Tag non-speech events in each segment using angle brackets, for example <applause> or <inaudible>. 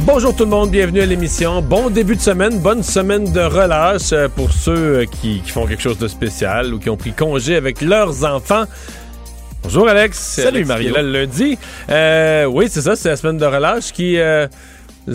Bonjour tout le monde, bienvenue à l'émission. Bon début de semaine, bonne semaine de relâche euh, pour ceux euh, qui, qui font quelque chose de spécial ou qui ont pris congé avec leurs enfants. Bonjour Alex. Salut, est là le lundi. Euh, oui, c'est ça, c'est la semaine de relâche qui euh,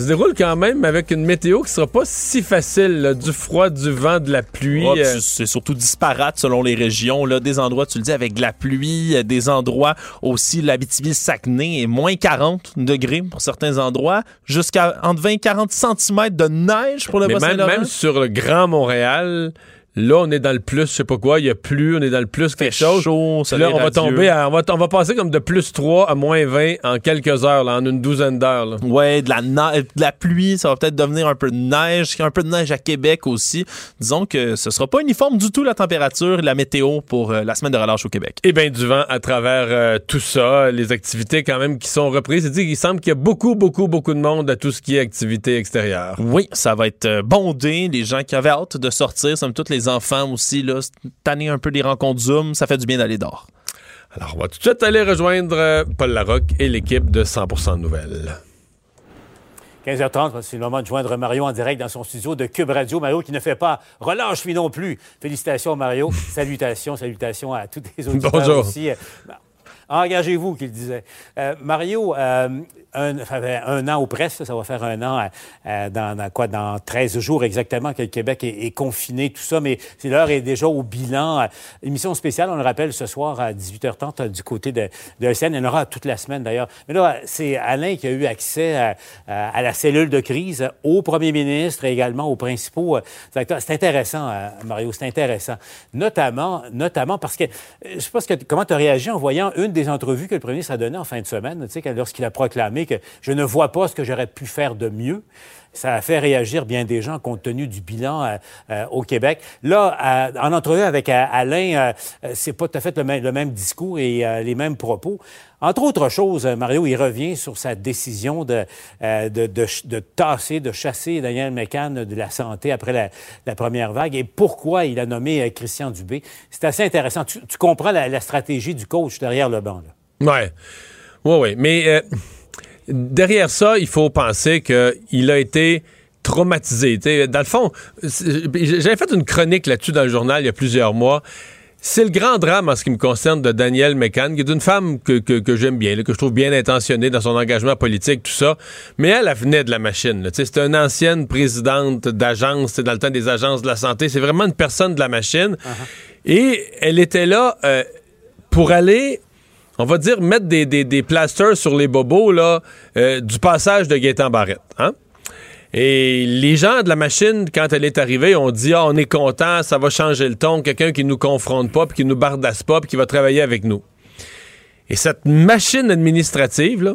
se déroule quand même avec une météo qui sera pas si facile. là. Du froid, du vent, de la pluie. Ouais, puis euh, c'est- surtout disparate selon les régions. Là, des endroits, tu le dis, avec de la pluie, euh, des endroits aussi, l'Abitibi-Saguenay est moins 40 degrés pour certains endroits, jusqu'à entre 20 et 40 cm de neige pour le même, même sur le Grand Montréal, là, on est dans le plus, je sais pas quoi, il y a plus, on est dans le plus quelque chose. chaud, Puis là, on va tomber, à- on, va, on va passer comme de plus 3 à moins 20 en quelques heures, là, en une douzaine d'heures. là. Ouais, de la, de la pluie, ça va peut-être devenir un peu de neige, un peu de neige à Québec aussi. Disons que ce sera pas uniforme du tout la température et la météo pour euh, la semaine de relâche au Québec. Et bien du vent à travers euh, tout ça, les activités quand même qui sont reprises. C'est-à-dire qu'il semble qu'il y a beaucoup, beaucoup, beaucoup de monde à tout ce qui est activité extérieure. Oui, ça va être euh, bondé. Les gens qui avaient hâte de sortir, somme toute les enfants aussi, là, tanner un peu des rencontres Zoom, ça fait du bien d'aller dehors. Alors, on va tout de suite aller rejoindre euh, Paul Larocque et l'équipe de 100% Nouvelles. 15h30, c'est le moment de joindre Mario en direct dans son studio de Cube Radio. Mario qui ne fait pas relâche lui non plus. Félicitations Mario. <laughs> salutations, salutations à tous les auditeurs Bonjour. aussi. Engagez-vous, qu'il disait. Euh, Mario, euh, un, an ou presque, ça va faire un an, euh, dans, quoi, dans 13 jours exactement que le Québec est, confiné, tout ça, mais l'heure est déjà au bilan. Émission spéciale, on le rappelle, ce soir à 18h30 euh, du côté de, de LCN. Il y en aura toute la semaine d'ailleurs. Mais là, c'est Alain qui a eu accès à, la cellule de crise, au premier ministre également aux principaux acteurs. C'est intéressant, Mario, c'est intéressant. Notamment, notamment parce que, je sais pas ce que, comment tu as réagi en voyant une des entrevues que le premier ministre a données en fin de semaine, lorsqu'il a proclamé que je ne vois pas ce que j'aurais pu faire de mieux. Ça a fait réagir bien des gens compte tenu du bilan euh, euh, au Québec. Là, euh, en entrevue avec euh, Alain, euh, c'est pas tout à fait le même, le même discours et les mêmes propos. Entre autres choses, Mario, il revient sur sa décision de, de, de, de tasser, de chasser Daniel McCann de la santé après la, la première vague et pourquoi il a nommé Christian Dubé. C'est assez intéressant. Tu, tu comprends la, la stratégie du coach derrière le banc. Là? Ouais. Ouais, ouais. Mais derrière ça, il faut penser qu'il a été traumatisé. T'sais, dans le fond, j'avais fait une chronique là-dessus dans le journal il y a plusieurs mois. C'est le grand drame en ce qui me concerne de Danielle McCann, qui est une femme que, que, que j'aime bien, là, que je trouve bien intentionnée dans son engagement politique, tout ça. Mais elle, elle venait de la machine. C'était une ancienne présidente d'agence, dans le temps des agences de la santé. C'est vraiment une personne de la machine. Et elle était là euh, pour aller on va dire, mettre des, des, plasters sur les bobos euh, du passage de Gaétan Barrette. Hein? Et les gens de la machine, quand elle est arrivée, ont dit Ah, on est content, ça va changer le ton, quelqu'un qui nous confronte pas, puis qui nous bardasse pas, puis qui va travailler avec nous. Et cette machine administrative,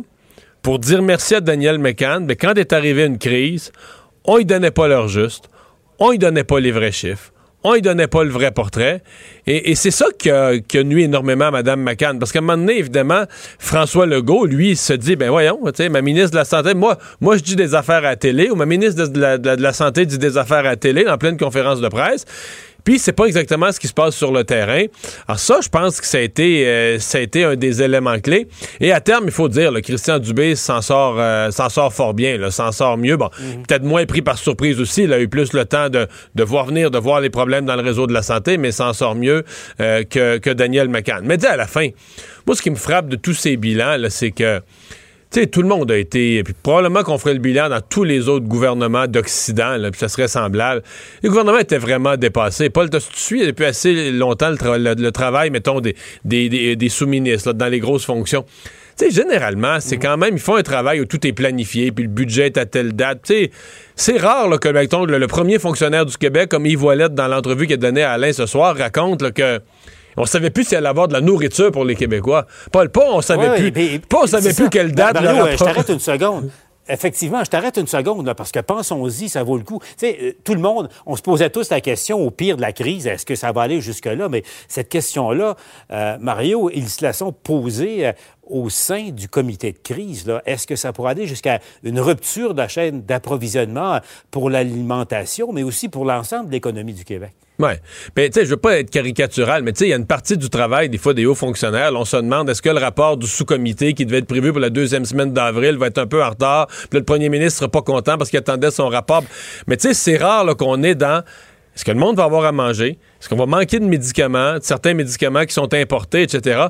pour dire merci à Daniel McCann, ben, quand est arrivée une crise, on lui donnait pas l'heure juste, on lui donnait pas les vrais chiffres, on lui donnait pas le vrai portrait. Et, c'est ça qui nuit énormément à Mme McCann. Parce qu'à un moment donné, évidemment, François Legault, lui, se dit, ben voyons, ma ministre de la Santé, moi, moi, je dis des affaires à télé, ou ma ministre de la Santé dit des affaires à la télé, en pleine conférence de presse. Puis c'est pas exactement ce qui se passe sur le terrain. Alors ça, je pense que ça a été, euh, ça a été un des éléments clés. Et à terme, il faut dire, le Christian Dubé s'en sort, euh, s'en sort fort bien, s'en sort mieux. Bon, peut-être moins pris par surprise aussi. Il a eu plus le temps de, de voir venir, de voir les problèmes dans le réseau de la santé, mais s'en sort mieux euh, que, que Daniel McCann. Mais dis à la fin, moi, ce qui me frappe de tous ces bilans, c'est que tu sais, tout le monde a été, puis probablement qu'on ferait le bilan dans tous les autres gouvernements d'Occident, puis ça serait semblable. Les gouvernements étaient vraiment dépassés. Paul, tu suis? Depuis assez longtemps le, tra- le- le travail, mettons, des, des, des- des sous-ministres dans les grosses fonctions. Tu sais, généralement, c'est quand même, ils font un travail où tout est planifié, puis le budget est à telle date. Tu sais, c'est rare là, que, mettons, le, le premier fonctionnaire du Québec, comme Yves dans l'entrevue qu'il a donnée à Alain ce soir, raconte là, que on savait plus s'il allait avoir de la nourriture pour les Québécois. Paul, pas on savait Ouais, plus. mais- pas on savait plus ça. quelle date. Mario, euh, je t'arrête une seconde. Effectivement, je t'arrête une seconde, là, parce que pensons-y, ça vaut le coup. Tu sais, euh, tout le monde, on se posait tous la question au pire de la crise, est-ce que ça va aller jusque-là? Mais cette question-là, euh, Mario, ils se la sont posée euh, au sein du comité de crise. Est-ce que ça pourrait aller jusqu'à une rupture de la chaîne d'approvisionnement pour l'alimentation, mais aussi pour l'ensemble de l'économie du Québec? Ouais. Mais tu sais, je veux pas être caricatural, mais tu sais, il y a une partie du travail, des fois, des hauts fonctionnaires. là, on se demande est-ce que le rapport du sous-comité qui devait être prévu pour la deuxième semaine d'avril va être un peu en retard. Puis le premier ministre sera pas content parce qu'il attendait son rapport. Mais tu sais, c'est rare qu'on est dans. Est-ce que le monde va avoir à manger? Est-ce qu'on va manquer de médicaments, de certains médicaments qui sont importés, etc.?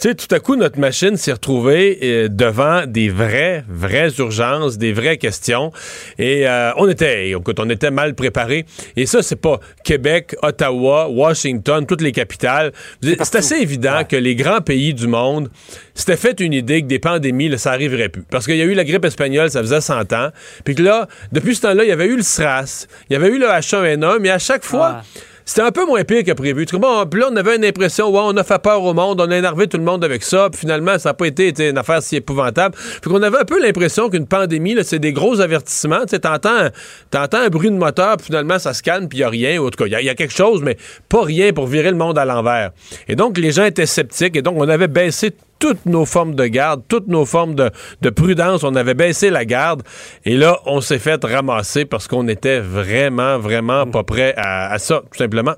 Tu sais, tout à coup, notre machine s'est retrouvée euh, devant des vraies, vraies urgences, des vraies questions. Et euh, on était, écoute, on était mal préparés. Et ça, c'est pas Québec, Ottawa, Washington, toutes les capitales. C'est assez évident que les grands pays du monde s'étaient fait une idée que des pandémies, là, ça arriverait plus. Parce qu'il y a eu la grippe espagnole, ça faisait 100 ans. Puis que là, depuis ce temps-là, il y avait eu le SRAS, il y avait eu le H1N1, mais à chaque fois... C'était un peu moins pire que prévu. Là, on avait une impression, on a fait peur au monde, on a énervé tout le monde avec ça, puis finalement, ça n'a pas été, une affaire si épouvantable. Puis qu'on avait un peu l'impression qu'une pandémie, c'est des gros avertissements. Tu t'entends, un bruit de moteur, puis finalement, ça se calme, puis il n'y a rien. En tout cas, il y y, a quelque chose, mais pas rien pour virer le monde à l'envers. Et donc, les gens étaient sceptiques, et donc, on avait baissé toutes nos formes de garde, toutes nos formes de, de prudence. On avait baissé la garde. Et là, on s'est fait ramasser parce qu'on était vraiment, vraiment pas prêt à, ça, tout simplement.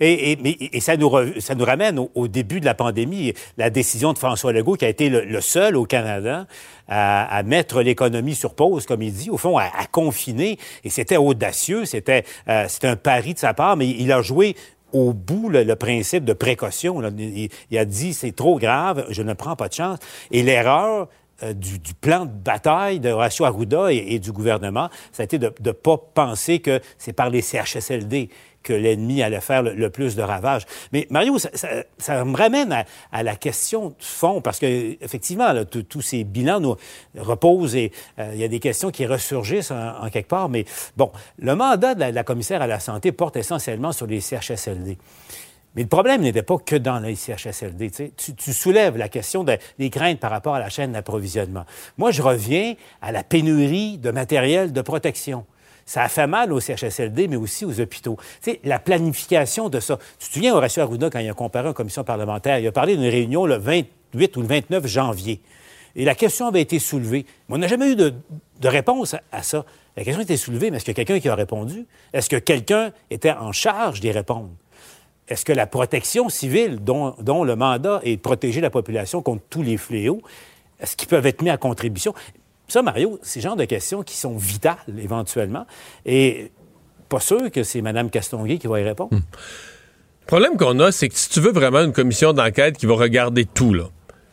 Et, ça, nous ramène au, début de la pandémie, la décision de François Legault, qui a été le, seul au Canada à, mettre l'économie sur pause, comme il dit, au fond, à, confiner. Et c'était audacieux, euh, c'était un pari de sa part, mais il a joué au bout le, principe de précaution. Il, il a dit, c'est trop grave, je ne prends pas de chance. Et l'erreur du, du plan de bataille de Horacio Arruda et, et du gouvernement, ça a été de ne pas penser que c'est par les CHSLD que l'ennemi allait faire le, plus de ravages. Mais Mario, ça, ça- ça me ramène à, à la question de fond, parce que effectivement, tous ces bilans nous reposent et euh, il y a des questions qui ressurgissent en, en quelque part. Mais bon, le mandat de la, de la commissaire à la santé porte essentiellement sur les CHSLD. Mais le problème n'était pas que dans les CHSLD. tu soulèves la question de- des craintes par rapport à la chaîne d'approvisionnement. Moi, je reviens à la pénurie de matériel de protection. Ça a fait mal aux CHSLD, mais aussi aux hôpitaux. Tu la planification de ça. Tu te souviens, Horacio Arruda, quand il a comparé en commission parlementaire, il a parlé d'une réunion le 28 ou le 29 janvier. Et la question avait été soulevée. Mais on n'a jamais eu de, réponse à, ça. La question a été soulevée, mais est-ce a quelqu'un qui a répondu? Est-ce que quelqu'un était en charge d'y répondre? Est-ce que la protection civile, dont, le mandat est de protéger la population contre tous les fléaux, est-ce qu'ils peuvent être mis à contribution? Ça, Mario, c'est le genre de questions qui sont vitales, éventuellement. Et pas sûr que c'est Mme Castonguay qui va y répondre. Le problème qu'on a, c'est que si tu veux vraiment une commission d'enquête qui va regarder tout,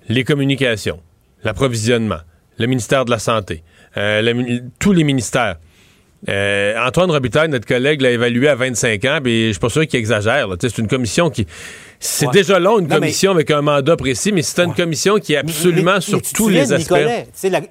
les communications, l'approvisionnement, le ministère de la Santé, euh, tous les ministères. Euh, Antoine Robitaille, notre collègue, l'a évalué à 25 ans, mais je suis pas sûr qu'il exagère. C'est une commission qui... C'est Ouais. déjà long, une Non, mais- commission avec un mandat précis, mais c'est une commission qui est absolument Mais- mais- sur tous les aspects. Nicolet, la,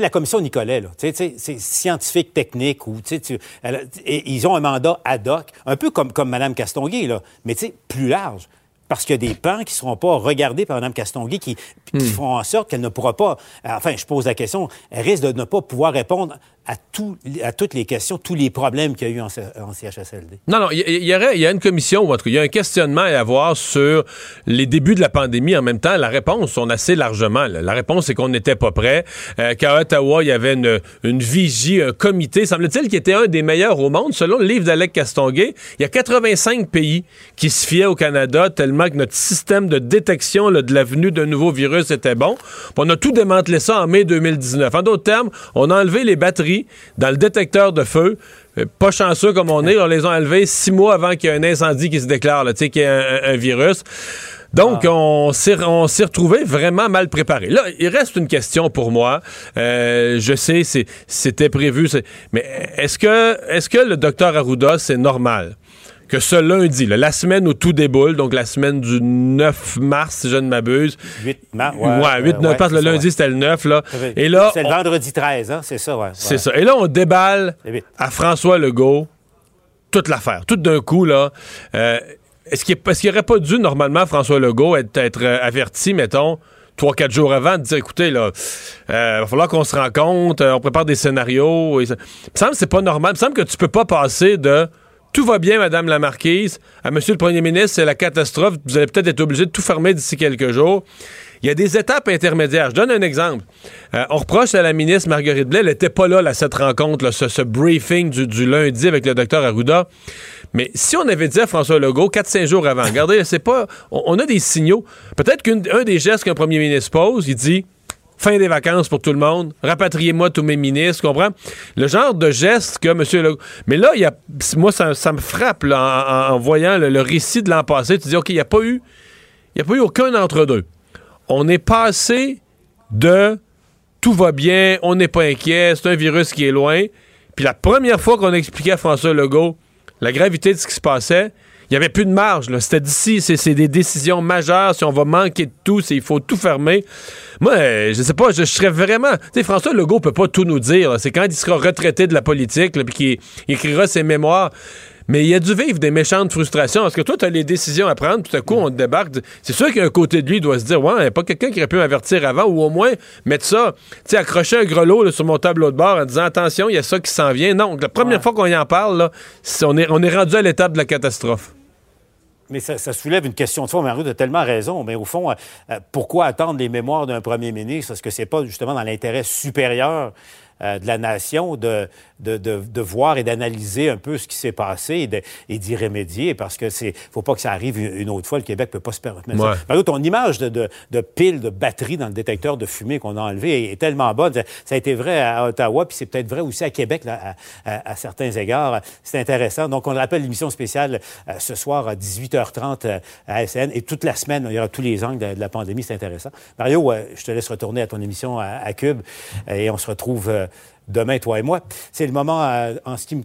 la commission Nicolet, là, c'est scientifique, technique, ou, tu elle et ils ont un mandat ad hoc, un peu comme, comme Mme Castonguay, là, mais plus large. Parce qu'il y a des pans qui ne seront pas regardés par Mme Castonguay qui, qui font en sorte qu'elle ne pourra pas. Enfin, je pose la question, elle risque de ne pas pouvoir répondre à, tout, à toutes les questions, tous les problèmes qu'il y a eu en, CHSLD. Non, non, il y, y a une commission, ou en il y a un questionnement à avoir sur les débuts de la pandémie. En même temps, la réponse, on a assez largement. La réponse, c'est qu'on n'était pas prêt. Euh, Qu'à Ottawa, il y avait une, une vigie, un comité, semble-t-il, qui était un des meilleurs au monde. Selon le livre d'Alec Castonguay, il y a 85 pays qui se fiaient au Canada tellement que notre système de détection là, de la venue d'un nouveau virus était bon. On a tout démantelé ça en mai 2019. En d'autres termes, on a enlevé les batteries dans le détecteur de feu. Euh, Pas chanceux comme on est, on les a enlevés six mois avant qu'il y ait un incendie qui se déclare, tu sais, qu'il y ait un, virus. Donc, on s'est on s'est retrouvé vraiment mal préparé. Là, il reste une question pour moi. Euh, je sais, c'était prévu, mais est-ce que, est-ce que le docteur Arruda, c'est normal? Que ce lundi, là, la semaine où tout déboule, donc la semaine du 9 mars, si je ne m'abuse, 8 mars. ouais, 8, 9 mars, le lundi, c'était le 9, là. Et là, C'est le vendredi 13, hein? C'est ça, ouais. c'est ça. Et là, on déballe à François Legault toute l'affaire, tout d'un coup, là. Euh, est-ce qu'il n'aurait pas dû, normalement, François Legault, être, être, euh, averti, mettons, trois, quatre jours avant, de dire, écoutez, là, euh, va falloir qu'on se rencontre, euh, on prépare des scénarios. Et ça. Il me semble que c'est pas normal. Il me semble que tu peux pas passer de tout va bien, Madame la Marquise, à Monsieur le Premier ministre, c'est la catastrophe, vous allez peut-être être obligé de tout fermer d'ici quelques jours. Il y a des étapes intermédiaires. Je donne un exemple. Euh, on reproche à la ministre Marguerite Blais, elle n'était pas là, là, cette rencontre, ce, briefing du, lundi avec le docteur Arruda. Mais si on avait dit à François Legault 4-5 jours avant, regardez, c'est pas. On a des signaux. Peut-être qu'un des gestes qu'un premier ministre pose, il dit fin des vacances pour tout le monde, rapatriez-moi tous mes ministres, comprends? Le genre de geste que M. Legault. Mais là, moi, ça, me frappe en, voyant le, récit de l'an passé. Tu dis, OK, il n'y a pas eu. Il n'y a pas eu aucun entre deux. On est passé de tout va bien, on n'est pas inquiet, c'est un virus qui est loin. Puis la première fois qu'on a expliqué à François Legault la gravité de ce qui se passait, il n'y avait plus de marge. là. C'était d'ici, c'est des décisions majeures. Si on va manquer de tout, il faut tout fermer. Moi, euh, je sais pas, je, je serais vraiment. Tu sais, François Legault peut pas tout nous dire. C'est quand il sera retraité de la politique, puis qu'il il écrira ses mémoires. Mais il a dû vivre des méchantes frustrations. Parce que toi, tu as les décisions à prendre, tout à coup, on te débarque? C'est sûr qu'un côté de lui doit se dire Ouais, il n'y a pas quelqu'un qui aurait pu m'avertir avant, ou au moins mettre ça, tu sais, accrocher un grelot là, sur mon tableau de bord en disant Attention, il y a ça qui s'en vient. Non, la première fois qu'on y en parle, là, on, est, on est rendu à l'étape de la catastrophe. Mais ça, soulève une question de fond. Mario a tellement raison. Mais au fond, euh, euh, pourquoi attendre les mémoires d'un premier ministre? Est-ce que c'est pas justement dans l'intérêt supérieur de la nation de, de, de, de voir et d'analyser un peu ce qui s'est passé et d'y remédier? Parce que c'est faut pas que ça arrive une, autre fois. Le Québec peut pas se permettre Ouais. ça. Mario, ton image de, de, de pile de batterie dans le détecteur de fumée qu'on a enlevé est, est tellement bonne. Ça, a été vrai à Ottawa, puis c'est peut-être vrai aussi à Québec là, à, à- à certains égards. C'est intéressant. Donc, on le rappelle, l'émission spéciale euh, ce soir à 18h30 euh, à SN et toute la semaine, il y aura tous les angles de, de la pandémie. C'est intéressant. Mario, euh, je te laisse retourner à ton émission à, à Cube euh, et on se retrouve euh, demain, toi et moi. C'est le moment euh, en ce qui me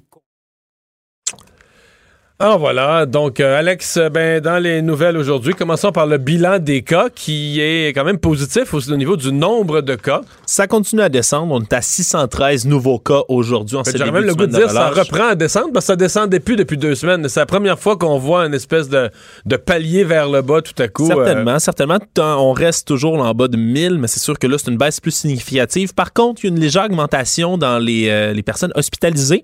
Alors voilà, donc euh, Alex, euh, ben, dans les nouvelles aujourd'hui, commençons par le bilan des cas qui est quand même positif aussi au niveau du nombre de cas. Ça continue à descendre. On est à 613 nouveaux cas aujourd'hui. en J'aurais début même le goût de dire ça relâche. reprend à descendre parce que ça descendait plus depuis deux semaines. C'est la première fois qu'on voit une espèce de, de palier vers le bas tout à coup. euh, Certainement, certainement. On reste toujours en bas de 1000, mais c'est sûr que là, c'est une baisse plus significative. Par contre, il y a une légère augmentation dans les, euh, les personnes hospitalisées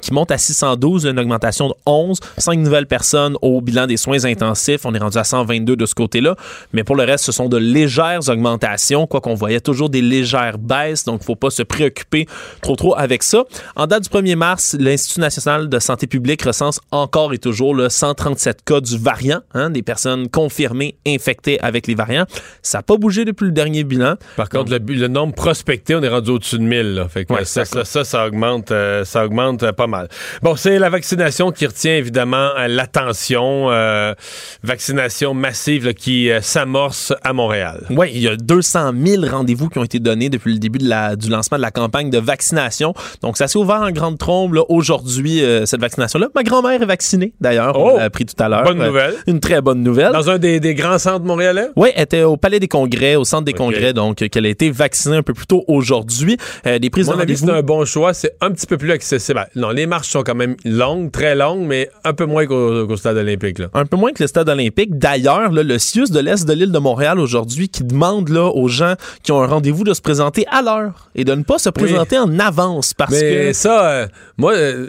qui monte à 612, une augmentation de 11. 5 nouvelles personnes au bilan des soins intensifs. On est rendu à 122 de ce côté-là. Mais pour le reste, ce sont de légères augmentations, quoi qu'on voyait toujours des légères baisses. Donc, il ne faut pas se préoccuper trop, trop avec ça. En date du 1er mars, l'Institut national de santé publique recense encore et toujours le 137 cas du variant, hein, des personnes confirmées infectées avec les variants. Ça n'a pas bougé depuis le dernier bilan. Par contre, le, nombre prospecté, on est rendu au-dessus de 1000. là. Fait que Ouais, ça, ça- ça, ça, ça augmente, euh, ça augmente euh, pas mal. Bon, c'est la vaccination qui retient évidemment euh, l'attention. euh, vaccination massive là, qui euh, s'amorce à Montréal. Oui, il y a 200 000 rendez-vous qui ont été donnés depuis le début de la- du lancement de la campagne de vaccination. Donc, ça s'est ouvert en grande trombe là, aujourd'hui, euh, cette vaccination-là. Ma grand-mère est vaccinée, d'ailleurs. Oh! On l'a appris tout à l'heure. Bonne nouvelle. une très bonne nouvelle. Dans un des, des grands centres montréalais? Oui, elle était au Palais des Congrès, au centre des. Congrès, donc qu'elle a été vaccinée un peu plus tôt aujourd'hui. Des prises de mon avis, rendez-vous. c'est un bon choix. C'est un petit peu plus accessible. Ben, Non, les marches sont quand même longues, très longues, mais un peu moins qu'au stade olympique. Là. un peu moins que le stade olympique. D'ailleurs, le CIUS de l'Est de l'île de Montréal aujourd'hui qui demande là, aux gens qui ont un rendez-vous de se présenter à l'heure et de ne pas se présenter en avance parce Mais que ça, euh, moi, euh,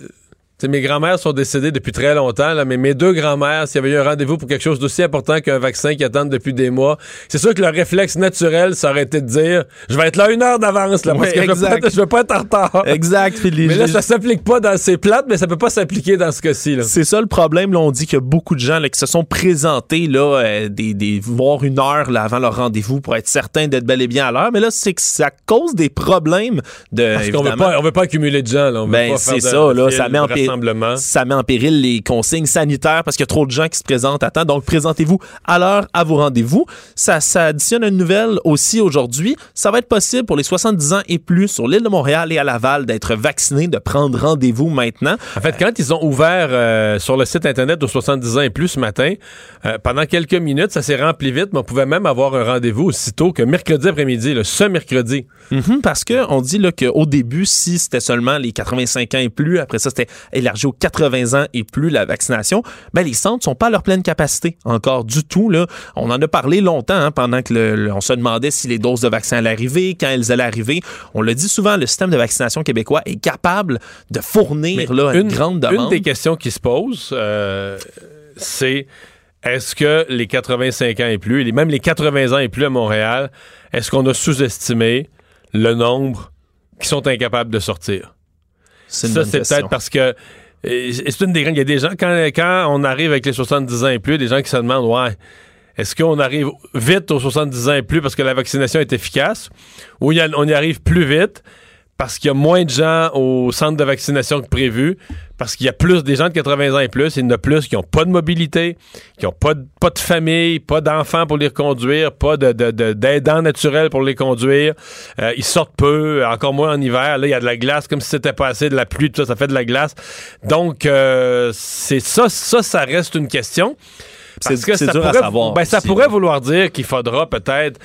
mes grands-mères sont décédées depuis très longtemps, là, mais mes deux grands-mères, s'il y avait eu un rendez-vous pour quelque chose d'aussi important qu'un vaccin qui attendent depuis des mois, c'est sûr que le réflexe naturel, ça aurait été de dire je vais être là une heure d'avance, là, parce que je veux, pas, je veux pas être en retard. Exact. les- Mais là, ça s'applique pas dans ces plates, mais ça peut pas s'appliquer dans ce cas-ci. là. C'est ça le problème. Là, on dit qu'il y a beaucoup de gens là, qui se sont présentés là, euh, des, des, voire une heure là, avant leur rendez-vous pour être certain d'être bel et bien à l'heure. Mais là, c'est que ça cause des problèmes de. Parce qu'on veut pas, on veut pas accumuler de gens. Là. On veut Ben, c'est ça, là, ça met en péril. Ça met en péril les consignes sanitaires parce qu'il y a trop de gens qui se présentent à temps. Donc, présentez-vous à l'heure à vos rendez-vous. Ça, ça additionne une nouvelle aussi aujourd'hui. Ça va être possible pour les 70 ans et plus sur l'île de Montréal et à Laval d'être vaccinés, de prendre rendez-vous maintenant. En fait, quand ils ont ouvert euh, sur le site Internet aux 70 ans et plus ce matin, euh, pendant quelques minutes, ça s'est rempli vite, mais on pouvait même avoir un rendez-vous aussitôt que mercredi après-midi, le ce mercredi. Mhm, parce que on dit là, qu'au début, si c'était seulement les 85 ans et plus, après ça, c'était élargi aux 80 ans et plus la vaccination, ben, les centres sont pas à leur pleine capacité encore du tout. Là. On en a parlé longtemps hein, pendant que le, on se demandait si les doses de vaccin allaient arriver, quand elles allaient arriver. On le dit souvent, le système de vaccination québécois est capable de fournir là, une, grande demande. Une des questions qui se posent, euh, c'est est-ce que les 85 ans et plus, et même les 80 ans et plus à Montréal, est-ce qu'on a sous-estimé le nombre qui sont incapables de sortir? Ça, c'est peut-être parce que c'est une des grandes. Il y a des gens, quand, quand on arrive avec les 70 ans et plus, des gens qui se demandent, ouais, est-ce qu'on arrive vite aux 70 ans et plus parce que la vaccination est efficace ou on y arrive plus vite parce qu'il y a moins de gens au centre de vaccination que prévu, parce qu'il y a plus des gens de 80 ans et plus, il y en a plus qui n'ont pas de mobilité, qui n'ont pas de, pas de famille, pas d'enfants pour les reconduire, pas d'aidants de, naturels pour les conduire. Euh, ils sortent peu, encore moins en hiver. Là, il y a de la glace, comme si c'était passé de la pluie, tout ça, ça fait de la glace. Donc, euh, c'est ça, ça, ça reste une question. Parce que ça, pourrait, savoir ben, ça pourrait vouloir dire qu'il faudra peut-être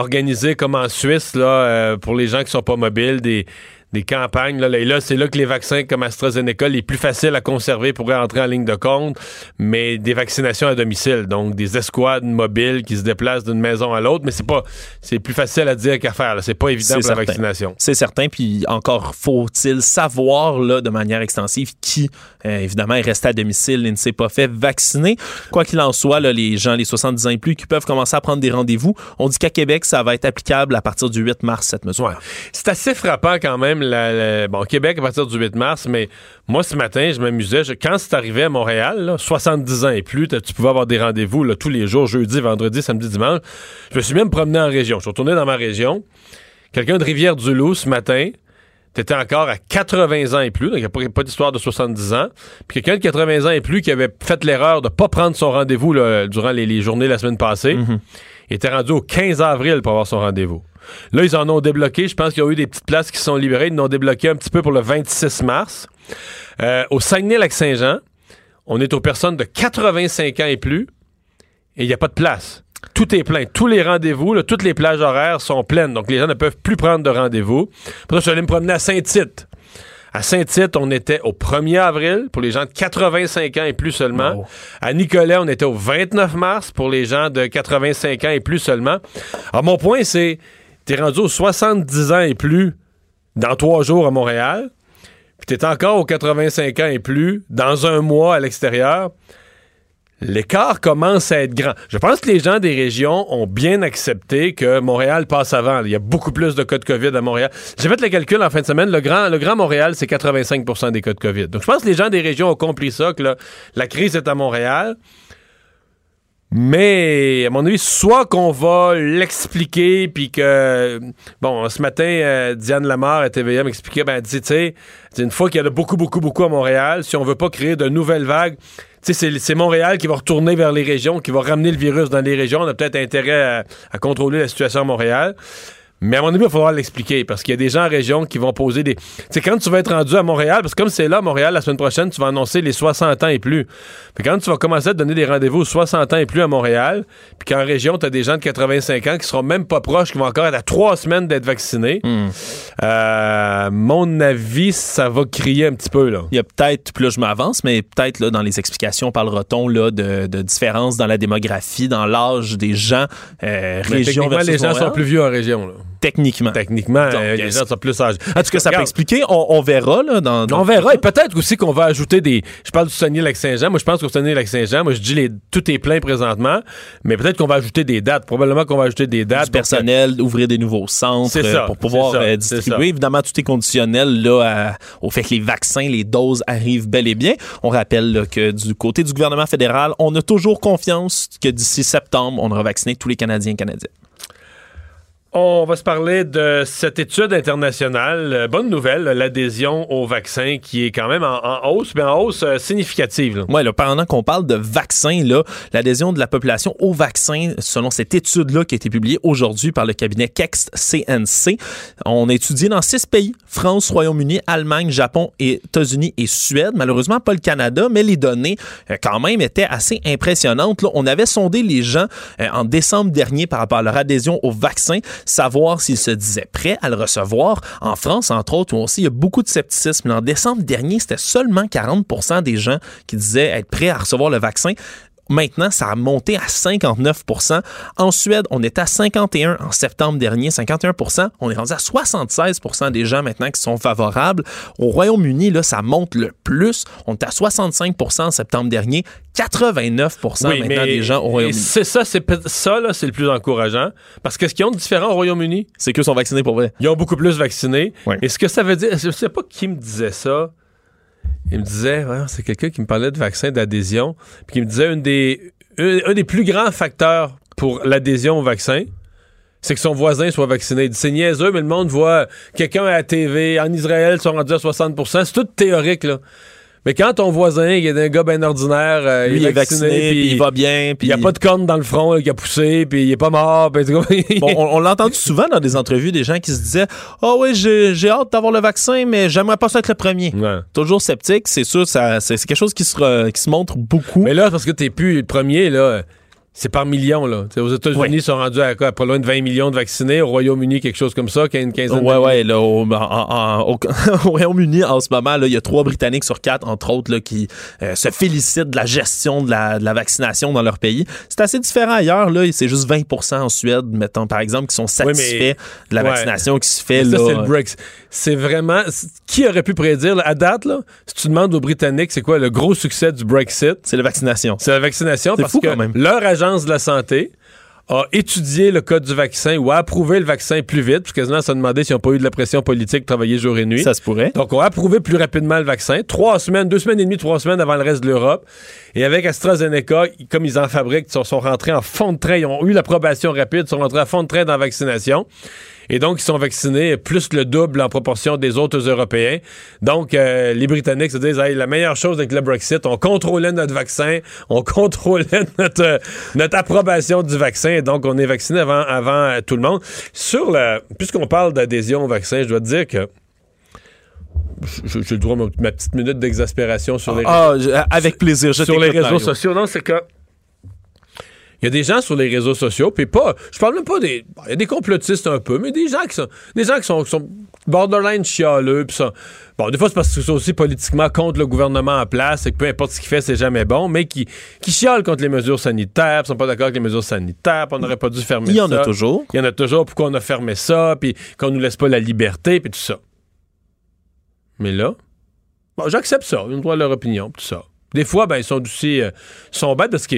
organiser comme en Suisse là, euh, pour les gens qui sont pas mobiles des des campagnes. Là, là c'est là que les vaccins comme AstraZeneca, les plus faciles à conserver pourraient entrer en ligne de compte, mais des vaccinations à domicile, donc des escouades mobiles qui se déplacent d'une maison à l'autre, mais c'est pas, c'est plus facile à dire qu'à faire. C'est pas évident pour la vaccination. C'est certain, puis encore faut-il savoir là de manière extensive qui, euh, évidemment, est resté à domicile et ne s'est pas fait vacciner. Quoi qu'il en soit, là, les gens, les 70 ans et plus, qui peuvent commencer à prendre des rendez-vous, on dit qu'à Québec, ça va être applicable à partir du 8 mars cette mesure. C'est assez frappant quand même la, bon, Québec à partir du 8 mars, mais moi, ce matin, je m'amusais. quand c'est arrivé à Montréal, 70 ans et plus, tu pouvais avoir des rendez-vous tous les jours, jeudi, vendredi, samedi, dimanche. Je me suis même promené en région. Je suis retourné dans ma région. Quelqu'un de Rivière-du-Loup, ce matin, t'étais encore à 80 ans et plus, donc il n'y a pas, d'histoire de 70 ans. Puis quelqu'un de 80 ans et plus qui avait fait l'erreur de ne pas prendre son rendez-vous durant les, journées de la semaine passée, mm-hmm. il était rendu au 15 avril pour avoir son rendez-vous. Là, ils en ont débloqué. Je pense qu'il y a eu des petites places qui sont libérées. Ils en ont débloqué un petit peu pour le 26 mars. Euh, au Saguenay-Lac-Saint-Jean, on est aux personnes de 85 ans et plus et il n'y a pas de place. Tout est plein. Tous les rendez-vous, toutes les plages horaires sont pleines. Donc, les gens ne peuvent plus prendre de rendez-vous. Pour ça, je suis allé me promener à Saint-Tite. À Saint-Tite, on était au 1er avril pour les gens de 85 ans et plus seulement. À Nicolet, on était au 29 mars pour les gens de 85 ans et plus seulement. Alors, mon point, c'est t'es rendu aux 70 ans et plus dans trois jours à Montréal, puis t'es encore aux 85 ans et plus dans un mois à l'extérieur, l'écart commence à être grand. Je pense que les gens des régions ont bien accepté que Montréal passe avant. Il y a beaucoup plus de cas de COVID à Montréal. J'ai fait le calcul en fin de semaine. Le Grand, le grand Montréal, c'est 85% des cas de COVID. Donc, je pense que les gens des régions ont compris ça, que la crise est à Montréal. Mais, à mon avis, soit qu'on va l'expliquer, puis que, bon, ce matin, euh, Diane Lamar à TVA m'expliquait, ben, tu sais, une fois qu'il y en a beaucoup, beaucoup, beaucoup à Montréal, si on veut pas créer de nouvelles vagues, tu sais, c'est Montréal qui va retourner vers les régions, qui va ramener le virus dans les régions. On a peut-être intérêt à contrôler la situation à Montréal. Mais à mon avis, il va falloir l'expliquer parce qu'il y a des gens en région qui vont poser des. C'est quand tu vas être rendu à Montréal, parce que comme c'est là, à Montréal, la semaine prochaine, tu vas annoncer les 60 ans et plus. Puis quand tu vas commencer à donner des rendez-vous aux 60 ans et plus à Montréal, puis qu'en région, tu as des gens de 85 ans qui seront même pas proches, qui vont encore être à trois semaines d'être vaccinés, hmm. euh, mon avis, ça va crier un petit peu. Là. Il y a peut-être, puis là, je m'avance, mais peut-être là, dans les explications, parlera-t-on là, de, de différences dans la démographie, dans l'âge des gens, euh, région les gens sont plus vieux en région. Là. Techniquement. Techniquement, euh, les gens sont plus âgés. En tout cas, ça peut expliquer. On, verra. Là, dans, On verra. Et peut-être aussi qu'on va ajouter des. Je parle du Saguenay-Lac-Saint-Jean. Moi, je pense qu'au Saguenay-Lac-Saint-Jean, moi, je dis les... tout est plein présentement. Mais peut-être qu'on va ajouter des dates. Probablement qu'on va ajouter des dates. Du personnel, ouvrir des nouveaux centres ça, pour pouvoir euh, distribuer. Évidemment, tout est conditionnel là, au fait que les vaccins, les doses arrivent bel et bien. On rappelle que du côté du gouvernement fédéral, on a toujours confiance que d'ici septembre, on aura vacciné tous les Canadiens et Canadiennes. On va se parler de cette étude internationale. Euh, bonne nouvelle, l'adhésion au vaccin qui est quand même en, hausse, mais en hausse euh, significative. Oui, pendant qu'on parle de vaccin, l'adhésion de la population au vaccin, selon cette étude-là qui a été publiée aujourd'hui par le cabinet Kext CNC, on a étudié dans six pays, France, Royaume-Uni, Allemagne, Japon, États-Unis et Suède. Malheureusement, pas le Canada, mais les données euh, quand même étaient assez impressionnantes. On avait sondé les gens en décembre dernier par rapport à leur adhésion au vaccin savoir s'ils se disaient prêts à le recevoir. En France, entre autres, où aussi il y a beaucoup de scepticisme. En décembre dernier, c'était seulement 40% des gens qui disaient être prêts à recevoir le vaccin. Maintenant, ça a monté à 59% En Suède, on était à 51 en septembre dernier, 51% On est rendu à 76% des gens maintenant qui sont favorables. Au Royaume-Uni, là, ça monte le plus. On est à 65% en septembre dernier, 89% maintenant des gens au Royaume-Uni. C'est ça, c'est ça là, c'est le plus encourageant. Parce que ce qu'ils ont de différent au Royaume-Uni, c'est qu'ils sont vaccinés pour vrai. Ils ont beaucoup plus vaccinés. Et ce que ça veut dire, je sais pas qui me disait ça. Il me disait, c'est quelqu'un qui me parlait de vaccin d'adhésion, puis qui me disait une des, un, des plus grands facteurs pour l'adhésion au vaccin, c'est que son voisin soit vacciné. C'est niaiseux, mais le monde voit quelqu'un à la TV, en Israël, ils sont rendus à 60% C'est tout théorique, là. Mais quand ton voisin, il est un gars bien ordinaire, euh, il est vacciné, puis il va bien, puis il y a pas de corne dans le front qui a poussé, puis il est pas mort. on, l'a entendu souvent dans des entrevues des gens qui se disaient "Ah oh oui, j'ai hâte d'avoir le vaccin, mais j'aimerais pas ça être le premier." Toujours sceptique, c'est sûr, c'est quelque chose qui se qui se montre beaucoup. Mais là, parce que t'es plus le premier là. C'est par millions, là. aux États-Unis, ils sont rendus à quoi? Pas loin de 20 millions de vaccinés. Au Royaume-Uni, quelque chose comme ça, une quinzaine ouais, Ouais, là, au, <laughs> au, Royaume-Uni, en ce moment, il y a trois Britanniques sur quatre, entre autres, là, qui euh, se félicitent de la gestion de la, de la vaccination dans leur pays. C'est assez différent ailleurs, là. C'est juste 20% en Suède, mettons, par exemple, qui sont satisfaits de la vaccination qui se fait, là. c'est le Brexit. C'est vraiment... Qui aurait pu prédire, à date, là, si tu demandes aux Britanniques, c'est quoi le gros succès du Brexit? C'est la vaccination. C'est la vaccination parce que leur de la santé a étudié le code du vaccin ou a approuvé le vaccin plus vite, parce quasiment ça demandé s'ils n'ont pas eu de la pression politique de travailler jour et nuit. Ça se pourrait. Donc, on a approuvé plus rapidement le vaccin, trois semaines, deux semaines et demie, trois semaines avant le reste de l'Europe. Et avec AstraZeneca, comme ils en fabriquent, ils sont, rentrés en fond de train, ils ont eu l'approbation rapide, ils sont rentrés à fond de train dans la vaccination. Et donc, ils sont vaccinés plus le double en proportion des autres Européens. Donc, euh, les Britanniques se disent, la meilleure chose avec le Brexit, on contrôlait notre vaccin, on <laughs> contrôlait notre, notre approbation du vaccin, donc on est vacciné avant, avant euh, tout le monde. Sur le, puisqu'on parle d'adhésion au vaccin, je dois te dire que j'ai le droit à ma, petite minute d'exaspération sur les ah, avec plaisir. sur les réseaux sociaux. Non, c'est que il y a des gens sur les réseaux sociaux, puis pas, je parle même pas des, il y a des complotistes un peu, mais des gens qui sont, des gens qui sont, sont borderline chialeux, puis ça, bon, des fois c'est parce qu'ils sont aussi politiquement contre le gouvernement en place, et que peu importe ce qu'il fait, c'est jamais bon, mais qui, qui chialent contre les mesures sanitaires, sont pas d'accord avec les mesures sanitaires, on n'aurait pas dû fermer ça. Il y en a toujours. Il y en a toujours, pourquoi on a fermé ça, puis qu'on nous laisse pas la liberté, puis tout ça. Mais là, bon, j'accepte ça, ils ont droit à leur opinion, tout ça. Des fois, ben, ils sont aussi, euh, sont bêtes parce que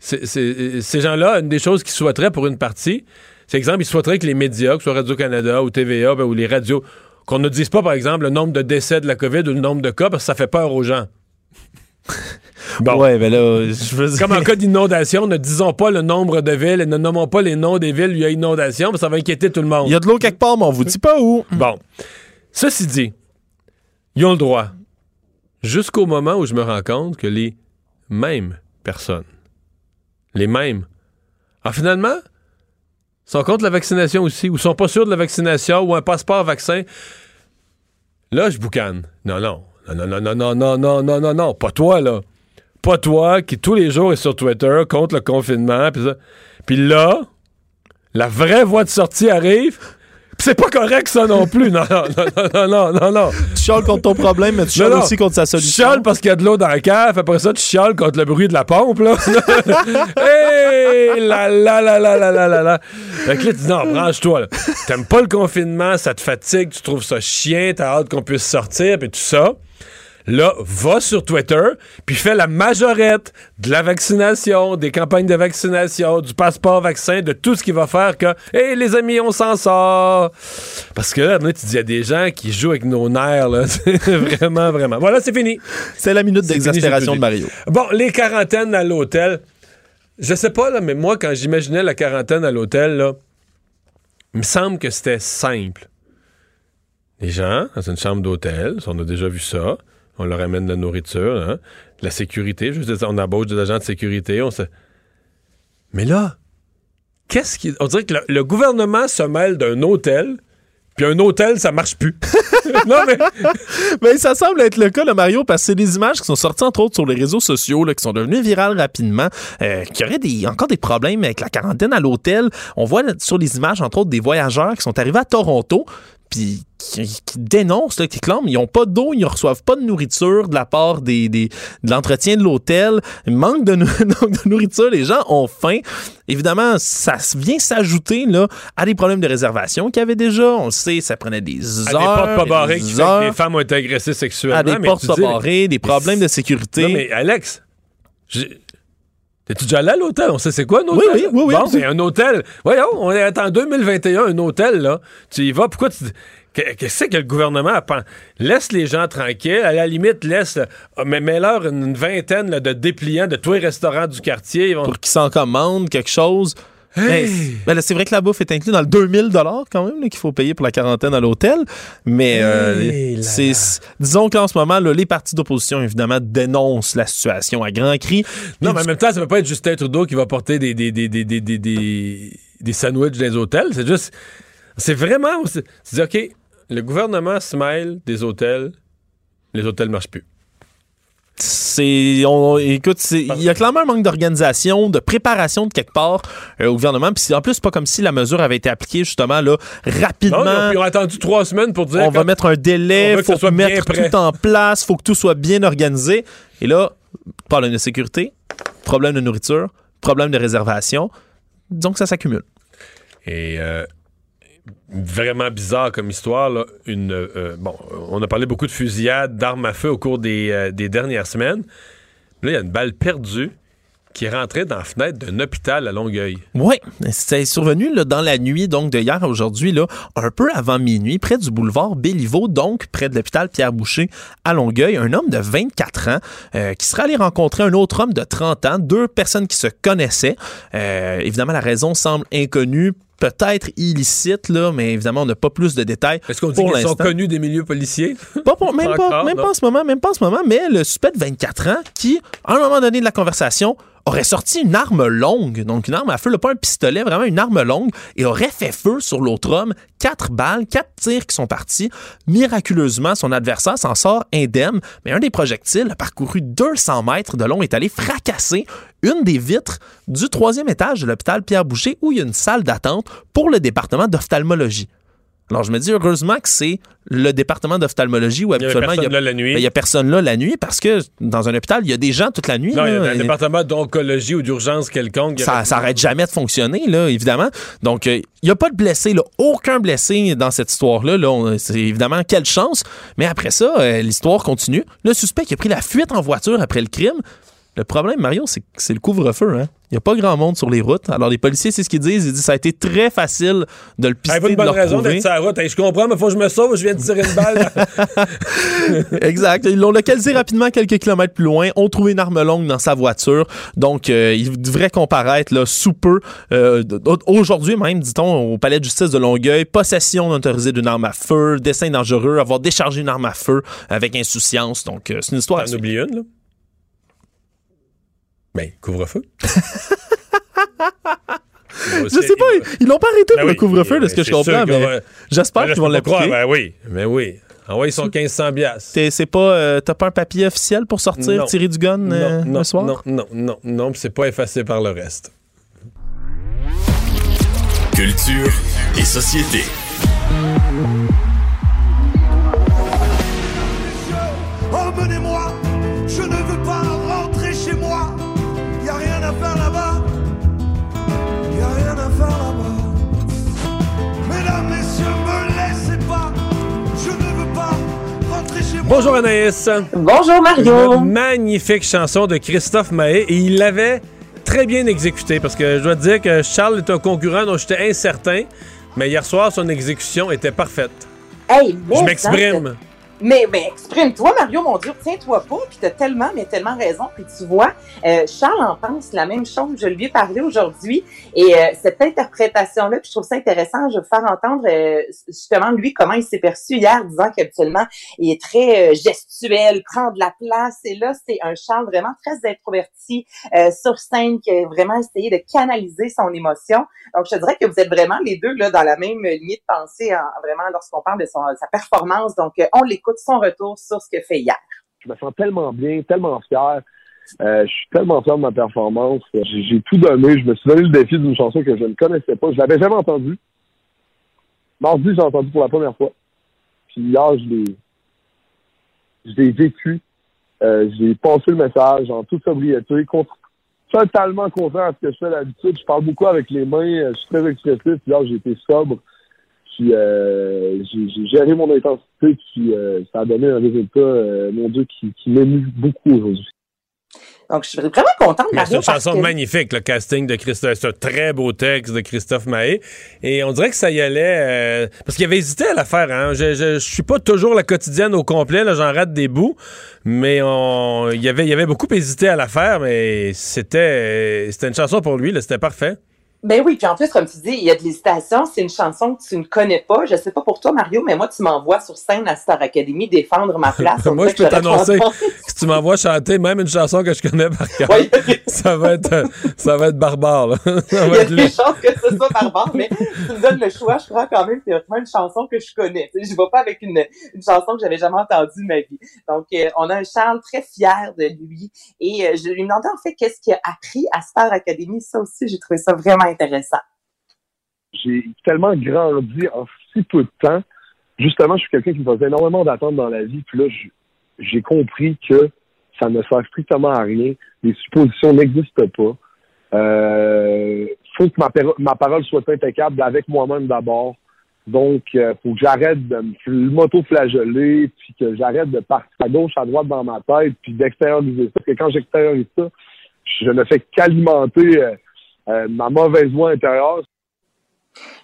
ces gens-là, une des choses qu'ils souhaiteraient pour une partie, c'est exemple, ils souhaiteraient que les médias, que ce soit Radio-Canada ou TVA ben, ou les radios, qu'on ne dise pas, par exemple, le nombre de décès de la COVID ou le nombre de cas parce que ça fait peur aux gens. <laughs> Bon. Ouais, ben là, je veux Comme en <laughs> cas d'inondation, ne disons pas le nombre de villes et ne nommons pas les noms des villes où il y a inondation, parce que ça va inquiéter tout le monde. Il y a de l'eau quelque part, mais on vous dit pas où. Bon. Ceci dit, ils ont le droit. Jusqu'au moment où je me rends compte que les mêmes personnes les mêmes. Ah, finalement, sont contre la vaccination aussi, ou sont pas sûrs de la vaccination, ou un passeport vaccin. Là, je boucane. Non, non. Non, non, non, non, non, non, non, non, non. Pas toi, là. Pas toi qui tous les jours est sur Twitter contre le confinement. Puis là, la vraie voie de sortie arrive c'est pas correct, ça non plus. Non, non, non, non, non, non. Tu chiales contre ton problème, mais tu chiales aussi contre sa solution. Tu chiales parce qu'il y a de l'eau dans la cave. Après ça, tu chiales contre le bruit de la pompe, là. <laughs> Hé! La la la la la la la la. Fait que là, tu dis, non, branche-toi, là. T'aimes pas le confinement, ça te fatigue, tu trouves ça chien, t'as hâte qu'on puisse sortir, puis tout ça. Là, va sur Twitter, puis fais la majorette de la vaccination, des campagnes de vaccination, du passeport vaccin, de tout ce qui va faire que, hé, les amis, on s'en sort. Parce que là, tu dis, il y a des gens qui jouent avec nos nerfs, là. <laughs> vraiment, vraiment. Voilà, c'est fini. C'est la minute d'exaspération de Mario. Bon, les quarantaines à l'hôtel. Je sais pas, là, mais moi, quand j'imaginais la quarantaine à l'hôtel, là, il me semble que c'était simple. Les gens, dans une chambre d'hôtel, on a déjà vu ça, on leur amène de la nourriture, hein, de la sécurité, je veux dire, on embauche des agents de sécurité, on. Mais là, qu'est-ce qui... On dirait que le, gouvernement se mêle d'un hôtel, puis un hôtel, ça marche plus. <laughs> non, <laughs> mais... Ça semble être le cas, Mario, parce que c'est des images qui sont sorties, entre autres, sur les réseaux sociaux, qui sont devenues virales rapidement, euh, qui auraient encore des problèmes avec la quarantaine à l'hôtel. On voit sur les images, entre autres, des voyageurs qui sont arrivés à Toronto, puis qui, qui dénoncent, là, qui clament, ils n'ont pas d'eau, ils ne reçoivent pas de nourriture de la part des, des- de l'entretien de l'hôtel, il manque de, <laughs> de nourriture, les gens ont faim. Évidemment, ça vient s'ajouter là, à des problèmes de réservation qu'il y avait déjà. On le sait, ça prenait des À heures. des portes pas barrées des qui que les femmes ont été agressées sexuellement. à des mais portes pas barrées, des problèmes de sécurité. Non, mais Alex, t'es-tu déjà allé à l'hôtel? On sait c'est quoi un hôtel? Oui, oui, oui, oui, Bon, c'est un hôtel. Voyons, on est en 2021, un hôtel, là. Tu y vas, pourquoi tu... que- Qu'est-ce que le gouvernement apprend? Laisse les gens tranquilles. À la limite, laisse... ah, Mais mets-leur une, une vingtaine là, de dépliants de tous les restaurants du quartier. Ils vont- pour qu'ils s'en commandent quelque chose. Hey! Ben là, c'est vrai que la bouffe est inclue dans le 2000 quand même qu'il faut payer pour la quarantaine à l'hôtel. Mais euh, Hey c'est, disons qu'en ce moment, là, les partis d'opposition, évidemment, dénoncent la situation à grands cris. Non, mais en même temps, ça peut pas être Justin Trudeau qui va porter des, des, des, des, des, des, des, des sandwichs dans les hôtels. C'est juste. C'est vraiment. C'est OK, le gouvernement se mêle des hôtels, les hôtels marchent plus. C'est on, écoute il y a clairement un manque d'organisation de préparation de quelque part euh, au gouvernement. Puis en plus c'est pas comme si la mesure avait été appliquée justement là rapidement. Non, ils ont attendu trois semaines pour dire. on va mettre un on délai que faut ça soit bien mettre tout en place faut que tout soit bien organisé. Et là problème de sécurité problème de nourriture problème de réservation. Disons que ça s'accumule. Et euh, vraiment bizarre comme histoire. Là. Une, euh, bon, on a parlé beaucoup de fusillades, d'armes à feu au cours des, euh, des dernières semaines. Là, il y a une balle perdue qui est rentrée dans la fenêtre d'un hôpital à Longueuil. Oui, c'est survenu dans la nuit donc de hier à aujourd'hui, un peu avant minuit, près du boulevard Béliveau, donc près de l'hôpital Pierre-Boucher à Longueuil. Un homme de 24 ans euh, qui serait allé rencontrer un autre homme de 30 ans, deux personnes qui se connaissaient. Évidemment, la raison semble inconnue. Peut-être illicite, là, mais évidemment, on n'a pas plus de détails. Est-ce qu'on dit qu'ils sont connus des milieux policiers? Pas pour- même <laughs> pas, même pas en ce moment, même pas en ce moment, mais le suspect de 24 ans qui, à un moment donné de la conversation, aurait sorti une arme longue, donc une arme à feu, là, pas un pistolet, vraiment une arme longue, et aurait fait feu sur l'autre homme. Quatre balles, quatre tirs qui sont partis. Miraculeusement, son adversaire s'en sort indemne, mais un des projectiles a parcouru 200 mètres de long et est allé fracasser une des vitres du troisième étage de l'hôpital Pierre-Boucher où il y a une salle d'attente pour le département d'ophtalmologie. Alors, je me dis heureusement que c'est le département d'ophtalmologie où Il y habituellement il y a, personne là la nuit. ben, il y a personne là la nuit parce que dans un hôpital, il y a des gens toute la nuit. non, il y a un et département d'oncologie ou d'urgence quelconque. y ça, avait- ça arrête jamais de fonctionner, là, évidemment. Donc, euh, il n'y a pas de blessés, là, aucun blessé dans cette histoire-là. Là, c'est évidemment quelle chance. Mais après ça, euh, l'histoire continue. Le suspect qui a pris la fuite en voiture après le crime. Le problème, Mario, c'est que c'est le couvre-feu. Hein? Il n'y a pas grand monde sur les routes. Alors, les policiers, c'est ce qu'ils disent. Ils disent que ça a été très facile de le Ah, pister, pas une de bonne raison d'être sur la route. Hey, je comprends, mais faut que je me sauve, je viens de tirer une balle. <laughs> Exact. Ils l'ont localisé rapidement quelques kilomètres plus loin, ont trouvé une arme longue dans sa voiture. Donc, euh, il devrait comparaître là, sous peu. Euh, Aujourd'hui même, dit-on, au palais de justice de Longueuil, possession non autorisée d'une arme à feu, dessin dangereux, avoir déchargé une arme à feu avec insouciance. Donc, euh, c'est une histoire. T'en oublies une, là? Ben, couvre-feu. <laughs> Je sais pas, ils- l'ont pas arrêté Ben pour oui, le couvre-feu, de ce que je comprends, mais va- j'espère Ben qu'ils vont l'appliquer. croire. Ben oui, mais oui. Ah ouais, ils sont 1500 biasses. T'es- C'est pas, euh, t'as pas un papier officiel pour sortir, Non. tirer du gun euh, non, le soir? non, non, non, non, puis c'est pas effacé par le reste. Culture et société. Bonjour Anaïs. Bonjour Mario. Une magnifique chanson de Christophe Mahé et il l'avait très bien exécutée parce que je dois te dire que Charles est un concurrent dont j'étais incertain, mais hier soir, son exécution était parfaite. Hey, Je m'exprime. Mais, mais exprime-toi, Mario, mon Dieu, tiens-toi pas, puis t'as tellement, mais tellement raison. Puis tu vois, euh, Charles en pense la même chose. Je lui ai parlé aujourd'hui. Et euh, cette interprétation-là, puis je trouve ça intéressant, je vais faire entendre euh, justement lui comment il s'est perçu hier, disant qu'habituellement, il est très euh, gestuel, prend de la place. Et là, c'est un Charles vraiment très introverti euh, sur scène qui a vraiment essayé de canaliser son émotion. Donc, je dirais que vous êtes vraiment les deux là dans la même lignée de pensée, en, vraiment lorsqu'on parle de son, sa performance. Donc, on l'écoute son retour sur ce que fait hier. Je me sens tellement bien, tellement fier. Euh, je suis tellement fier de ma performance. J'ai tout donné. Je me suis donné le défi d'une chanson que je ne connaissais pas. Je l'avais jamais entendue. Mardi, j'ai entendu pour la première fois. Puis hier, je l'ai, je l'ai vécu. Euh, j'ai pensé le message en toute sobriété, totalement content à ce que je fais d'habitude. Je parle beaucoup avec les mains. Je suis très expressif. Hier, j'ai été sobre. Puis euh, j'ai géré mon intensité, puis euh, ça a donné un résultat, euh, mon Dieu, qui, qui m'émue beaucoup aujourd'hui. Donc, je suis vraiment contente, Mario. C'est une chanson magnifique, le casting de Christophe. C'est un très beau texte de Christophe Mahé. Et on dirait que ça y allait... Euh, parce qu'il avait hésité à la faire. Hein. Je, je, je, suis pas toujours la quotidienne au complet. J'en rate des bouts. Mais on, il, avait, il avait beaucoup hésité à la faire. Mais c'était, c'était une chanson pour lui. C'était parfait. Ben oui, puis en plus, comme tu dis, il y a de l'hésitation. C'est une chanson que tu ne connais pas. Je sais pas pour toi, Mario, mais moi, tu m'envoies sur scène à Star Academy défendre ma place. <laughs> moi, je peux t'annoncer si tu m'envoies chanter même une chanson que je connais par <laughs> cœur, ça va être ça va être barbare. Là. <laughs> Ça va il y a des chances que ce soit barbare, mais tu me donnes le choix, je crois quand même que c'est une chanson que je connais. Je ne vais pas avec une, une chanson que j'avais jamais entendue de ma vie. Donc, euh, on a un Charles très fier de lui. Et euh, je lui demandais en fait qu'est-ce qu'il a appris à Star Academy. Ça aussi, j'ai trouvé ça vraiment intéressant. J'ai tellement grandi en si peu de temps. Justement, je suis quelqu'un qui me faisait énormément d'attentes dans la vie. Puis là, j'ai compris que ça ne sert strictement à rien. Les suppositions n'existent pas. Euh, faut que ma, parole soit impeccable avec moi-même d'abord. Donc, euh, faut que j'arrête de m'auto-flageller, puis que j'arrête de partir à gauche, à droite dans ma tête, puis d'extérioriser ça. Parce que quand j'extériorise ça, je ne fais qu'alimenter euh, euh, ma mauvaise voix intérieure.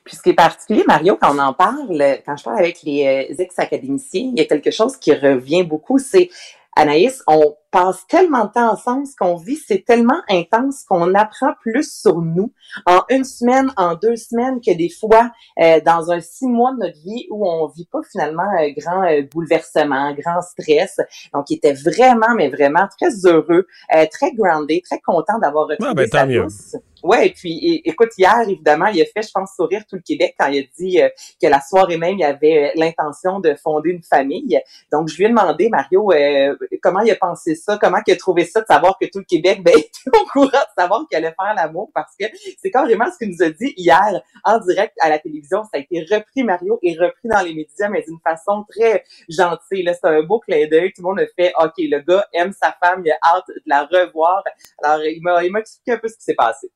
Puis ce qui est particulier, Mario, quand on en parle, quand je parle avec les euh, ex-académiciens, il y a quelque chose qui revient beaucoup, c'est Anaïs, on passe tellement de temps ensemble, ce qu'on vit, c'est tellement intense qu'on apprend plus sur nous en une semaine, en deux semaines, que des fois euh, dans un six mois de notre vie où on vit pas finalement un grand euh, bouleversement, grand stress. Donc, il était vraiment, mais vraiment très heureux, euh, très groundé, très content d'avoir retrouvé ouais, ben, sa douce. Ouais, et puis et, écoute, hier, évidemment, il a fait, je pense, sourire tout le Québec quand il a dit euh, que la soirée même, il avait euh, l'intention de fonder une famille. Donc, je lui ai demandé, Mario, euh, comment il a pensé comment il a trouvé ça de savoir que tout le Québec ben, <laughs> était au courant de savoir qu'il allait faire l'amour, parce que c'est carrément ce qu'il nous a dit hier en direct à la télévision. Ça a été repris, Mario, et repris dans les médias, mais d'une façon très gentille. C'est un beau clin d'œil. Tout le monde a fait, OK, le gars aime sa femme, il a hâte de la revoir. Alors, il m'a expliqué un peu ce qui s'est passé.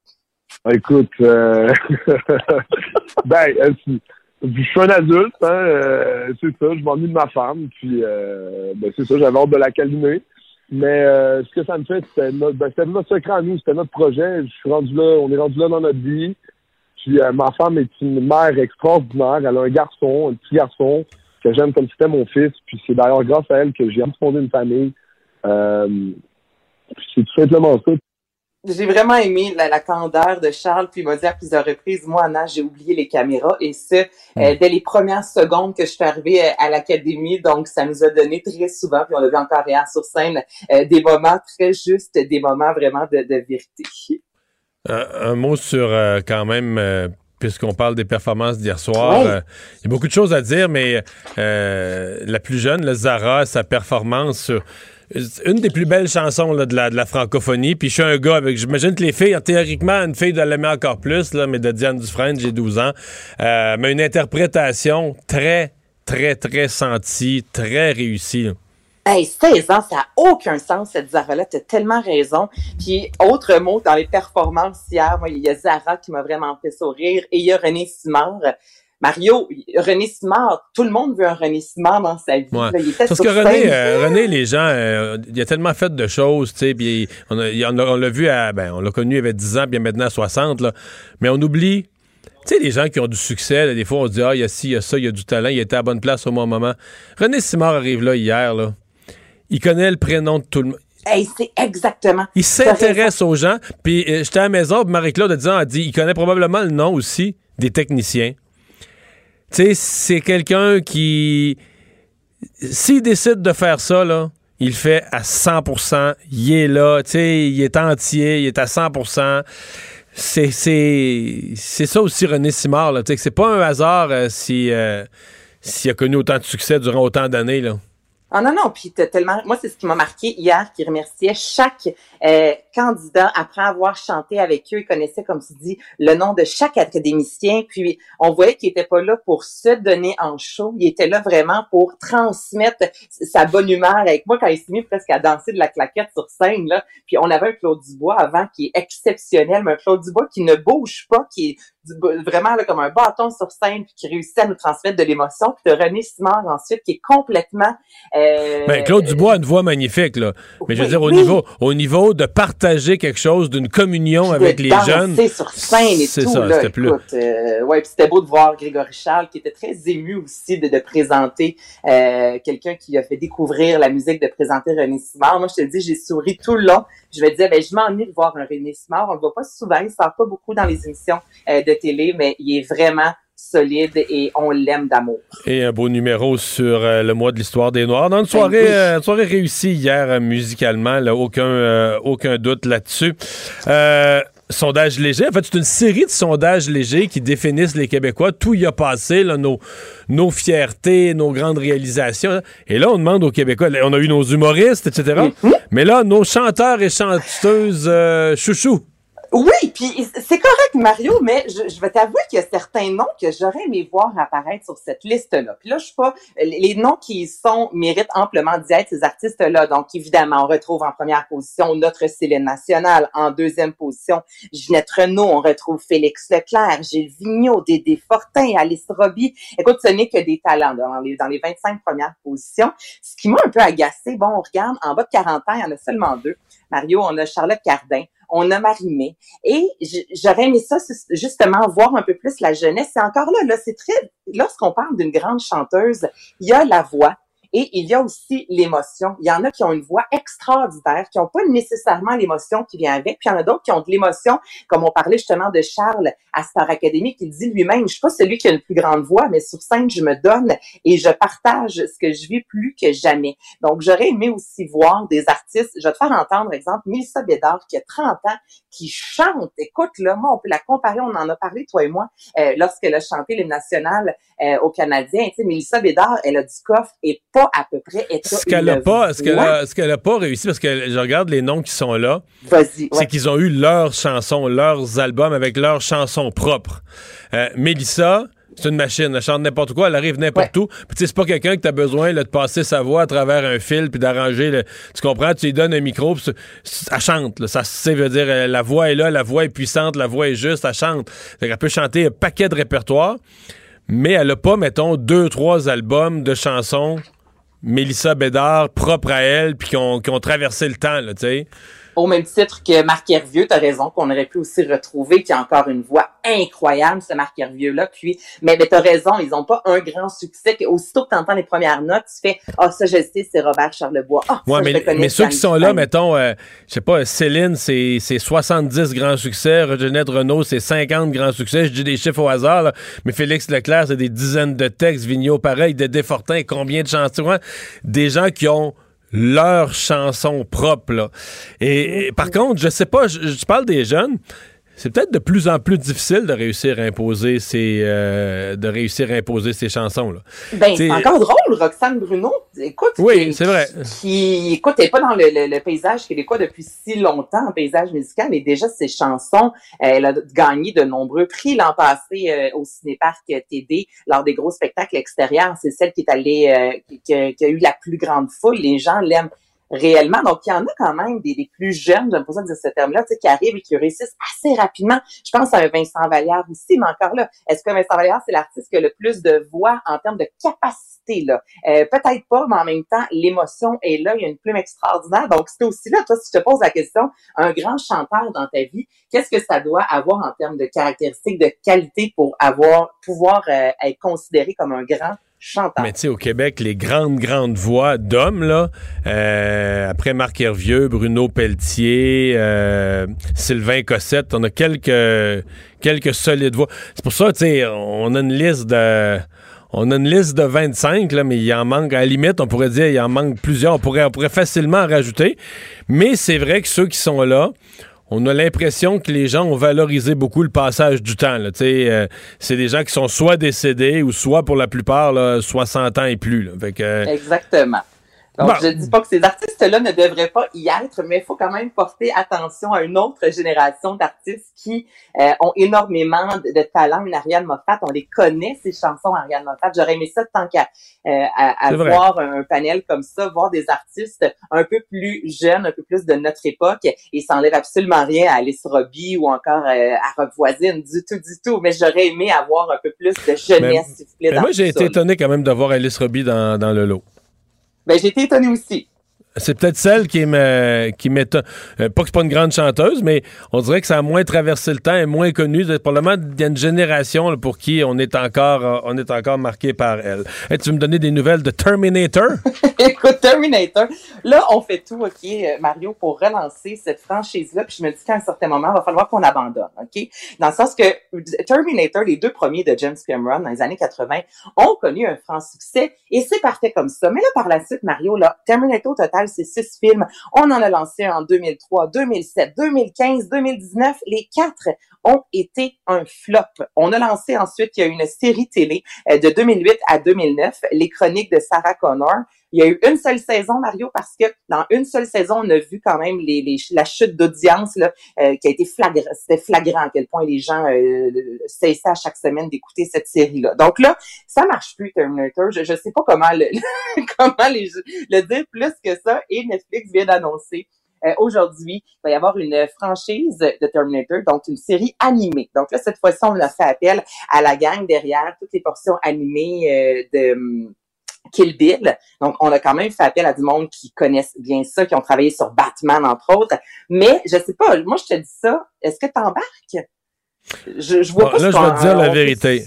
Écoute, euh... <laughs> ben, je suis un adulte, hein, euh, c'est ça, je m'ennuie de ma femme, puis euh, ben, c'est ça, j'avais hâte de la calmer. Mais euh, ce que ça me fait, c'était notre, ben, c'était notre secret à nous, c'était notre projet. Je suis rendu là, on est rendu là dans notre vie. Puis euh, ma femme est une mère extraordinaire. Elle a un garçon, un petit garçon que j'aime comme c'était mon fils. Puis c'est d'ailleurs grâce à elle que j'ai fondé une famille. Euh, c'est tout simplement ça j'ai vraiment aimé la, la, candeur de Charles, puis il m'a dit à plusieurs reprises, moi, Anna, j'ai oublié les caméras, et ce, euh, dès les premières secondes que je suis arrivée euh, à l'académie, donc ça nous a donné très souvent, puis on l'a vu encore rien sur scène, euh, des moments très justes, des moments vraiment de, de vérité. un mot sur quand même puisqu'on parle des performances d'hier soir. Il euh, y a beaucoup de choses à dire, mais euh, la plus jeune, le Zara, sa performance sur une des plus belles chansons de, la, francophonie. Puis je suis un gars avec. J'imagine que les filles, théoriquement, une fille doit l'aimer encore plus, mais de Diane Dufresne, j'ai 12 ans. Euh, mais une interprétation très, très, très sentie, très réussie. Hey, 16 ans, ça n'a aucun sens, cette Zara-là. Tu as tellement raison. Puis, autre mot, dans les performances hier, il y a Zara qui m'a vraiment fait sourire et il y a René Simard. Mario, René Simard, tout le monde veut un René Simard dans sa vie. Ouais. Là, il était Parce que René, euh, René, les gens, euh, il a tellement fait de choses, tu sais, puis on, l'a vu à, ben, on l'a connu, il avait 10 ans, puis maintenant 60, là. Mais on oublie Tu sais, les gens qui ont du succès, là, des fois, on se dit, ah, il y a ci, il y a ça, il y a du talent, il était à la bonne place au bon moment. René Simard arrive là hier, là. Il connaît le prénom de tout le monde. Hey, c'est exactement. Il s'intéresse aux gens. Puis euh, j'étais à la maison, Marie-Claude a dit, il connaît probablement le nom aussi des techniciens. Tu sais, c'est quelqu'un qui, s'il décide de faire ça, là, il fait à 100% Il est là, tu il est entier, il est à 100% c'est, c'est, c'est ça aussi René Simard, là. Tu sais, c'est pas un hasard euh, si, euh, s'il a connu autant de succès durant autant d'années. Ah non, non, puis t'as tellement... Moi, c'est ce qui m'a marqué hier, qui remerciait chaque euh, candidat après avoir chanté avec eux. Il connaissait, comme tu dis, le nom de chaque académicien. Puis, on voyait qu'il était pas là pour se donner en show. Il était là vraiment pour transmettre sa bonne humeur avec moi quand il s'est mis presque à danser de la claquette sur scène. Là. Puis, on avait un Claude Dubois avant qui est exceptionnel, mais un Claude Dubois qui ne bouge pas, qui est vraiment là, comme un bâton sur scène puis qui réussit à nous transmettre de l'émotion. Puis de René Simard ensuite qui est complètement... Euh, ben, Claude Dubois a une voix magnifique, là. Mais je veux dire, au, niveau, au niveau de partager quelque chose, d'une communion avec les jeunes... sur scène et tout, ça, là, plus... euh, ouais, c'était beau de voir Grégory Charles qui était très ému aussi de, de présenter euh, quelqu'un qui a fait découvrir la musique, de présenter René Simard. Moi, je te dis, j'ai souri tout le long. Je me disais, ben, je m'ennuie de voir un René Simard. On le voit pas souvent, il sort pas beaucoup dans les émissions euh, de télé, mais il est vraiment solide et on l'aime d'amour. Et un beau numéro sur euh, le mois de l'histoire des Noirs. Dans une soirée, euh, une soirée réussie hier euh, musicalement, là, aucun, aucun doute là-dessus. sondage léger. En fait, c'est une série de sondages légers qui définissent les Québécois. Tout y a passé, là, nos, nos fiertés, nos grandes réalisations. Et là, on demande aux Québécois, on a eu nos humoristes, etc. Mm-hmm. Mais là, nos chanteurs et chanteuses chouchous. Oui, puis c'est correct, Mario, mais je, je vais t'avouer qu'il y a certains noms que j'aurais aimé voir apparaître sur cette liste-là. Puis là, je suis pas... Les noms qui sont méritent amplement d'y être, ces artistes-là. Donc, évidemment, on retrouve en première position notre Céline Nationale. En deuxième position, Ginette Renault. On retrouve Félix Leclerc, Gilles Vigneault, Dédé Fortin, Alice Roby. Écoute, ce n'est que des talents dans les, dans les 25 premières positions. Ce qui m'a un peu agacé, bon, on regarde, en bas de 40 ans, il y en a seulement deux. Mario, on a Charlotte Cardin, on a Marimé. Et j'aurais aimé ça, justement, voir un peu plus la jeunesse. C'est encore là, là, c'est très, lorsqu'on parle d'une grande chanteuse, il y a la voix, et il y a aussi l'émotion. Il y en a qui ont une voix extraordinaire, qui n'ont pas nécessairement l'émotion qui vient avec. Puis il y en a d'autres qui ont de l'émotion, comme on parlait justement de Charles à Star Academy, qui dit lui-même, je suis pas celui qui a une plus grande voix, mais sur scène, je me donne et je partage ce que je vis plus que jamais. Donc, j'aurais aimé aussi voir des artistes. Je vais te faire entendre, exemple, Mélissa Bédard, qui a 30 ans, qui chante. Écoute, là, moi, on peut la comparer, on en a parlé, toi et moi, euh, lorsqu'elle a chanté l'hymne national euh, au Canadien. Tu sais, Mélissa Bédard, elle a du coffre et pas à peu près Ce qu'elle n'a pas, ce qu'elle a, ce qu'elle a pas réussi, parce que je regarde les noms qui sont là, c'est qu'ils ont eu leurs chansons, leurs albums avec leurs chansons propres. Euh, Mélissa, c'est une machine, elle chante n'importe quoi, elle arrive n'importe où. Puis c'est pas quelqu'un que tu as besoin de passer sa voix à travers un fil puis d'arranger le tu comprends, tu lui donnes un micro, puis elle chante là. ça c'est veut dire la voix est là, la voix est puissante, la voix est juste, elle chante. elle peut chanter un paquet de répertoires, mais elle a pas mettons deux trois albums de chansons Mélissa Bédard, propre à elle, puis qui ont, traversé le temps, tu sais au même titre que Marc Hervieux, tu as raison, qu'on aurait pu aussi retrouver, qui a encore une voix incroyable, ce Marc Hervieux-là. Puis, mais, mais tu as raison, ils n'ont pas un grand succès. Aussitôt que tu entends les premières notes, tu fais Ah, oh, ça, je sais, c'est Robert Charlebois. Ah, ouais, mais, mais ceux qui sont là, mettons, euh, je sais pas, Céline, c'est 70 grands succès, Reginette Renault, c'est 50 grands succès. Je dis des chiffres au hasard, mais Félix Leclerc, c'est des dizaines de textes, Vigneault, pareil, de Desfortins, combien de chansons? Des gens qui ont leur chanson propre. Et, par contre, je sais pas, je parle des jeunes c'est peut-être de plus en plus difficile de réussir à imposer ces euh, de réussir à imposer ces chansons là. Ben c'est encore drôle, Roxane Bruno. Écoute, oui, c'est vrai. Qui écoute, elle est pas dans le, le, le paysage québécois depuis si longtemps, paysage musical, mais déjà ses chansons, elle a gagné de nombreux prix l'an passé euh, au Cinéparc TD lors des gros spectacles extérieurs. C'est celle qui est allée, euh, qui, qui, a eu la plus grande foule. Les gens l'aiment réellement. Donc, il y en a quand même des, plus jeunes, j'aime pas ça dire ce terme-là, tu sais, qui arrivent et qui réussissent assez rapidement. Je pense à un Vincent Vallière aussi, mais encore là, est-ce que Vincent Vallière, c'est l'artiste qui a le plus de voix en termes de capacité, là? Euh, peut-être pas, mais en même temps, l'émotion est là, il y a une plume extraordinaire. Donc, c'est aussi là, toi, si je te pose la question, un grand chanteur dans ta vie, qu'est-ce que ça doit avoir en termes de caractéristiques, de qualité pour avoir, pouvoir euh, être considéré comme un grand? Mais tu sais, au Québec, les grandes, grandes voix d'hommes, là, euh, après Marc Hervieux, Bruno Pelletier, euh, Sylvain Cossette, on a quelques, quelques solides voix. C'est pour ça, tu sais, on a une liste de... On a une liste de 25, là, mais il en manque, à la limite, on pourrait dire, il en manque plusieurs. On pourrait, on pourrait facilement en rajouter. Mais c'est vrai que ceux qui sont là, on a l'impression que les gens ont valorisé beaucoup le passage du temps. Euh, c'est des gens qui sont soit décédés ou soit, pour la plupart, là, 60 ans et plus. Euh, Exactement. Donc, Bon. je dis pas que ces artistes-là ne devraient pas y être, mais il faut quand même porter attention à une autre génération d'artistes qui euh, ont énormément de, de talent. Une Ariane Moffat, on les connaît, ces chansons, Ariane Moffat. J'aurais aimé ça tant qu'à euh, à, à voir un panel comme ça, voir des artistes un peu plus jeunes, un peu plus de notre époque, et ça enlève absolument rien à Alice Robbie ou encore euh, à Rob Voisine, du tout, du tout. Mais j'aurais aimé avoir un peu plus de jeunesse, s'il vous plaît, dans moi, j'ai été étonné quand même de voir Alice Robbie dans, dans le lot. Ben, j'ai été étonnée aussi. C'est peut-être celle qui m'étonne. Euh, pas que c'est pas une grande chanteuse, mais on dirait que ça a moins traversé le temps et moins connu. Probablement, il y a une génération là, pour qui on est encore euh, on est encore marqué par elle. Tu veux me donner des nouvelles de Terminator? <laughs> Écoute, Terminator, là, on fait tout, OK, euh, Mario, pour relancer cette franchise-là. Puis je me dis qu'à un certain moment, il va falloir qu'on abandonne, OK? Dans le sens que Terminator, les deux premiers de James Cameron dans les années 80, ont connu un franc succès et c'est parfait comme ça. Mais là, par la suite, Mario, là, Terminator au total, c'est six films. On en a lancé en 2003, 2007, 2015, 2019. Les quatre ont été un flop. On a lancé ensuite, y a une série télé euh, de 2008 à 2009, Les Chroniques de Sarah Connor. Il y a eu une seule saison, Mario, parce que dans une seule saison, on a vu quand même les, les- la chute d'audience là, euh, qui a été flagrant. C'était flagrant à quel point les gens euh, cessaient à chaque semaine d'écouter cette série-là. Donc là, ça marche plus, Terminator. Je, je sais pas comment le, <laughs> comment le dire plus que ça. Et Netflix vient d'annoncer euh, aujourd'hui, il va y avoir une franchise de Terminator, donc une série animée. Donc là, cette fois-ci, on a fait appel à la gang derrière toutes les portions animées euh, de hum, Kill Bill. Donc, on a quand même fait appel à du monde qui connaissent bien ça, qui ont travaillé sur Batman, entre autres. Mais, je sais pas, moi, je te dis ça, est-ce que t'embarques? Je, je vois Bon, pas là, ce je vais te dire la vérité.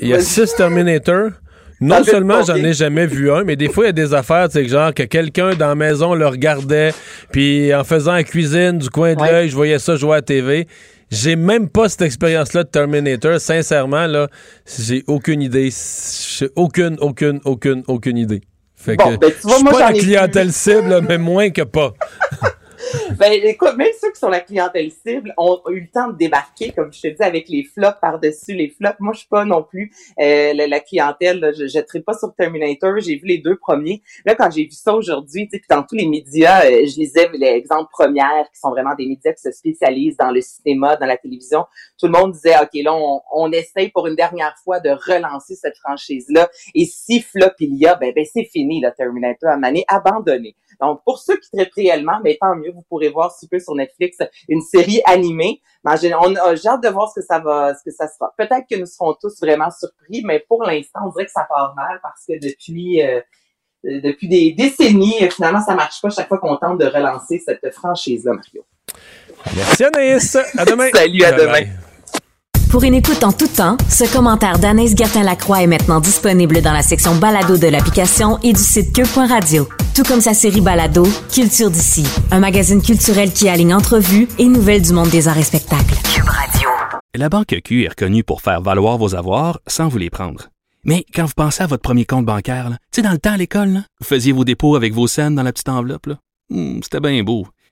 Il y a six Terminator. <laughs> Non seulement j'en ai jamais vu un, mais des fois, il y a des affaires, tu sais, que genre que quelqu'un dans la maison le regardait, puis en faisant la cuisine du coin de Ouais. l'œil, je voyais ça jouer à la TV. J'ai même pas cette expérience-là de Terminator. Sincèrement, là, j'ai aucune idée. J'ai aucune, aucune, aucune, aucune idée. Fait Bon, que, ben, tu vois, je suis pas la clientèle cible, mais moins que pas. <laughs> <laughs> Ben, écoute, même ceux qui sont la clientèle cible ont eu le temps de débarquer, comme je te dis, avec les flops par-dessus les flops. Moi, je suis pas non plus euh, la, clientèle. là, je jetterai pas sur Terminator. J'ai vu les deux premiers. Là, quand j'ai vu ça aujourd'hui, tu dans tous les médias, euh, je lisais les exemples premières, qui sont vraiment des médias qui se spécialisent dans le cinéma, dans la télévision. Tout le monde disait, OK, là, on, on essaye pour une dernière fois de relancer cette franchise-là. Et si flop il y a, ben, ben c'est fini, là, Terminator, à maner abandonné. Donc, pour ceux qui traitent réellement, mais tant mieux, vous pourrez voir sous peu sur Netflix une série animée. Mais en gé- on a- J'ai hâte de voir ce que ça va, ce que ça sera. Peut-être que nous serons tous vraiment surpris, mais pour l'instant, on dirait que ça part mal parce que depuis euh, euh, depuis des décennies, finalement, ça marche pas chaque fois qu'on tente de relancer cette franchise-là, Mario. Merci Anaïs. À demain. <laughs> Salut, à Bye demain. Pour une écoute en tout temps, ce commentaire d'Anaïs Gertin-Lacroix est maintenant disponible dans la section balado de l'application et du site cube.radio. Tout comme sa série balado, Culture d'ici, un magazine culturel qui aligne entrevues et nouvelles du monde des arts et spectacles. Radio. La Banque Q est reconnue pour faire valoir vos avoirs sans vous les prendre. Mais quand vous pensez à votre premier compte bancaire, tu sais, dans le temps à l'école, vous faisiez vos dépôts avec vos scènes dans la petite enveloppe. Hmm, C'était bien beau.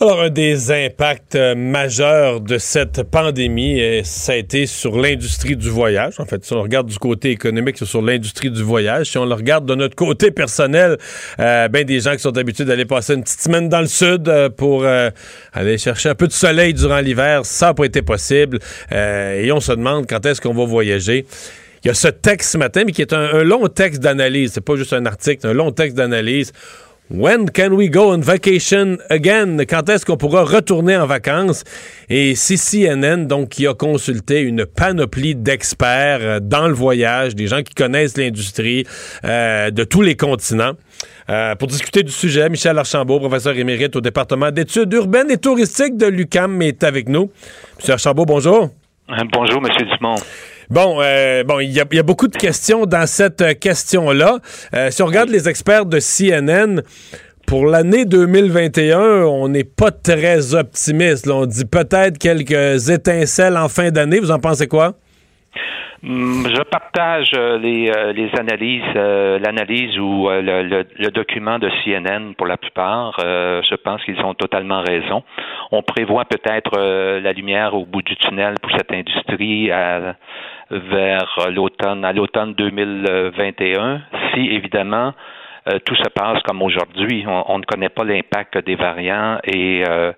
Alors, un des impacts euh, majeurs de cette pandémie, euh, ça a été sur l'industrie du voyage. En fait, si on regarde du côté économique, c'est sur l'industrie du voyage. Si on le regarde de notre côté personnel, euh, ben des gens qui sont habitués d'aller passer une petite semaine dans le sud euh, pour aller chercher un peu de soleil durant l'hiver, ça n'a pas été possible. Et on se demande quand est-ce qu'on va voyager. Il y a ce texte ce matin, mais qui est un, un long texte d'analyse. C'est pas juste un article, c'est un long texte d'analyse. When can we go on vacation again? Quand est-ce qu'on pourra retourner en vacances? Et CCNN, donc, qui a consulté une panoplie d'experts euh, dans le voyage, des gens qui connaissent l'industrie euh, de tous les continents. Euh, pour discuter du sujet, Michel Archambault, professeur émérite au département d'études urbaines et touristiques de l'UCAM, est avec nous. Monsieur Archambault, bonjour. Bonjour, Monsieur Dumont. Bon, euh, bon, il y, y a beaucoup de questions dans cette euh, question-là. Euh, si on regarde les experts de CNN, pour l'année 2021, on n'est pas très optimiste. là. On dit peut-être quelques étincelles en fin d'année. Vous en pensez quoi? Hum, Je partage euh, les, euh, les analyses, euh, l'analyse ou euh, le, le- le document de CNN pour la plupart. Euh, je pense qu'ils ont totalement raison. On prévoit peut-être la lumière au bout du tunnel pour cette industrie à- vers l'automne, à l'automne 2021, si évidemment euh, tout se passe comme aujourd'hui. On, on ne connaît pas l'impact des variants et euh,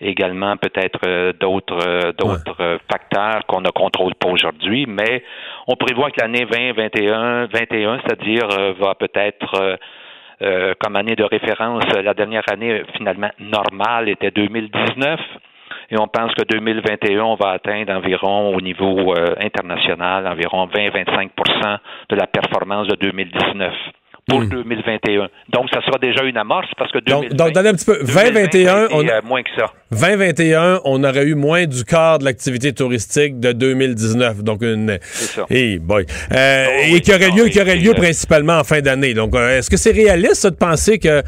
également peut-être euh, d'autres d'autres facteurs qu'on ne contrôle pas aujourd'hui, mais on prévoit que l'année 2021, 21, c'est-à-dire euh, va peut-être euh, euh, comme année de référence, la dernière année finalement normale était 2019. Et on pense que 2021, on va atteindre environ au niveau euh, international environ 20-25 de la performance de 2019 pour 2021. Donc, ça sera déjà une amorce parce que Donc, 2020, donc donnez un petit peu. 2020 2021, on, euh, moins que ça. 2021, on aurait eu moins du quart de l'activité touristique de 2019. Donc, une. C'est ça. Hey boy. Euh, Oh, et qui aurait non, lieu, qui aurait lieu euh, principalement en fin d'année. Donc, euh, est-ce que c'est réaliste, ça, de penser que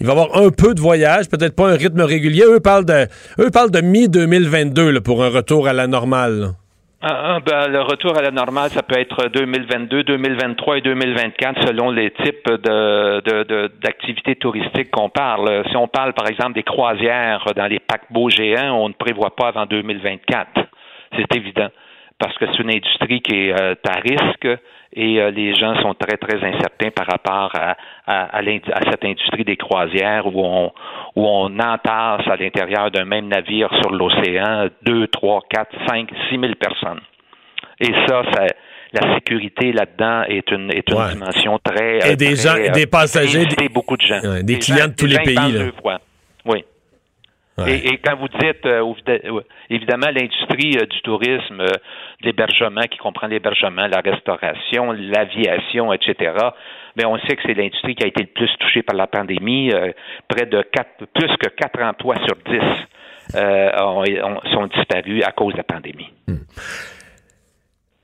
il va y avoir un peu de voyage, peut-être pas un rythme régulier? Eux parlent de, eux parlent de mi-2022 pour un retour à la normale. là. Ah, ah, ben, le retour à la normale, ça peut être 2022, 2023 et 2024 selon les types de, de, de- d'activités touristiques qu'on parle. Si on parle, par exemple, des croisières dans les paquebots géants, on ne prévoit pas avant 2024. C'est évident. Parce que c'est une industrie qui est euh, à risque et euh, les gens sont très, très incertains par rapport à, à, à l'indu- à cette industrie des croisières où on, où on entasse à l'intérieur d'un même navire sur l'océan deux, trois, quatre, cinq, six mille personnes. Et ça, ça la sécurité là-dedans est une, est une Ouais. dimension très. Et des très, gens- euh, des passagers, des- beaucoup de gens. Ouais, des clients gens- de tous les pays, là. fois. Oui. Ouais. Et, et quand vous dites, euh, évid- évidemment, l'industrie euh, du tourisme, l'hébergement, qui comprend l'hébergement, la restauration, l'aviation, etc., mais on sait que c'est l'industrie qui a été le plus touchée par la pandémie. euh, près de quatre, plus que quatre emplois sur dix euh, ont- ont- sont disparus à cause de la pandémie.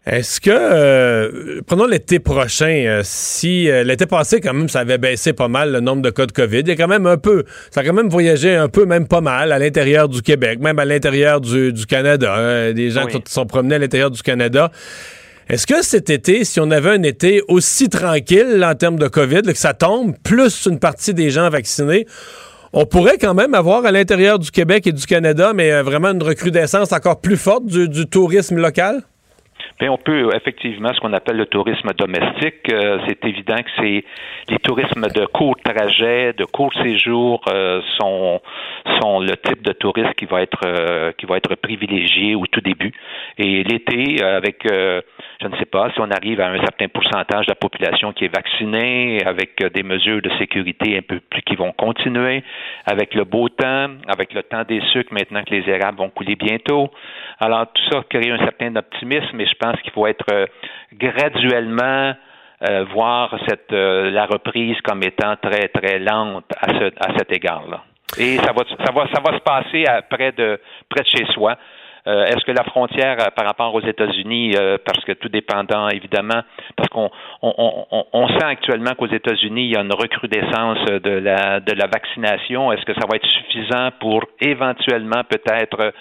Est-ce que, euh, prenons l'été prochain, euh, si euh, l'été passé, quand même, ça avait baissé pas mal le nombre de cas de COVID, il y a quand même un peu, ça a quand même voyagé un peu, même pas mal, à l'intérieur du Québec, même à l'intérieur du, du Canada. hein, des gens Oui. qui sont- promenés à l'intérieur du Canada. Est-ce que cet été, si on avait un été aussi tranquille là, en termes de COVID, là, que ça tombe, plus une partie des gens vaccinés, on pourrait quand même avoir à l'intérieur du Québec et du Canada, mais vraiment une recrudescence encore plus forte du, du tourisme local? Bien, on peut effectivement ce qu'on appelle le tourisme domestique. euh, c'est évident que c'est les tourismes de court trajet, de court séjour euh, sont sont le type de tourisme qui va être euh, qui va être privilégié au tout début. Et l'été, avec euh, je ne sais pas si on arrive à un certain pourcentage de la population qui est vaccinée, avec euh, des mesures de sécurité un peu plus qui vont continuer, avec le beau temps, avec le temps des sucres maintenant que les érables vont couler bientôt. Alors tout ça crée un certain optimisme, mais je pense qu'il faut être euh, graduellement euh, voir cette euh, la reprise comme étant très très lente à ce à cet égard-là. Et ça va ça va ça va se passer à près de près de chez soi. Euh, Est-ce que la frontière euh, par rapport aux États-Unis, euh, parce que tout dépendant évidemment, parce qu'on on, on, on- on sent actuellement qu'aux États-Unis il y a une recrudescence de la de la vaccination. Est-ce que ça va être suffisant pour éventuellement peut-être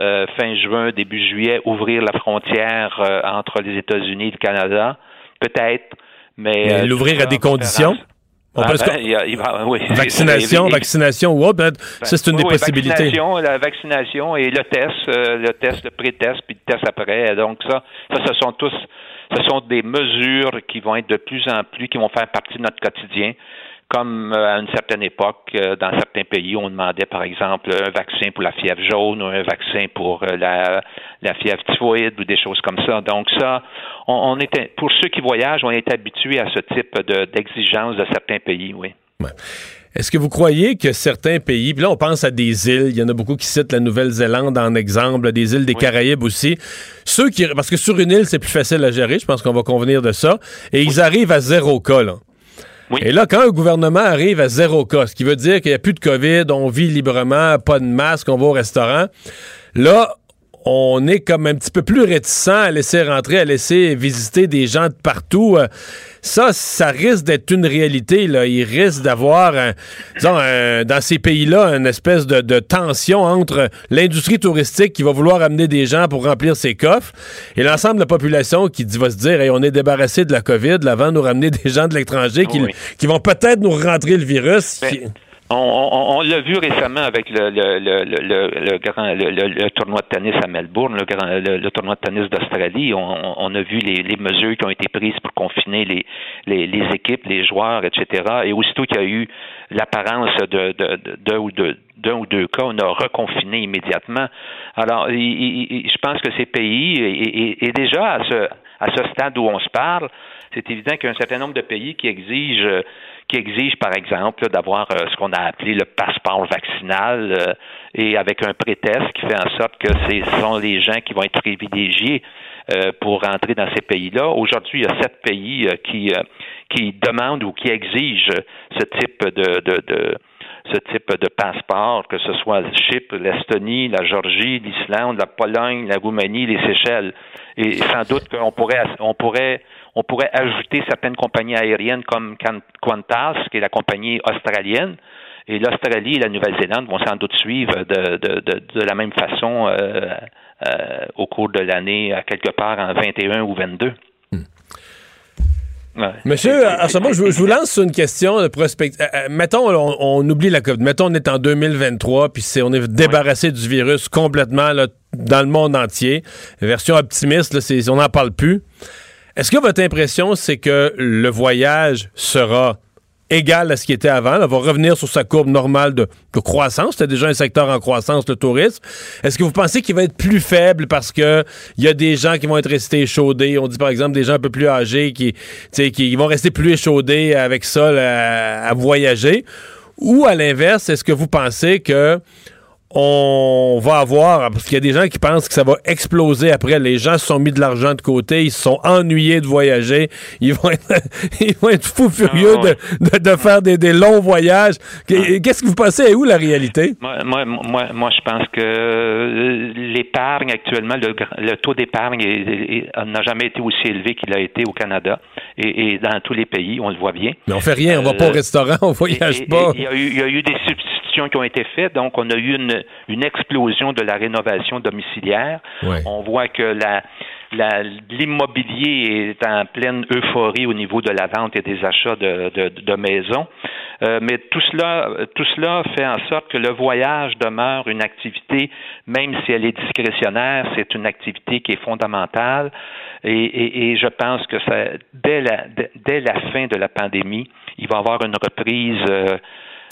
euh, fin juin, début juillet, ouvrir la frontière euh, entre les États-Unis et le Canada, peut-être, mais... Mais l'ouvrir à des conditions? On peut ben, y a- oui. <laughs> Vaccination, <laughs> vaccination ou autre, ça c'est une oui, des oui, possibilités. Vaccination, la vaccination et le test, euh, le test, le pré-test, puis le test après. Donc ça, ça, ce sont tous, ce sont des mesures qui vont être de plus en plus, qui vont faire partie de notre quotidien. Comme euh, à une certaine époque, euh, dans certains pays, on demandait par exemple un vaccin pour la fièvre jaune ou un vaccin pour euh, la, la fièvre typhoïde ou des choses comme ça. Donc ça, on, on était, pour ceux qui voyagent, on est habitués à ce type de- d'exigence de certains pays, oui. Est-ce que vous croyez que certains pays, puis là on pense à des îles, il y en a beaucoup qui citent la Nouvelle-Zélande en exemple, des îles des Caraïbes aussi, ceux qui, parce que sur une île c'est plus facile à gérer, je pense qu'on va convenir de ça, et ils arrivent à zéro cas là. Et là, quand un gouvernement arrive à zéro cas, ce qui veut dire qu'il n'y a plus de COVID, on vit librement, pas de masque, on va au restaurant, là, on est comme un petit peu plus réticent à laisser rentrer, à laisser visiter des gens de partout. Euh, Ça, ça risque d'être une réalité. Là. Il risque d'avoir, un- disons, un- dans ces pays-là, une espèce de, de tension entre l'industrie touristique qui va vouloir amener des gens pour remplir ses coffres et l'ensemble de la population qui va se dire, Hey, on est débarrassé de la COVID, là, avant de nous ramener des gens de l'étranger qui, Oui. qui vont peut-être nous rentrer le virus. Ben, Qui- On, on- l'a vu récemment avec le, le, le, le, grand le, tournoi de tennis à Melbourne, le, grand, le, tournoi de tennis d'Australie. On, a vu les, mesures qui ont été prises pour confiner les, les, équipes, les joueurs, etc. Et aussitôt qu'il y a eu l'apparence de, de, de- d'un ou deux d'un ou deux cas, on a reconfiné immédiatement. Alors, je pense que ces pays, et, et- et déjà à ce, à ce stade où on se parle, c'est évident qu'il y a un certain nombre de pays qui exigent, euh, qui exigent par exemple, d'avoir euh, ce qu'on a appelé le passeport vaccinal euh, et avec un pré-test qui fait en sorte que ce sont les gens qui vont être privilégiés euh, pour rentrer dans ces pays-là. Aujourd'hui, il y a sept pays euh, qui, euh, qui demandent ou qui exigent ce type de, de, de ce type de passeport, que ce soit Chypre, l'Estonie, la Géorgie, l'Islande, la Pologne, la Roumanie, les Seychelles. Et sans doute qu'on pourrait, on pourrait, on pourrait ajouter certaines compagnies aériennes comme Qan- Qantas, qui est la compagnie australienne. Et l'Australie et la Nouvelle-Zélande vont sans doute suivre de, de, de, de la même façon euh, euh, au cours de l'année, à quelque part en 21 ou 22. Ouais. Monsieur, à ce moment, je, vous- je vous lance sur une question de prospect. euh, mettons, on, on oublie la COVID. Mettons, on est en 2023, puis on est débarrassé du virus complètement là, dans le monde entier. Version optimiste, là, c'est, on n'en parle plus. Est-ce que votre impression, c'est que le voyage sera égal à ce qui était avant, là, va revenir sur sa courbe normale de, croissance. C'était déjà un secteur en croissance, le tourisme. Est-ce que vous pensez qu'il va être plus faible parce que il y a des gens qui vont être restés échaudés? On dit par exemple des gens un peu plus âgés qui, qui vont rester plus échaudés avec ça à voyager. Ou à l'inverse, est-ce que vous pensez que on va avoir, parce qu'il y a des gens qui pensent que ça va exploser après. Les gens se sont mis de l'argent de côté, ils se sont ennuyés de voyager, ils vont être, <laughs> ils vont être fous furieux Ah, de, de- de faire des, des longs voyages. Qu- Qu'est-ce que vous pensez? Et où la réalité? Moi, moi, moi, moi, je pense que euh, l'épargne actuellement, le, le taux d'épargne est- est- est- n'a jamais été aussi élevé qu'il a été au Canada et, et dans tous les pays, on le voit bien. Mais on fait rien, on va pas au Euh, restaurant, <laughs> on voyage Et- et- pas. Il y, a eu, il y a eu des qui ont été faites, donc on a eu une, une explosion de la rénovation domiciliaire. On voit que la, l'immobilier est en pleine euphorie au niveau de la vente et des achats de, de, de maisons. Euh, mais tout cela, tout cela fait en sorte que le voyage demeure une activité, même si elle est discrétionnaire, c'est une activité qui est fondamentale. Et, et- et je pense que ça, dès, la, dès la fin de la pandémie, il va y avoir une reprise euh,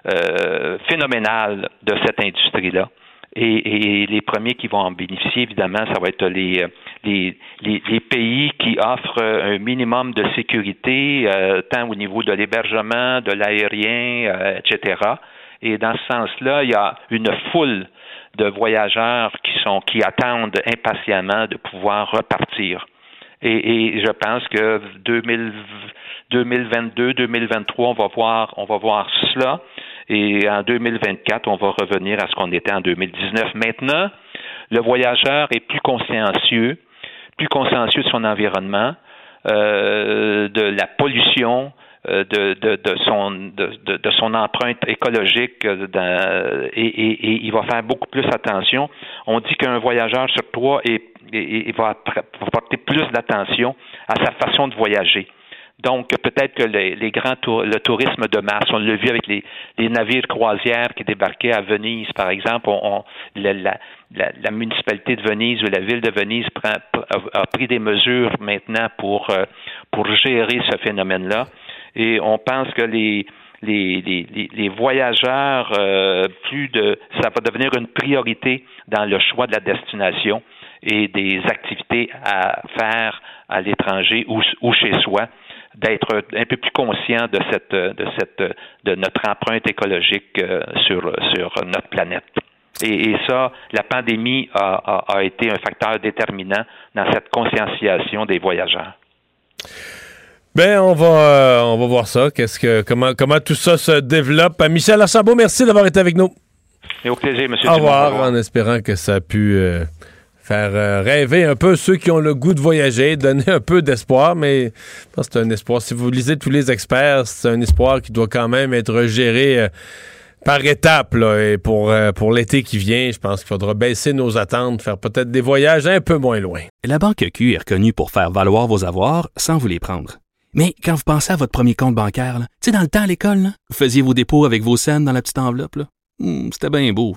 euh, phénoménale de cette industrie-là. Et, et les premiers qui vont en bénéficier, évidemment, ça va être les, les, les, les pays qui offrent un minimum de sécurité, euh, tant au niveau de l'hébergement, de l'aérien, euh, etc. Et dans ce sens-là, il y a une foule de voyageurs qui sont qui attendent impatiemment de pouvoir repartir. Et, et je pense que 2000 2022, 2023, on va voir, on va voir cela. Et en 2024, on va revenir à ce qu'on était en 2019. Maintenant, le voyageur est plus consciencieux, plus consciencieux de son environnement, euh, de la pollution, euh, de, de, son, de, de, son empreinte écologique euh, et, et, et, il va faire beaucoup plus attention. On dit qu'un voyageur sur trois est, et, va porter plus d'attention à sa façon de voyager. Donc, peut-être que les, les grands le tourisme de masse, on l'a vu avec les, les, navires croisières qui débarquaient à Venise, par exemple, on, la, la, la, municipalité de Venise ou la ville de Venise prend, a, pris des mesures maintenant pour, euh, pour gérer ce phénomène-là. Et on pense que les, les, les, les voyageurs, euh, plus de, ça va devenir une priorité dans le choix de la destination et des activités à faire à l'étranger ou, ou chez soi d'être un peu plus conscient de cette de cette de notre empreinte écologique euh, sur sur notre planète. Et, ça, la pandémie a, a, été un facteur déterminant dans cette conscientisation des voyageurs. Ben, on va, euh, on va voir ça. Qu'est-ce que, comment, comment tout ça se développe. Michel Archambault, merci d'avoir été avec nous. Et au plaisir, monsieur. Au revoir, en espérant que ça a pu euh, faire euh, rêver un peu ceux qui ont le goût de voyager, donner un peu d'espoir, mais c'est un espoir. Si vous lisez tous les experts, c'est un espoir qui doit quand même être géré par étapes. et pour, pour l'été qui vient, je pense qu'il faudra baisser nos attentes, faire peut-être des voyages un peu moins loin. La Banque Q est reconnue pour faire valoir vos avoirs sans vous les prendre. Mais quand vous pensez à votre premier compte bancaire, tu sais, dans le temps à l'école, vous faisiez vos dépôts avec vos scènes dans la petite enveloppe. Hmm, c'était bien beau.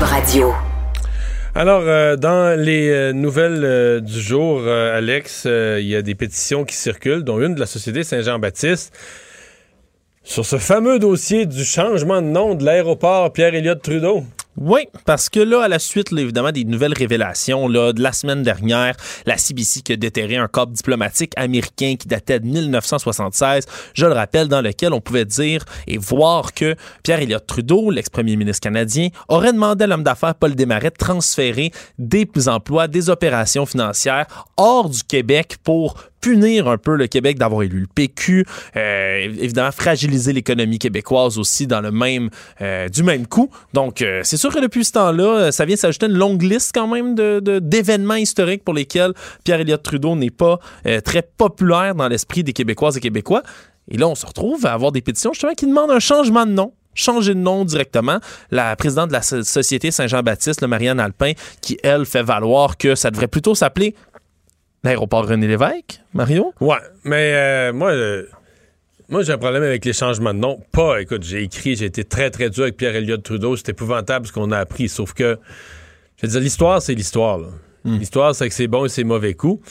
Radio. Alors, euh, dans les euh, nouvelles euh, du jour, Alex, il y a des pétitions qui circulent, dont une de la Société Saint-Jean-Baptiste, sur ce fameux dossier du changement de nom de l'aéroport Pierre-Éliott Trudeau. Oui, parce que là, à la suite, évidemment, des nouvelles révélations de la semaine dernière, la CBC qui a déterré un corps diplomatique américain qui datait de 1976, je le rappelle, dans lequel on pouvait dire et voir que Pierre Elliott Trudeau, l'ex-premier ministre canadien, aurait demandé à l'homme d'affaires Paul Desmarais de transférer des emplois, des opérations financières hors du Québec pour punir un peu le Québec d'avoir élu le PQ, euh, évidemment fragiliser l'économie québécoise aussi dans le même euh, du même coup. Donc euh, c'est sûr que depuis ce temps-là, ça vient s'ajouter une longue liste quand même de d'événements historiques pour lesquels Pierre Elliott Trudeau n'est pas très populaire dans l'esprit des Québécoises et Québécois. Et là, on se retrouve à avoir des pétitions justement qui demandent un changement de nom changer de nom directement. La présidente de la Société Saint-Jean-Baptiste, Marianne Alpin, qui, elle, fait valoir que ça devrait plutôt s'appeler L'aéroport René Lévesque, Mario? Ouais, mais euh, moi, euh, moi j'ai un problème avec les changements de nom. Pas, écoute, j'ai écrit, j'ai été très, très dur avec Pierre Elliott Trudeau. C'est épouvantable ce qu'on a appris. Sauf que, je veux dire, l'histoire, c'est l'histoire. Hmm. L'histoire, c'est que c'est bon et c'est mauvais coups.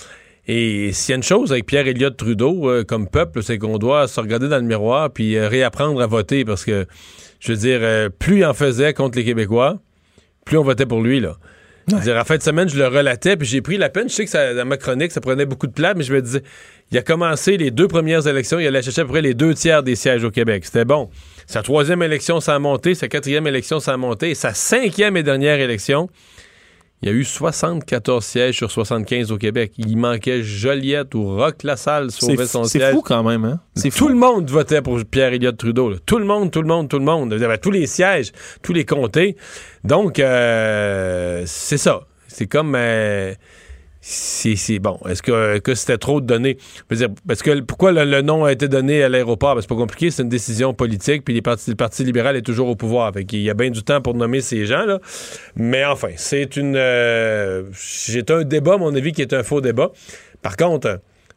Et s'il y a une chose avec Pierre Elliott Trudeau, euh, comme peuple, c'est qu'on doit se regarder dans le miroir puis réapprendre à voter parce que, je veux dire, plus il en faisait contre les Québécois, plus on votait pour lui, là. Dire, en fin de semaine, je le relatais, puis j'ai pris la peine. Je sais que ça, dans ma chronique, ça prenait beaucoup de place, mais je me disais, il a commencé les deux premières élections, il allait chercher à peu près les deux tiers des sièges au Québec. C'était bon. Sa troisième élection, ça a monté. Sa quatrième élection, ça a monté. Et sa cinquième et dernière élection, il y a eu 74 sièges sur 75 au Québec. Il manquait Joliette ou Rock-LaSalle sauvait son siège. C'est fou quand même, hein? Tout le monde votait pour Pierre Elliott Trudeau. Tout le monde, tout le monde, tout le monde. Il y avait tous les sièges, tous les comtés. Donc, euh, c'est ça. C'est comme... Euh, c'est bon. Est-ce que, c'était trop de données? parce que pourquoi le, nom a été donné à l'aéroport? Ben, c'est pas compliqué, c'est une décision politique, puis les partis, le Parti libéral est toujours au pouvoir. Fait Il y a bien du temps pour nommer ces gens-là. Mais enfin, c'est. Euh, j'ai un débat, à mon avis, qui est un faux débat. Par contre,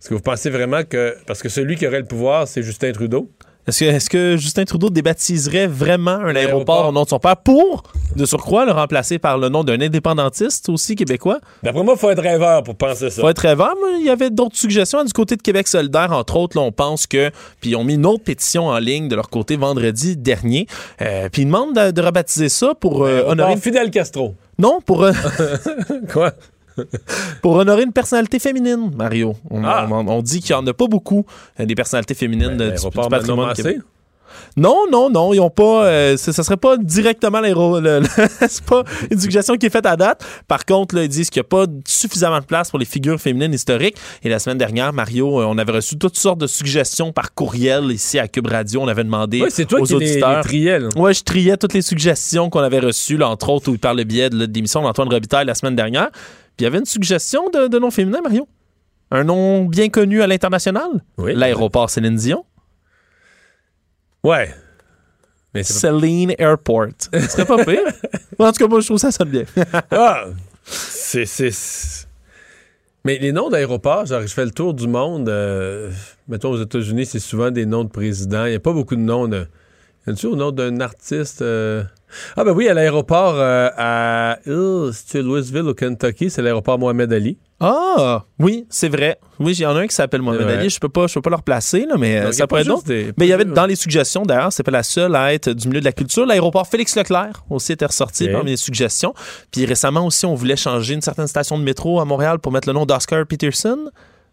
est-ce que vous pensez vraiment que. Parce que celui qui aurait le pouvoir, c'est Justin Trudeau? Est-ce que, Justin Trudeau débaptiserait vraiment un aéroport au nom de son père pour, de surcroît, le remplacer par le nom d'un indépendantiste aussi québécois? D'après moi, il faut être rêveur pour penser ça. faut être rêveur, mais il y avait d'autres suggestions du côté de Québec solidaire, entre autres. Là, on pense que. Puis ils ont mis une autre pétition en ligne de leur côté vendredi dernier. Euh, puis ils demandent de, rebaptiser ça pour euh, honorer. Fidel Castro. Non, pour. <laughs> Quoi? <laughs> Pour honorer une personnalité féminine, Mario. On, Ah. on- on dit qu'il n'y en a pas beaucoup, euh, des personnalités féminines Ben, euh, du, du patrimoine. Non, non, non, ils ont pas. euh, ce ça serait pas directement l'aéro. le- le- <laughs> C'est pas une suggestion qui est faite à date. Par contre, là, ils disent qu'il n'y a pas suffisamment de place pour les figures féminines historiques. Et la semaine dernière, Mario, euh, on avait reçu toutes sortes de suggestions par courriel ici à Cube Radio. On avait demandé Oui, c'est toi aux qui les, les auditeurs. triais, là. Ouais, je triais toutes les suggestions qu'on avait reçues, là, entre autres, par le biais de l'émission d'Antoine Robitaille la semaine dernière. Puis il y avait une suggestion de, de nom féminin, Mario. Un nom bien connu à l'international? Oui. L'aéroport Céline Dion. Ouais. Mais c'est pas- Celine Airport. <laughs> Ce serait pas pire. en tout cas, moi, je trouve ça sonne bien. <laughs> Ah! C'est. c'est- c'est- Mais les noms d'aéroports, genre, je fais le tour du monde. euh, mettons, aux États-Unis, c'est souvent des noms de présidents. Il n'y a pas beaucoup de noms de. Y a-tu au nom d'un artiste? euh? Ah, ben oui, à l'aéroport euh, à. Louisville, au Kentucky, c'est l'aéroport Mohamed Ali. Ah, oui, c'est vrai. Oui, il y en a un qui s'appelle Mohamed. Ali. Je peux pas, je peux pas le replacer, là, mais euh, Donc, ça pourrait être des- Mais il y avait dans les suggestions, d'ailleurs, c'est pas la seule à être du milieu de la culture. L'aéroport Félix Leclerc aussi était ressorti parmi les suggestions. Puis récemment aussi, on voulait changer une certaine station de métro à Montréal pour mettre le nom d'Oscar Peterson.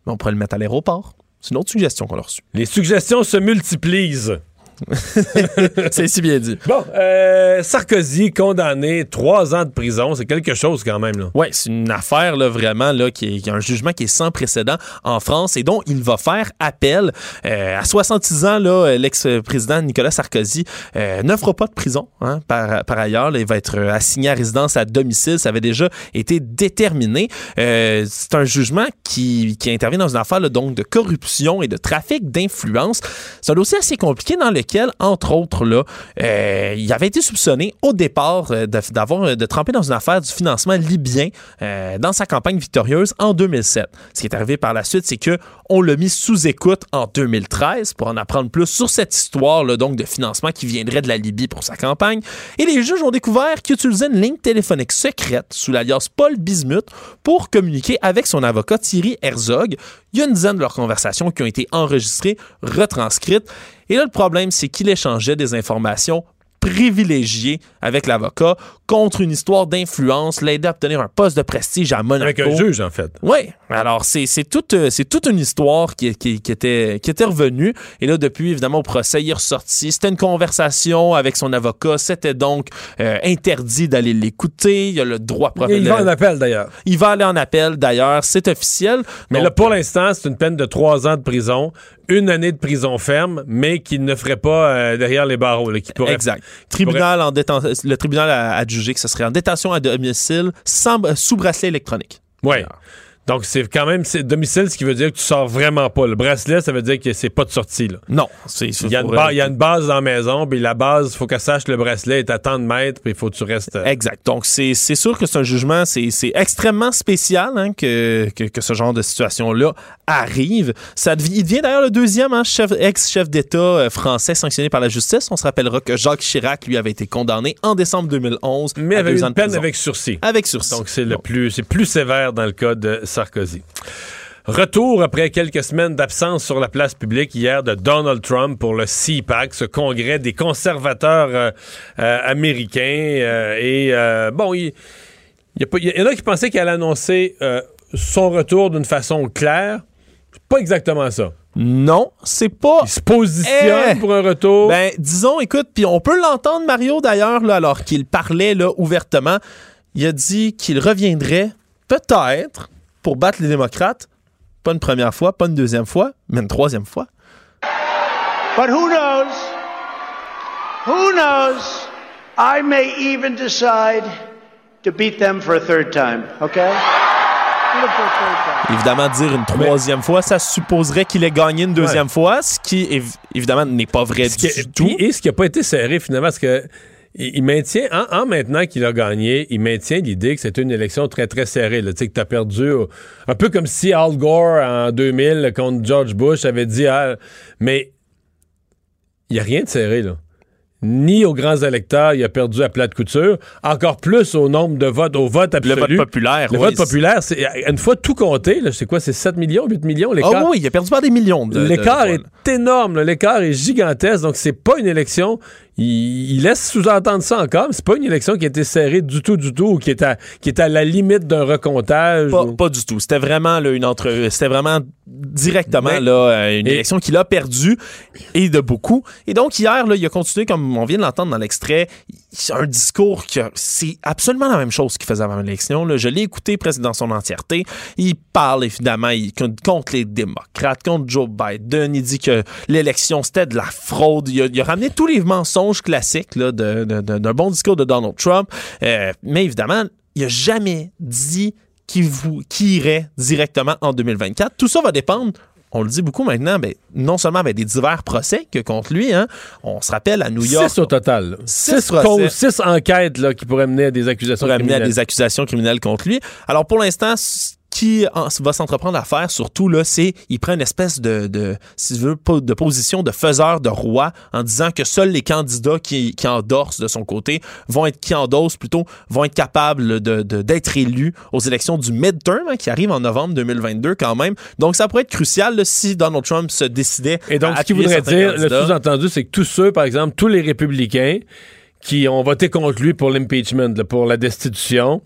Mais on pourrait le mettre à l'aéroport. C'est une autre suggestion qu'on a reçue. Les suggestions se multiplient. <laughs> c'est si bien dit. Bon, euh, Sarkozy condamné trois ans de prison, c'est quelque chose quand même. Là. Ouais, c'est une affaire là, vraiment là, qui, est, un jugement qui est sans précédent en France et dont il va faire appel. Euh, à 66 ans, là, l'ex-président Nicolas Sarkozy euh, n'offre pas de prison. Hein, par, par ailleurs, là, il va être assigné à résidence à domicile. Ça avait déjà été déterminé. Euh, c'est un jugement qui, qui intervient dans une affaire là, donc de corruption et de trafic d'influence. C'est un dossier assez compliqué dans lequel, entre autres, là, euh, il avait été soupçonné au départ euh, d'avoir euh, de tremper dans une affaire du financement libyen dans sa campagne victorieuse en 2007. Ce qui est arrivé par la suite, c'est que on l'a mis sous écoute en 2013 pour en apprendre plus sur cette histoire là, donc de financement qui viendrait de la Libye pour sa campagne. Et les juges ont découvert qu'il utilisait une ligne téléphonique secrète sous l'alias Paul Bismuth pour communiquer avec son avocat Thierry Herzog. Il y a une dizaine de leurs conversations qui ont été enregistrées, retranscrites. Et là, le problème, c'est qu'il échangeait des informations privilégiées avec l'avocat contre une histoire d'influence, l'aider à obtenir un poste de prestige à Monaco. Avec un juge, en fait. Oui, alors c'est toute, euh, c'est toute une histoire qui, qui, qui était, qui était revenue. Et là, depuis, évidemment, au procès, il est ressorti. C'était une conversation avec son avocat. C'était donc euh, interdit d'aller l'écouter. Il a le droit Il va en professionnel. appel, d'ailleurs. Il va aller en appel, d'ailleurs. C'est officiel. Mais Donc, là, pour l'instant, c'est une peine de trois ans de prison, une année de prison ferme, mais qui ne ferait pas euh, derrière les barreaux. là, qui pourrait... Exact. Tribunal en le tribunal a adjugé que ce serait en détention à domicile sans, sous bracelet électronique. Oui. Donc, c'est quand même c'est domicile, ce qui veut dire que tu sors vraiment pas. Le bracelet, ça veut dire que c'est pas de sortie. Là. Non, c'est Il y, a une ba- il y a une base dans la maison, puis la base, il faut qu'elle sache le bracelet est à tant de mètres, puis il faut que tu restes. euh, Exact. Donc, c'est c'est sûr que c'est un jugement, c'est c'est extrêmement spécial hein, que, que, que ce genre de situation-là arrive. Ça il devient d'ailleurs le deuxième hein, chef, ex-chef d'État euh, français sanctionné par la justice. On se rappellera que Jacques Chirac, lui, avait été condamné en décembre 2011 mais à avec deux ans une de peine prison. avec sursis. Avec sursis. Donc, c'est le plus, c'est plus sévère dans le cas de Sarkozy. Retour après quelques semaines d'absence sur la place publique hier de Donald Trump pour le CPAC, ce congrès des conservateurs euh, euh, américains. euh, et bon, il, y, en a qui pensaient qu'il allait annoncer euh, son retour d'une façon claire. C'est pas exactement ça. Non, c'est pas... Il se positionne Eh! pour un retour. Ben, disons, écoute, puis on peut l'entendre, Mario, d'ailleurs, là, alors qu'il parlait là, ouvertement. Il a dit qu'il reviendrait peut-être pour battre les démocrates. Pas une première fois, pas une deuxième fois, mais une troisième fois. But who knows? Who knows? I may even decide to beat them for a third time, okay? Beat 'em for a third time. Évidemment, dire une troisième fois, ça supposerait qu'il ait gagné une deuxième fois, ce qui, év- évidemment, n'est pas vrai Ce qui- du tout. et ce qui n'a pas été serré finalement, parce que il, maintient, en, en maintenant qu'il a gagné, il maintient l'idée que c'était une élection très très serrée. là. Tu sais, que tu as perdu, un peu comme si Al Gore en 2000 contre George Bush avait dit, ah, mais il n'y a rien de serré là. Ni aux grands électeurs, il a perdu à plate couture, encore plus au nombre de votes, au vote Le absolu. vote populaire, Le oui. vote populaire, c'est une fois tout compté, là, c'est quoi, c'est 7 millions, 8 millions, Ah l'écart. oui, il a perdu par des millions. de- de- L'écart de- est énorme, l'écart est gigantesque, donc c'est pas une élection. Il, il laisse sous-entendre ça encore. C'est pas une élection qui a été serrée du tout, du tout, ou qui est à, qui est à la limite d'un recomptage. Pas, ou- pas du tout. C'était vraiment là, une entre, c'était vraiment directement Mais- là euh, une et- élection qu'il a perdue et de beaucoup. Et donc hier là, il a continué comme on vient de l'entendre dans l'extrait, un discours que c'est absolument la même chose qu'il faisait avant l'élection. là. Je l'ai écouté presque dans son entièreté. Il parle évidemment il, contre les démocrates, contre Joe Biden. Il dit que l'élection c'était de la fraude. Il a, il a ramené tous les mensonges classiques là, de- de- de- d'un bon discours de Donald Trump. Euh, mais évidemment, il a jamais dit qui, vous, qui irait directement en 2024. Tout ça va dépendre. On le dit beaucoup maintenant, ben, non seulement avec des divers procès que contre lui, hein, on se rappelle à New York. Six au total. là. Six Six, procès. causes, six enquêtes là, qui pourraient mener à des accusations à criminelles. des accusations criminelles contre lui. Alors pour l'instant, qui en- va s'entreprendre à faire, surtout là, c'est il prend une espèce de, de si tu veux, de position de faiseur de roi en disant que seuls les candidats qui, qui endorsent de son côté vont être qui endossent plutôt vont être capables de, de- d'être élus aux élections du midterm hein, qui arrive en novembre 2022 quand même. Donc ça pourrait être crucial là, si Donald Trump se décidait Et donc, à ce qui appuyer voudrait dire, le sous-entendu, c'est que tous ceux, par exemple, tous les républicains qui ont voté contre lui pour l'impeachment, pour la destitution,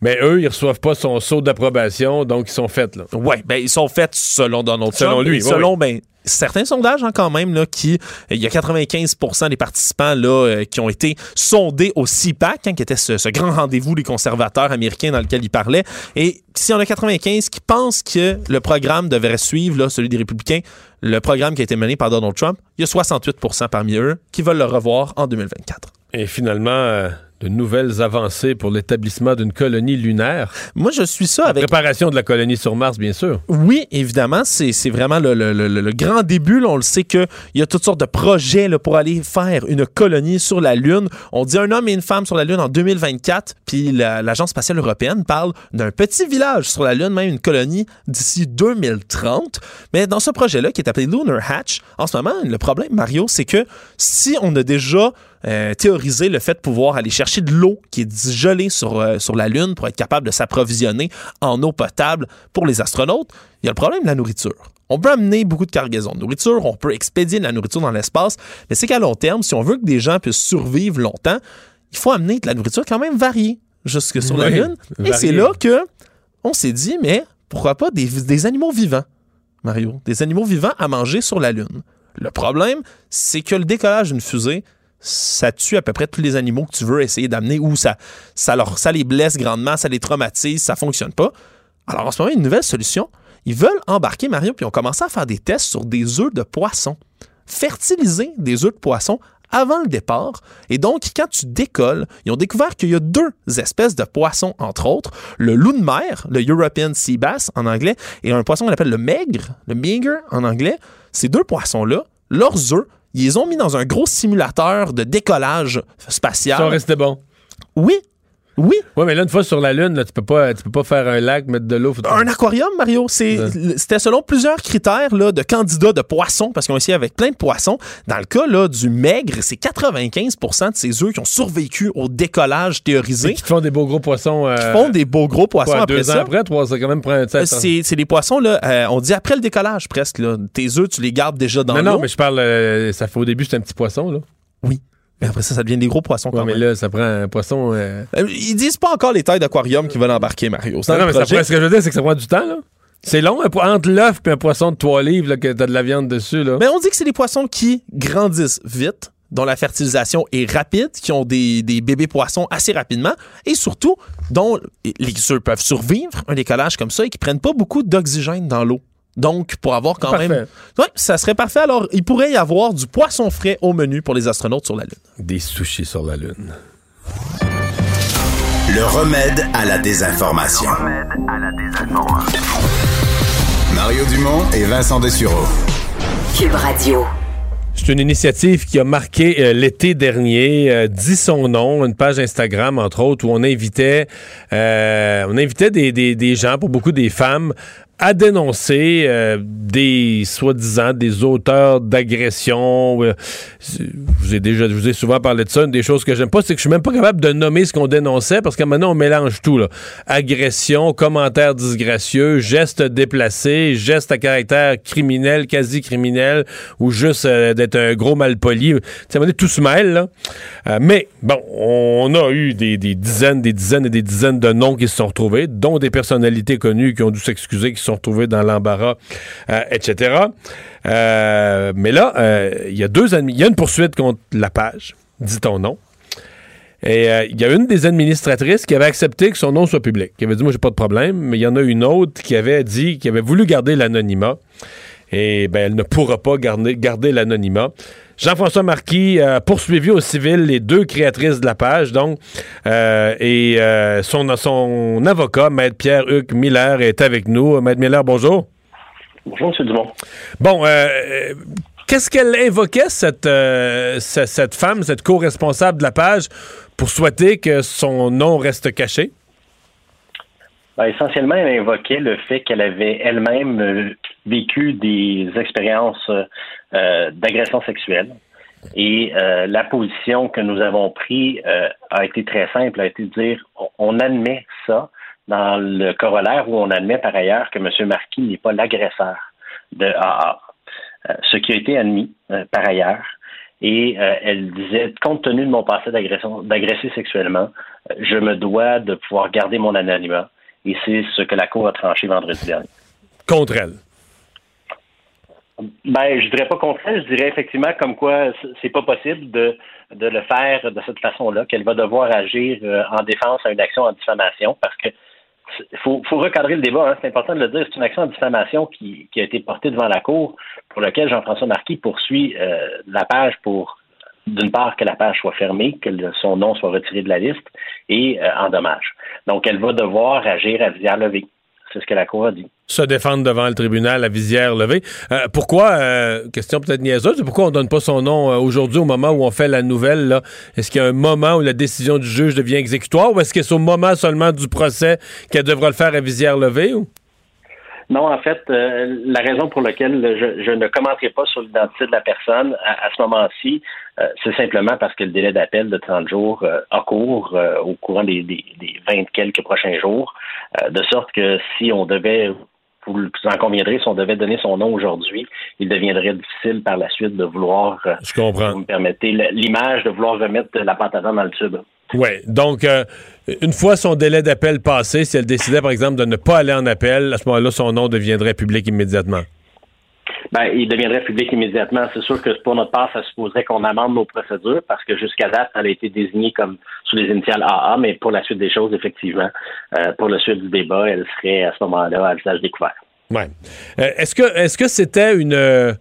mais eux, ils reçoivent pas son saut d'approbation, donc ils sont faits. Là. Ouais, ben ils sont faits selon Donald Selon Trump, lui, et oui, selon ben certains sondages hein, quand même là qui il y a 95% des participants là euh, qui ont été sondés au CPAC hein, qui était ce, ce grand rendez-vous des conservateurs américains dans lequel il parlait et s'il y en a 95 qui pensent que le programme devrait suivre là celui des républicains le programme qui a été mené par Donald Trump, il y a 68% parmi eux qui veulent le revoir en 2024. Et finalement, euh, de nouvelles avancées pour l'établissement d'une colonie lunaire. Moi, je suis ça La avec préparation de la colonie sur Mars, bien sûr. Oui, évidemment, c'est vraiment le, le- le- le grand début. là. On le sait qu'il y a toutes sortes de projets là, pour aller faire une colonie sur la Lune. On dit un homme et une femme sur la Lune en 2024, puis la- l'Agence spatiale européenne parle d'un petit village sur la Lune, même une colonie d'ici 2030. Mais dans ce projet-là, qui est appelé Lunar Hatch, en ce moment, le problème, Mario, c'est que si on a déjà euh, théorisé le fait de pouvoir aller chercher de l'eau qui est gelée sur, euh, sur la Lune pour être capable de s'approvisionner en eau potable pour les astronautes, il y a le problème de la nourriture. On peut amener beaucoup de cargaisons de nourriture, on peut expédier de la nourriture dans l'espace, mais c'est qu'à long terme, si on veut que des gens puissent survivre longtemps, il faut amener de la nourriture quand même variée jusque sur la Lune. Et c'est là que on s'est dit, mais pourquoi pas des, des animaux vivants, Mario? Des animaux vivants à manger sur la Lune. Le problème, c'est que le décollage d'une fusée, ça tue à peu près tous les animaux que tu veux essayer d'amener ou ça, ça, les blesse grandement, ça les traumatise, ça fonctionne pas. Alors en ce moment, une nouvelle solution. Ils veulent embarquer Mario, puis ils ont commencé à faire des tests sur des œufs de poisson. Fertiliser des œufs de poisson avant le départ. Et donc, quand tu décolles, ils ont découvert qu'il y a deux espèces de poissons, entre autres. Le loup de mer, le European Sea Bass en anglais, et un poisson qu'on appelle le maigre, le meager en anglais. Ces deux poissons-là, leurs œufs, ils les ont mis dans un gros simulateur de décollage spatial. Sont restés bons. Oui, oui. Oui, mais là, une fois sur la Lune, là, tu peux pas, tu peux pas faire un lac, mettre de l'eau. faut- Un aquarium, Mario, c'était selon plusieurs critères là, de candidats de poissons, parce qu'on essayé avec plein de poissons. Dans le cas là, du maigre, c'est 95% de ces œufs qui ont survécu au décollage théorisé. Qui te font des beaux gros poissons. euh, Qui font des beaux gros poissons quoi, après deux ans ça. après, trois, ça quand même prend un temps. C'est des poissons, là, euh, on dit après le décollage presque. Là. Tes œufs, tu les gardes déjà dans Non, l'eau. non, mais je parle. euh, ça fait au début, c'est un petit poisson, là. Oui. Mais après ça, ça devient des gros poissons Ouais, quand mais même. là, ça prend un poisson. euh, Euh, Ils disent pas encore les tailles d'aquarium qui veulent embarquer, Mario. Non, non, mais ça prend- ce que je veux dire, c'est que ça prend du temps, là. C'est long, un entre l'œuf et un poisson de 3 livres, là, que t'as de la viande dessus, là. Mais on dit que c'est des poissons qui grandissent vite, dont la fertilisation est rapide, qui ont des, des bébés poissons assez rapidement, et surtout, dont les œufs peuvent survivre un décollage comme ça et qui prennent pas beaucoup d'oxygène dans l'eau. Donc, pour avoir quand Parfait. même. Ouais, ça serait parfait. Alors, il pourrait y avoir du poisson frais au menu pour les astronautes sur la Lune. Des sushis sur la Lune. Le remède à la désinformation. Mario Dumont et Vincent Dessureau. Cube Radio. C'est une initiative qui a marqué euh, l'été dernier, euh, dit son nom, une page Instagram entre autres où on invitait, euh, on invitait des, des- des gens, pour beaucoup des femmes, a dénoncé euh, des soi-disant des auteurs d'agressions. Euh, vous ai déjà, je vous ai souvent parlé de ça. Une des choses que j'aime pas, c'est que je suis même pas capable de nommer ce qu'on dénonçait parce que maintenant on mélange tout. Là. Agression, commentaires disgracieux, gestes déplacés, gestes à caractère criminel, quasi criminel, ou juste euh, d'être un gros malpoli. Ça m'a tout se mêle. Là. mais bon, on a eu des, des, dizaines, des dizaines et des dizaines de noms qui se sont retrouvés, dont des personnalités connues qui ont dû s'excuser, qui sont retrouvés dans l'embarras, euh, etc. Euh, mais là, euh, il y a y a une poursuite contre la page, dit ton nom. Et il y a une des administratrices qui avait accepté que son nom soit public, qui avait dit moi j'ai pas de problème, mais il y en a une autre qui avait dit qui avait voulu garder l'anonymat. Et ben elle ne pourra pas garder l'anonymat. Jean-François Marquis a poursuivi au civil les deux créatrices de la page, donc, euh, et euh, son, son avocat, Maître Pierre-Hugues Miller, est avec nous. Maître Miller, bonjour. Bonjour, M. Dumont. Bon, euh, qu'est-ce qu'elle invoquait, cette, cette femme, cette co-responsable de la page, pour souhaiter que son nom reste caché? Ben, essentiellement, elle invoquait le fait qu'elle avait elle-même vécu des expériences euh, d'agression sexuelle. Et euh, la position que nous avons prise euh, a été très simple, a été de dire on, admet ça dans le corollaire où on admet par ailleurs que M. Marquis n'est pas l'agresseur de AA, ce qui a été admis par ailleurs. Et elle disait, compte tenu de mon passé d'agression, d'agresser sexuellement, je me dois de pouvoir garder mon anonymat. Et c'est ce que la Cour a tranché vendredi dernier. Contre elle. Ben, je dirais pas contre je dirais effectivement comme quoi c'est pas possible de, de le faire de cette façon-là, qu'elle va devoir agir euh, en défense à une action en diffamation, parce que faut, faut recadrer le débat, hein, c'est important de le dire, c'est une action en diffamation qui, qui a été portée devant la Cour, pour laquelle Jean-François Marquis poursuit euh, la page pour, d'une part, que la page soit fermée, que son nom soit retiré de la liste, et euh, en dommage. Donc, elle va devoir agir à visière levée. C'est ce que la Cour a dit. Se défendre devant le tribunal à visière levée. Euh, pourquoi, euh, question peut-être niaiseuse, pourquoi on donne pas son nom euh, aujourd'hui au moment où on fait la nouvelle? Est-ce qu'il y a un moment où la décision du juge devient exécutoire ou est-ce que c'est au moment seulement du procès qu'elle devra le faire à visière levée? Non, en fait, euh, la raison pour laquelle je, ne commenterai pas sur l'identité de la personne à, ce moment-ci, euh, c'est simplement parce que le délai d'appel de 30 jours euh, a cours au courant des, des, des 20 quelques prochains jours, de sorte que si on devait vous en conviendrez, si on devait donner son nom aujourd'hui, il deviendrait difficile par la suite de vouloir, je comprends. vous me permettez, l'image de vouloir remettre la pâte à dans le tube. Oui. Donc, euh, une fois son délai d'appel passé, si elle décidait, par exemple, de ne pas aller en appel, à ce moment-là, son nom deviendrait public immédiatement. Ben, il deviendrait public immédiatement. C'est sûr que pour notre part, ça supposerait qu'on amende nos procédures parce que jusqu'à date, elle a été désignée comme sous les initiales AA, mais pour la suite des choses, effectivement, euh, pour la suite du débat, elle serait à ce moment-là à visage découvert. Ouais. Euh, est-ce que est-ce que c'était une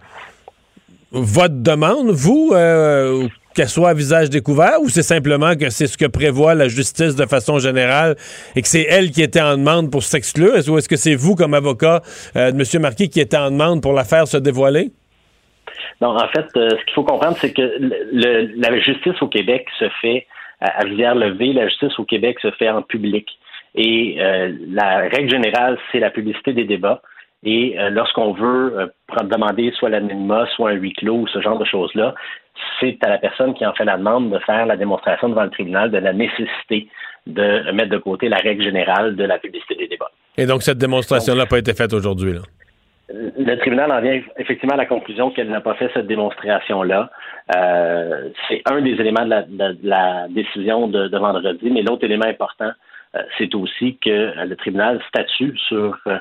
votre demande, vous, qu'elle soit à visage découvert ou c'est simplement que c'est ce que prévoit la justice de façon générale et que c'est elle qui était en demande pour s'exclure? Ou est-ce que c'est vous, comme avocat euh, de M. Marquis, qui était en demande pour la faire se dévoiler? Non, en fait, euh, ce qu'il faut comprendre, c'est que la justice au Québec se fait à, visière levée, la justice au Québec se fait en public. Et euh, la règle générale, c'est la publicité des débats. Et lorsqu'on veut demander soit l'anonymat, soit un huis clos ou ce genre de choses-là, c'est à la personne qui en fait la demande de faire la démonstration devant le tribunal de la nécessité de mettre de côté la règle générale de la publicité des débats. Et donc, cette démonstration-là n'a pas été faite aujourd'hui? Le tribunal en vient effectivement à la conclusion qu'elle n'a pas fait cette démonstration-là. Euh, c'est un des éléments de la, décision de, vendredi, mais l'autre élément important, euh, c'est aussi que le tribunal statue sur euh,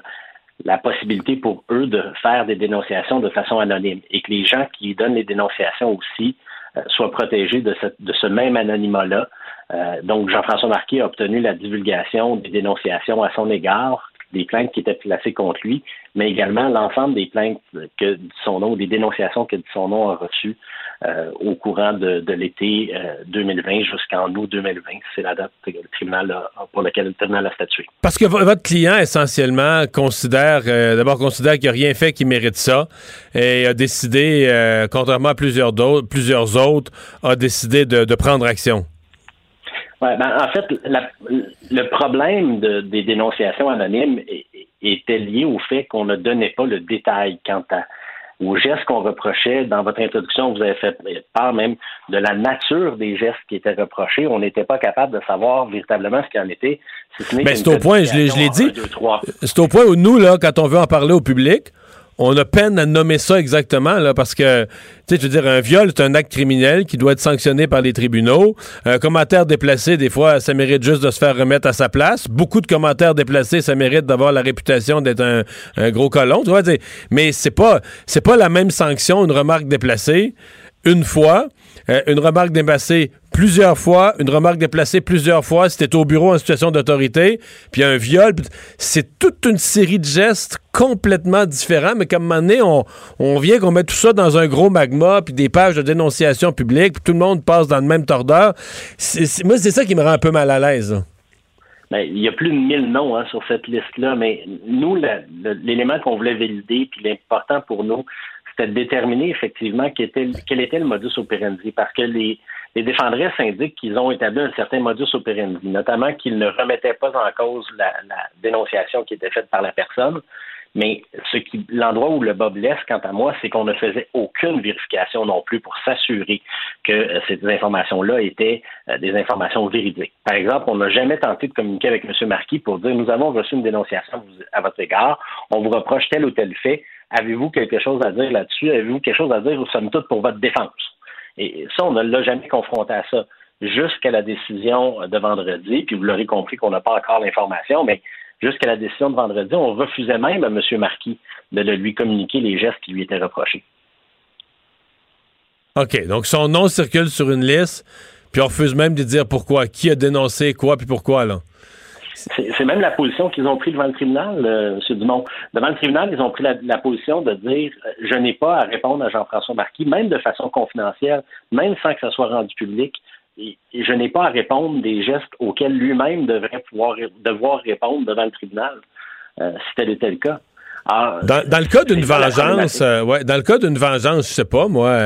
la possibilité pour eux de faire des dénonciations de façon anonyme et que les gens qui donnent les dénonciations aussi euh, soient protégés de, ce même anonymat-là. Euh, donc, Jean-François Marquis a obtenu la divulgation des dénonciations à son égard des plaintes qui étaient placées contre lui, mais également l'ensemble des plaintes que son nom, des dénonciations que son nom a reçues euh, au courant de, l'été 2020 euh, jusqu'en août 2020. C'est la date que le tribunal pour laquelle le tribunal a statué. Parce que votre client, essentiellement, considère, euh, d'abord, considère qu'il n'a rien fait qui mérite ça et a décidé, contrairement à plusieurs, plusieurs autres, a décidé de prendre action. Ben, en fait, le problème des dénonciations anonymes était lié au fait qu'on ne donnait pas le détail quant à aux gestes qu'on reprochait. Dans votre introduction, vous avez fait part même de la nature des gestes qui étaient reprochés. On n'était pas capable de savoir véritablement ce qu'il en était. Mais c'est au point, je l'ai dit, c'est au point où nous, là, quand on veut en parler au public, on a peine à nommer ça exactement, là, parce que, tu sais, je veux dire, un viol, c'est un acte criminel qui doit être sanctionné par les tribunaux. Un commentaire déplacé, des fois, ça mérite juste de se faire remettre à sa place. Beaucoup de commentaires déplacés, ça mérite d'avoir la réputation d'être un, gros colon, tu vois. Mais c'est pas, c'est pas la même sanction, une remarque déplacée, une fois, euh, une remarque déplacée plusieurs fois, une remarque déplacée plusieurs fois, c'était au bureau en situation d'autorité, puis un viol, c'est toute une série de gestes complètement différents, mais comme un moment donné, on, vient qu'on met tout ça dans un gros magma, puis des pages de dénonciation publique, puis tout le monde passe dans le même tordeur. moi, c'est ça qui me rend un peu mal à l'aise. Ben, il y a plus de 1000 noms hein, sur cette liste-là, mais nous, l'élément qu'on voulait valider, puis l'important pour nous, c'était de déterminer effectivement quel était, le modus operandi, parce que les, les défendresses indiquent qu'ils ont établi un certain modus operandi, notamment qu'ils ne remettaient pas en cause la, dénonciation qui était faite par la personne. Mais ce qui, l'endroit où le bas blesse, quant à moi, c'est qu'on ne faisait aucune vérification non plus pour s'assurer que euh, ces informations-là étaient euh, des informations véridiques. Par exemple, on n'a jamais tenté de communiquer avec M. Marquis pour dire nous avons reçu une dénonciation à votre égard, on vous reproche tel ou tel fait. Avez-vous quelque chose à dire là-dessus? Avez-vous quelque chose à dire, ou sommes toutes pour votre défense? Et ça, on ne l'a jamais confronté à ça jusqu'à la décision de vendredi, puis vous l'aurez compris qu'on n'a pas encore l'information, mais jusqu'à la décision de vendredi, on refusait même à M. Marquis de, lui communiquer les gestes qui lui étaient reprochés. OK, donc son nom circule sur une liste, puis on refuse même de dire pourquoi, qui a dénoncé quoi, puis pourquoi, là? C'est même la position qu'ils ont pris devant le tribunal, euh, M. Dumont. Devant le tribunal, ils ont pris la, position de dire euh, je n'ai pas à répondre à Jean-François Marquis, même de façon confidentielle, même sans que ça soit rendu public. Et, je n'ai pas à répondre des gestes auxquels lui-même devrait pouvoir devoir répondre devant le tribunal, euh, si tel était le cas. dans, le cas d'une vengeance, ouais, dans le cas d'une vengeance, je sais pas, moi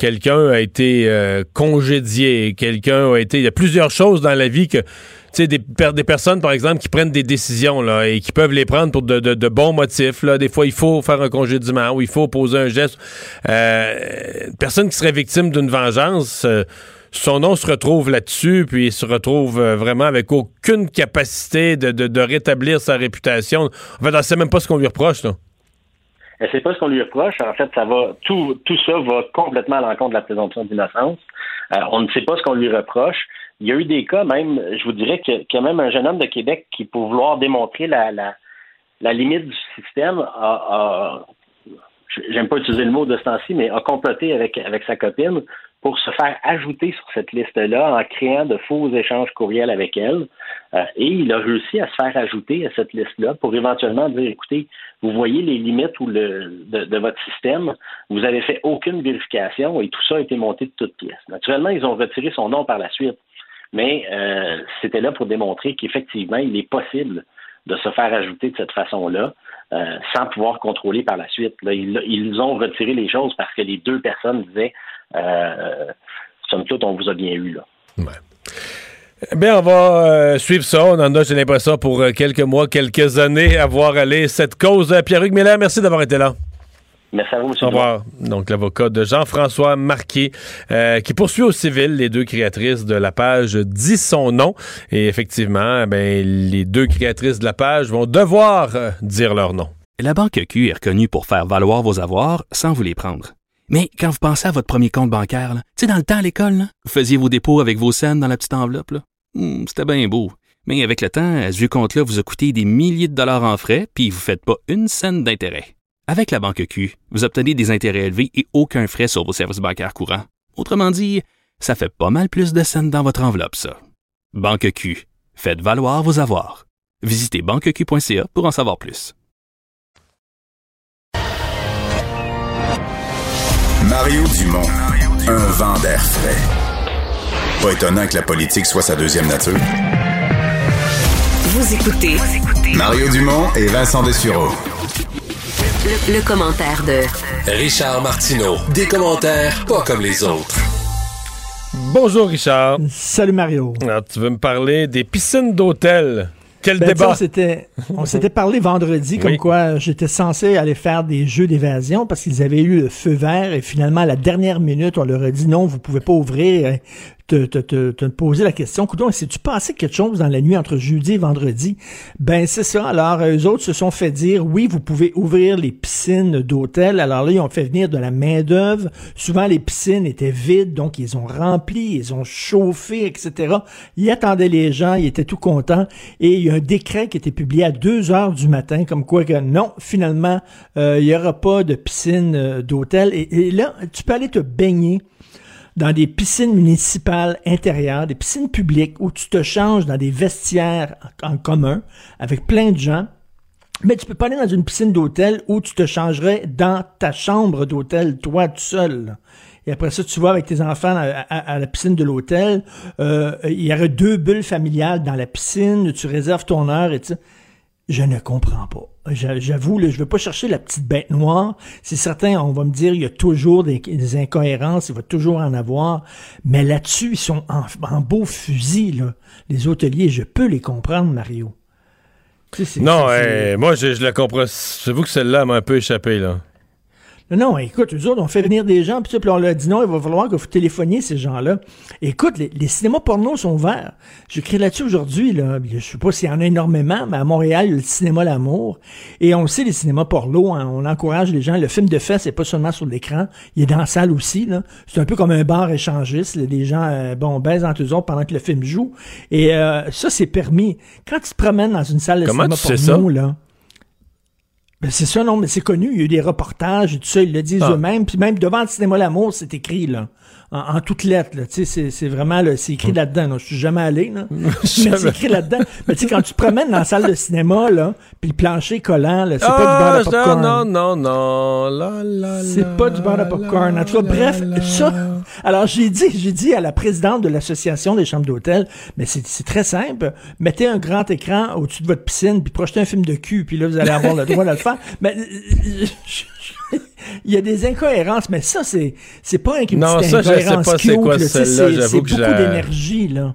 quelqu'un a été congédié, quelqu'un a été. Il y a plusieurs choses dans la vie que sais, des, des personnes, par exemple, qui prennent des décisions là, et qui peuvent les prendre pour de, bons motifs. Là. Des fois, il faut faire un congédiement ou il faut poser un geste. Euh, une personne qui serait victime d'une vengeance, euh, son nom se retrouve là-dessus, puis il se retrouve euh, vraiment avec aucune capacité de, rétablir sa réputation. En fait, on sait même pas ce qu'on lui reproche. Là. C'est pas ce qu'on lui reproche. En fait, ça va tout, tout ça va complètement à l'encontre de la présomption d'innocence. on ne sait pas ce qu'on lui reproche. Il y a eu des cas même, je vous dirais y a même un jeune homme de Québec qui, pour vouloir démontrer la, limite du système, a, j'aime pas utiliser le mot de ce temps-ci, mais a comploté avec, avec sa copine pour se faire ajouter sur cette liste-là en créant de faux échanges courriels avec elle. Euh, et il a réussi à se faire ajouter à cette liste-là pour éventuellement dire, écoutez, vous voyez les limites ou le, de, de, votre système, vous avez fait aucune vérification et tout ça a été monté de toutes pièces. Naturellement, ils ont retiré son nom par la suite mais euh, c'était là pour démontrer qu'effectivement, il est possible de se faire ajouter de cette façon-là euh, sans pouvoir contrôler par la suite. ils, ont retiré les choses parce que les deux personnes disaient euh, somme toute, on vous a bien eu. Là. Bien, on va suivre ça. On en a, j'ai l'impression, pour quelques mois, quelques années à voir aller cette cause. Pierre-Hugues Miller, merci d'avoir été là. Merci à vous, M. Au revoir. Donc, l'avocat de Jean-François Marquet, euh, qui poursuit au civil les deux créatrices de la page dit son nom. Et effectivement, ben, les deux créatrices de la page vont devoir euh, dire leur nom. La Banque Q est reconnue pour faire valoir vos avoirs sans vous les prendre. Mais quand vous pensez à votre premier compte bancaire, tu sais, dans le temps à l'école, vous faisiez vos dépôts avec vos scènes dans la petite enveloppe. Hmm, c'était bien beau. Mais avec le temps, ce vieux compte-là vous a coûté des milliers de dollars en frais, puis vous ne faites pas une scène d'intérêt. Avec la banque Q, vous obtenez des intérêts élevés et aucun frais sur vos services bancaires courants. Autrement dit, ça fait pas mal plus de scènes dans votre enveloppe, ça. Banque Q, faites valoir vos avoirs. Visitez banqueq.ca pour en savoir plus. Mario Dumont, un vent d'air frais. Pas étonnant que la politique soit sa deuxième nature. Vous écoutez Mario Dumont et Vincent Dessureau. Le, commentaire de Richard Martineau. Des commentaires pas comme les autres. Bonjour Richard. Salut Mario. Alors, tu veux me parler des piscines d'hôtel Quel Ben, débat! On s'était, on s'était parlé vendredi comme Oui. quoi j'étais censé aller faire des jeux d'évasion parce qu'ils avaient eu le feu vert et finalement à la dernière minute on leur a dit non vous pouvez pas ouvrir. Te, te, te, te poser la question, coudonc, si-tu passé quelque chose dans la nuit entre jeudi et vendredi? Ben, c'est ça. Alors, eux autres se sont fait dire, oui, vous pouvez ouvrir les piscines d'hôtel. Alors là, ils ont fait venir de la main-d'œuvre. Souvent, les piscines étaient vides, donc ils ont rempli, ils ont chauffé, etc. Ils attendaient les gens, ils étaient tout contents. Et il y a un décret qui était publié à 2 heures du matin, comme quoi que non, finalement, euh, il y aura pas de piscine euh, d'hôtel. Et là, tu peux aller te baigner dans des piscines municipales intérieures, des piscines publiques où tu te changes dans des vestiaires en, commun avec plein de gens. Mais tu peux pas aller dans une piscine d'hôtel où tu te changerais dans ta chambre d'hôtel, toi tout seul. Et après ça, tu vas avec tes enfants à, la piscine de l'hôtel. Euh, il y aurait deux bulles familiales dans la piscine. Tu réserves ton heure et ça. Je ne comprends pas. J'a- J'avoue, je veux pas chercher la petite bête noire. C'est certain, on va me dire, il y a toujours des, des incohérences, il va toujours en avoir. Mais là-dessus, ils sont en, en beau fusil, là. Les hôteliers, je peux les comprendre, Mario. Tu sais, c'est- Non, c'est- c'est- moi, je, je la comprends. J'avoue que celle-là m'a un peu échappé, là. Non, écoute, eux autres, on fait venir des gens, puis on leur dit non, il va falloir que vous téléphoniez ces gens-là. Écoute, les, les cinémas porno sont ouverts. J'écris là-dessus aujourd'hui, là. Je sais pas s'il y en a énormément, mais à Montréal, il y a le cinéma L'amour. Et on le sait, les cinémas porno, hein, on encourage les gens. Le film de fait, c'est pas seulement sur l'écran, il est dans la salle aussi, là. C'est un peu comme un bar échangiste. Les gens, euh, bon, baisent entre eux autres pendant que le film joue. Et euh, ça, c'est permis. Quand tu te promènes dans une salle de Comment cinéma porno, ça? là, ben c'est ça, non, mais c'est connu. Il y a eu des reportages et tout ça, ils le disent Ah. eux-mêmes. Puis même devant le cinéma L'amour, c'est écrit, là. En, en toutes lettres, là. Tu sais, c'est- vraiment, là, c'est écrit là-dedans. là. Je suis jamais allé, là. <laughs> mais c'est écrit là-dedans. Mais tu sais, quand tu te promènes dans la salle de cinéma, là, puis le plancher collant, là, c'est pas du beurre de Ah, popcorn. non, non, non, la, C'est pas du beurre de popcorn. En tout cas, bref, ça. Alors, j'ai dit, j'ai dit à la présidente de l'association des chambres d'hôtel, mais c'est c'est très simple. Mettez un grand écran au-dessus de votre piscine, puis projetez un film de cul, puis là, vous allez avoir le droit de le faire. <laughs> Mais euh, <laughs> il y a des incohérences, mais ça, c'est c'est pas une Non, petite ça, je sais incohérence pas c'est quoi celle-là, c'est- beaucoup d'énergie, là.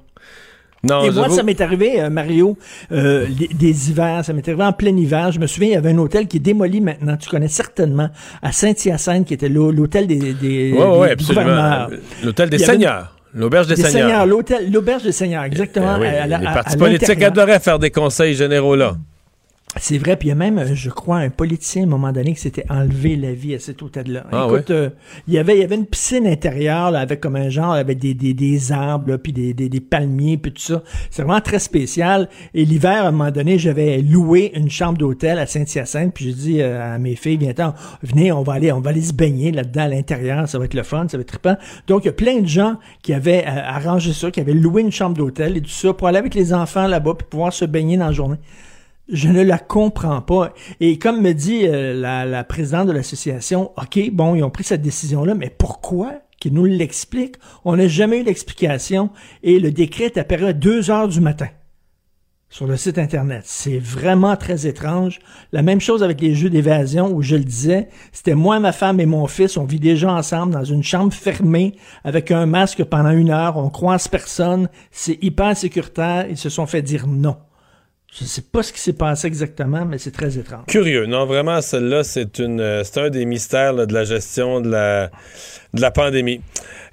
Non, Et moi, ça m'est arrivé, euh, Mario, euh, les- des hivers, ça m'est arrivé en plein hiver. Je me souviens, il y avait un hôtel qui est démoli maintenant, tu connais certainement, à Saint-Hyacinthe, qui était l'hô- l'hôtel des, des, Ouais, ouais, des absolument. gouverneurs. L'hôtel des Seigneurs. L'auberge des, Des Seigneurs. L'auberge des Seigneurs, exactement. Eh oui, à- à- les à- partis à politiques adoraient faire des conseils généraux là. C'est vrai, puis il y a même, euh, je crois, un politicien à un moment donné qui s'était enlevé la vie à cet hôtel-là. Ah Écoute, euh, il y avait, il y avait une piscine intérieure là, avec comme un genre, avec des, des, des arbres, là, puis des, des, des palmiers, puis tout ça. C'est vraiment très spécial. Et l'hiver, à un moment donné, j'avais loué une chambre d'hôtel à Saint-Hyacinthe, puis j'ai dit euh, à mes filles, viens venez, on va aller, on va aller se baigner là-dedans à l'intérieur, ça va être le fun, ça va être trippant. Donc, il y a plein de gens qui avaient euh, arrangé ça, qui avaient loué une chambre d'hôtel et tout ça pour aller avec les enfants là-bas, puis pouvoir se baigner dans la journée. Je ne la comprends pas. Et comme me dit euh, la, présidente de l'association, OK, bon, ils ont pris cette décision-là, mais pourquoi qu'ils nous l'expliquent? On n'a jamais eu d'explication et le décret est apparu à 2 heures du matin sur le site Internet. C'est vraiment très étrange. La même chose avec les jeux d'évasion où je le disais, c'était moi, ma femme et mon fils, on vit déjà ensemble dans une chambre fermée avec un masque pendant une heure, on croise personne, c'est hyper sécuritaire, ils se sont fait dire non. Je ne sais pas ce qui s'est passé exactement, mais c'est très étrange. Curieux. Non, vraiment, celle-là, c'est une, euh, c'est un des mystères là, de la gestion de la, de la pandémie.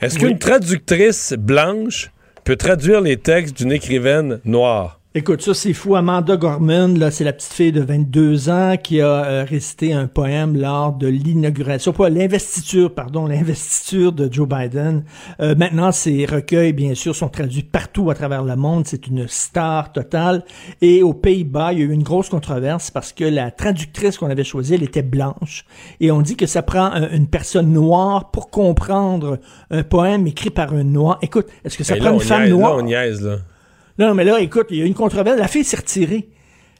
Est-ce Oui. qu'une traductrice blanche peut traduire les textes d'une écrivaine noire? Écoute, ça c'est fou. Amanda Gorman, là, c'est la petite fille de 22 ans qui a euh, récité un poème lors de l'inauguration, pas l'investiture, pardon, <laughs> l'investiture de Joe Biden. Euh, maintenant, ces recueils, bien sûr, sont traduits partout à travers le monde. C'est une star totale. Et aux Pays-Bas, il y a eu une grosse controverse parce que la traductrice qu'on avait choisie, elle était blanche. Et on dit que ça prend un- une personne noire pour comprendre un poème écrit par un noir. Écoute, est-ce que ça prend une femme niaise, noire? Là, on niaise, là. Non, mais là, écoute, il y a une controverse. La fille s'est retirée.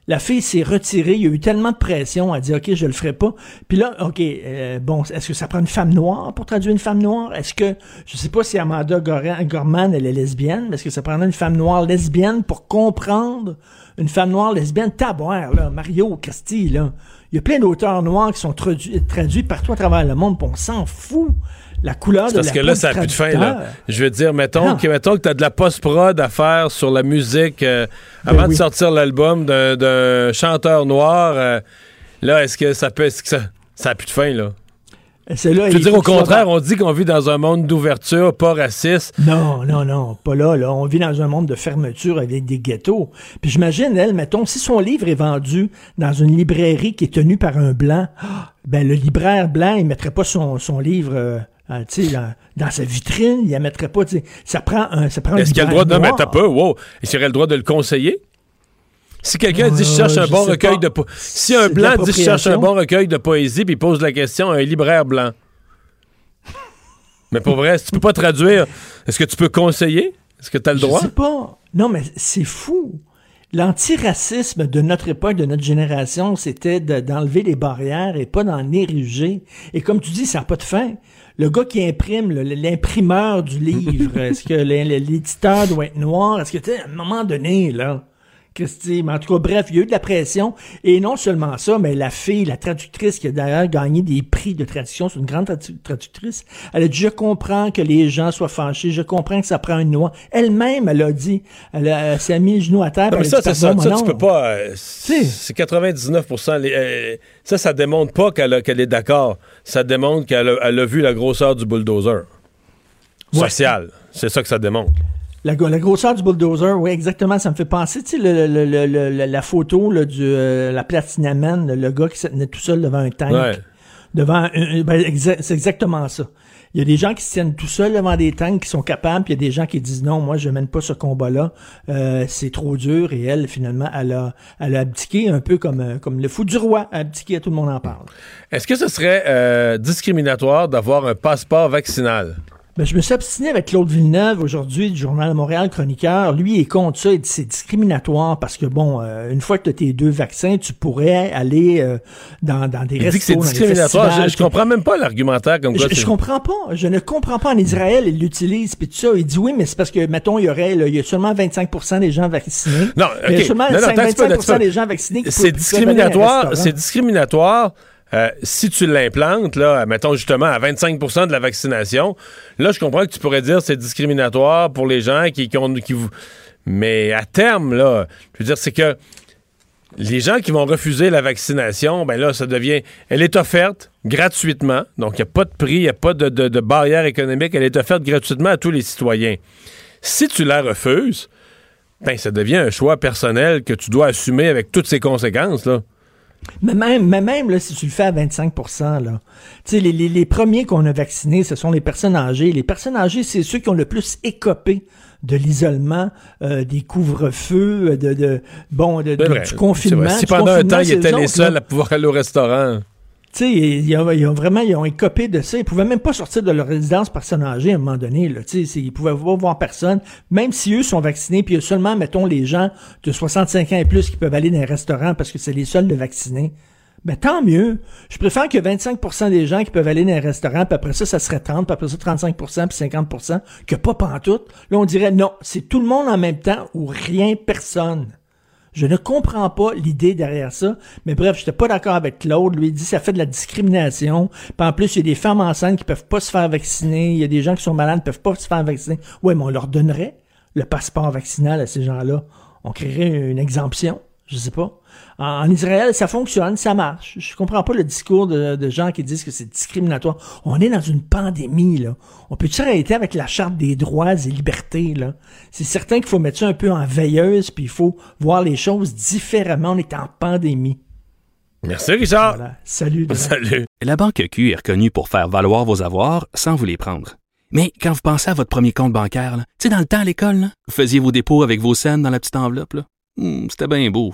La fille s'est retirée. Il y a eu tellement de pression. Elle a dit, OK, je le ferai pas. Puis là, OK, euh, bon, est-ce que ça prend une femme noire pour traduire une femme noire? Est-ce que, je sais pas si Amanda Gorman, elle est lesbienne, mais est-ce que ça prendrait une femme noire lesbienne pour comprendre une femme noire lesbienne? Taboire, là, Mario Christie, là. Il y a plein d'auteurs noirs qui sont traduits, traduits partout à travers le monde, puis on s'en fout. La couleur de Parce la que peau là, ça n'a plus de fin. Là. Je veux dire, mettons Non. que, mettons que tu as de la post-prod à faire sur la musique euh, avant Ben oui. de sortir l'album d'un- chanteur noir. euh, là, est-ce que ça peut. Est-ce que ça ça n'a plus de fin, là? Je veux dire, au contraire, on dit qu'on vit dans un monde d'ouverture, pas raciste. Non, non, non, pas là, là. On vit dans un monde de fermeture avec des ghettos. Puis j'imagine, elle, mettons, si son livre est vendu dans une librairie qui est tenue par un blanc, ah, ben le libraire blanc, il mettrait pas son, son livre euh, dans, sa vitrine, il la mettrait pas. Ça prend un, ça prend un Est-ce qu'il a le droit? De. T'as pas, wow. Est-ce qu'il aurait le droit de le conseiller? Si quelqu'un dit je Euh, cherche un bon recueil pas. de po- Si un blanc dit je cherche un bon recueil de poésie puis il pose la question à un libraire blanc. Mais pour vrai, si tu peux pas traduire, est-ce que tu peux conseiller? Est-ce que tu as le droit? Je sais pas. Non, mais c'est fou. L'antiracisme de notre époque, de notre génération, c'était de- d'enlever les barrières et pas d'en ériger. Et comme tu dis, ça n'a pas de fin. Le gars qui imprime, l'imprimeur du livre, <laughs> est-ce que l'é- l'éditeur doit être noir? Est-ce que, tu sais, à un moment donné, là, Christy, mais en tout cas, bref, il y a eu de la pression. Et non seulement ça, mais la fille, la traductrice qui a d'ailleurs gagné des prix de traduction, c'est une grande tradu- traductrice, elle a dit, je comprends que les gens soient fâchés, je comprends que ça prend une loi. Elle-même, elle a dit, elle, s'est mis le genou à terre. Non, mais ça, dit, ça. Ça, tu peux pas. euh, c'est 99 les- euh, Ça, ça démontre pas qu'elle est d'accord. Ça démontre qu'elle a, elle a vu la grosseur du bulldozer. Social. C'est ça que ça démontre. La, la grosseur du bulldozer, oui, exactement. Ça me fait penser, tu sais, le- le- le- la photo là, du euh, la Platinaman, le, le gars qui se tenait tout seul devant un tank. Ouais. Devant ben, exa- c'est exactement ça. Il y a des gens qui se tiennent tout seuls devant des tanks qui sont capables, puis il y a des gens qui disent non, moi je mène pas ce combat-là, euh, c'est trop dur. Et elle, finalement, elle a, elle a abdiqué un peu comme, euh, comme le fou du roi a abdiqué, tout le monde en parle. Est-ce que ce serait euh, discriminatoire d'avoir un passeport vaccinal? Ben, je me suis obstiné avec Claude Villeneuve aujourd'hui du Journal de Montréal Chroniqueur. Lui il est contre ça. Il dit c'est discriminatoire parce que bon, euh, une fois que tu as tes deux vaccins, tu pourrais aller euh, dans, dans des Il dit que c'est discriminatoire. Je, je comprends même pas l'argumentaire comme quoi. Je, je comprends pas. Je ne comprends pas. En Israël, ils l'utilisent puis tout ça. Il dit oui, mais c'est parce que, mettons, il y aurait, là, il y a seulement 25% des gens vaccinés. Non, Mais il y a seulement Non, non, 5 attends un petit peu, 25 attends un petit peu. des gens vaccinés qui C'est discriminatoire. C'est discriminatoire. Euh, si tu l'implantes, là, mettons justement à 25% de la vaccination, là, je comprends que tu pourrais dire c'est discriminatoire pour les gens qui, ont. Qui, vous- mais à terme, là, je veux dire, c'est que les gens qui vont refuser la vaccination, ben là, ça devient. Elle est offerte gratuitement. Donc, il n'y a pas de prix, il n'y a pas de barrière économique. Elle est offerte gratuitement à tous les citoyens. Si tu la refuses, ben, ça devient un choix personnel que tu dois assumer avec toutes ses conséquences, là. Mais même, mais même là, si tu le fais à 25% là, tu sais, les, les, les premiers qu'on a vaccinés, ce sont les personnes âgées. Les personnes âgées, c'est ceux qui ont le plus écopé de l'isolement, euh, des couvre-feux, de, de bon, de, de- du confinement. Si pendant un temps, ils étaient les seuls à pouvoir aller au restaurant. Tu sais, ils, ont, ils ont vraiment ils ont écopé de ça. Ils pouvaient même pas sortir de leur résidence personne âgée à un moment donné. Là. Ils pouvaient pas voir personne. Même si eux sont vaccinés, puis seulement, mettons, les gens de 65 ans et plus qui peuvent aller dans les restaurants parce que c'est les seuls de vaccinés. Ben tant mieux. Je préfère que 25% des gens qui peuvent aller dans les restaurants, puis après ça, ça serait 30, puis après ça, 35% puis 50% que pas pantoute. Là, on dirait non, c'est tout le monde en même temps ou rien, personne. Je ne comprends pas l'idée derrière ça. Mais bref, j'étais pas d'accord avec Claude. Lui, il dit ça fait de la discrimination. Puis en plus, il y a des femmes enceintes qui peuvent pas se faire vacciner. Il y a des gens qui sont malades qui peuvent pas se faire vacciner. Ouais, mais on leur donnerait le passeport vaccinal à ces gens-là. On créerait une exemption. Je sais pas. En, en Israël, ça fonctionne, ça marche. Je comprends pas le discours de, de gens qui disent que c'est discriminatoire. On est dans une pandémie, là. On peut-tu arrêter avec la charte des droits et libertés, là? C'est certain qu'il faut mettre ça un peu en veilleuse, puis il faut voir les choses différemment. On est en pandémie. Merci, Richard. Salut. Salut. La Banque Q est reconnue pour faire valoir vos avoirs sans vous les prendre. Mais quand vous pensez à votre premier compte bancaire, là, tu sais, dans le temps à l'école, là, vous faisiez vos dépôts avec vos scènes dans la petite enveloppe. là. Hmm, C'était bien beau.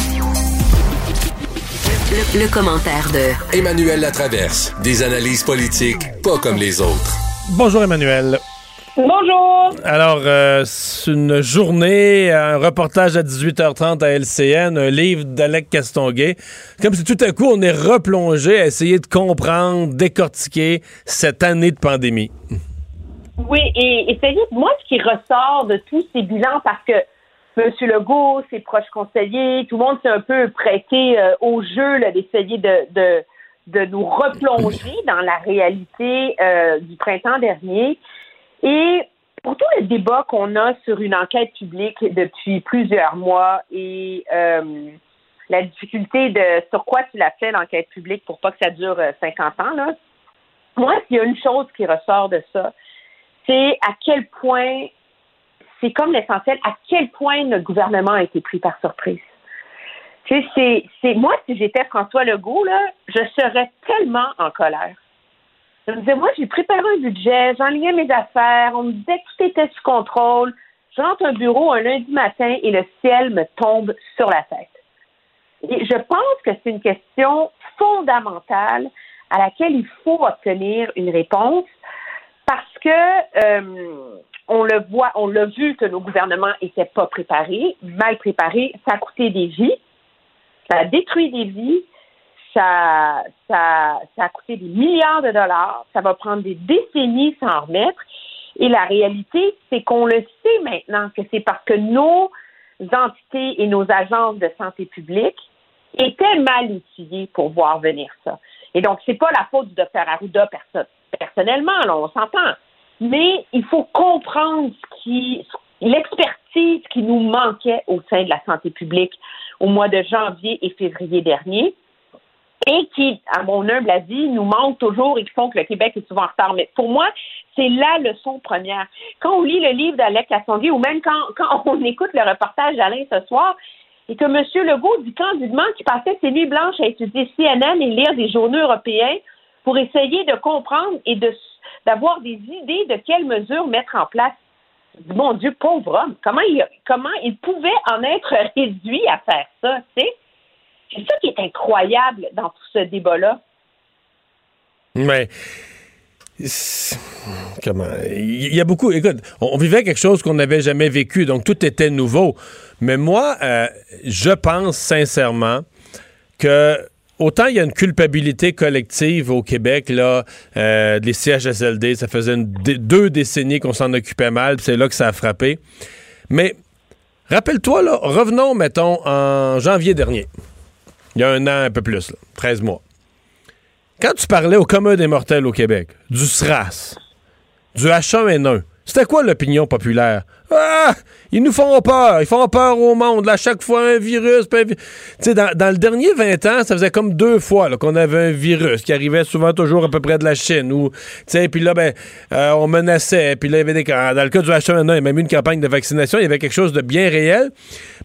Le, le commentaire de Emmanuel Latraverse. Des analyses politiques pas comme les autres. Bonjour, Emmanuel. Bonjour. Alors, euh, c'est une journée, un reportage à 18h30 à LCN, un livre d'Alec Castonguay. Comme si tout à coup, on est replongé à essayer de comprendre, décortiquer cette année de pandémie. Oui, et, et c'est moi, ce qui ressort de tous ces bilans, parce que M. Legault, ses proches conseillers, tout le monde s'est un peu prêté euh, au jeu là, d'essayer de, de, de nous replonger <laughs> dans la réalité euh, du printemps dernier. Et pour tout le débat qu'on a sur une enquête publique depuis plusieurs mois et euh, la difficulté de sur quoi tu l'as fait l'enquête publique pour pas que ça dure euh, 50 ans, là, moi, s'il y a une chose qui ressort de ça, c'est à quel point c'est comme l'essentiel, à quel point notre gouvernement a été pris par surprise. Tu sais, c'est, moi, si j'étais François Legault, là, je serais tellement en colère. Je me disais, moi, j'ai préparé un budget, j'enlignais mes affaires, on me disait que tout était sous contrôle. Je rentre un bureau un lundi matin et le ciel me tombe sur la tête. Et je pense que c'est une question fondamentale à laquelle il faut obtenir une réponse parce que euh, on le voit, on l'a vu que nos gouvernements n'étaient pas préparés, mal préparés, ça a coûté des vies, ça a détruit des vies, ça, a coûté des milliards de dollars, ça va prendre des décennies sans remettre. Et la réalité, c'est qu'on le sait maintenant que c'est parce que nos entités et nos agences de santé publique étaient mal outillées pour voir venir ça. Et donc, c'est pas la faute du docteur Arruda perso personnellement, là, on s'entend. Mais il faut comprendre ce qui, l'expertise qui nous manquait au sein de la santé publique au mois de janvier et février dernier et qui, à mon humble avis, nous manque toujours et qui font que le Québec est souvent en retard. Mais pour moi, c'est la leçon première. Quand on lit le livre d'Alec Lassondier ou même quand, quand on écoute le reportage d'Alain ce soir, et que M. Legault dit candidement qu'il passait ses nuits blanches à étudier CNN et lire des journaux européens pour essayer de comprendre et de d'avoir des idées de quelles mesures mettre en place. Mon Dieu, pauvre homme, comment il, comment il pouvait en être <laughs> réduit à faire ça, tu sais? C'est ça qui est incroyable dans tout ce débat-là. Mais. Comment? Il y a beaucoup. Écoute, on vivait quelque chose qu'on n'avait jamais vécu, donc tout était nouveau. Mais moi, euh, je pense sincèrement que autant il y a une culpabilité collective au Québec, là, euh, des CHSLD, ça faisait deux décennies qu'on s'en occupait mal, c'est là que ça a frappé. Mais rappelle-toi, là, revenons, mettons, en janvier dernier. Il y a un an, un peu plus, là, 13 mois. Quand tu parlais au commun des mortels au Québec, du SRAS, du H1N1, c'était quoi l'opinion populaire? Ah! Ils nous font peur. Ils font peur au monde. À chaque fois, un virus. Tu sais, dans, le dernier 20 ans, ça faisait comme deux fois qu'on avait un virus qui arrivait souvent toujours à peu près de la Chine. Puis là, ben, euh, on menaçait. Puis là, il y avait. Dans le cas du H1N1, il y a même eu une campagne de vaccination. Il y avait quelque chose de bien réel.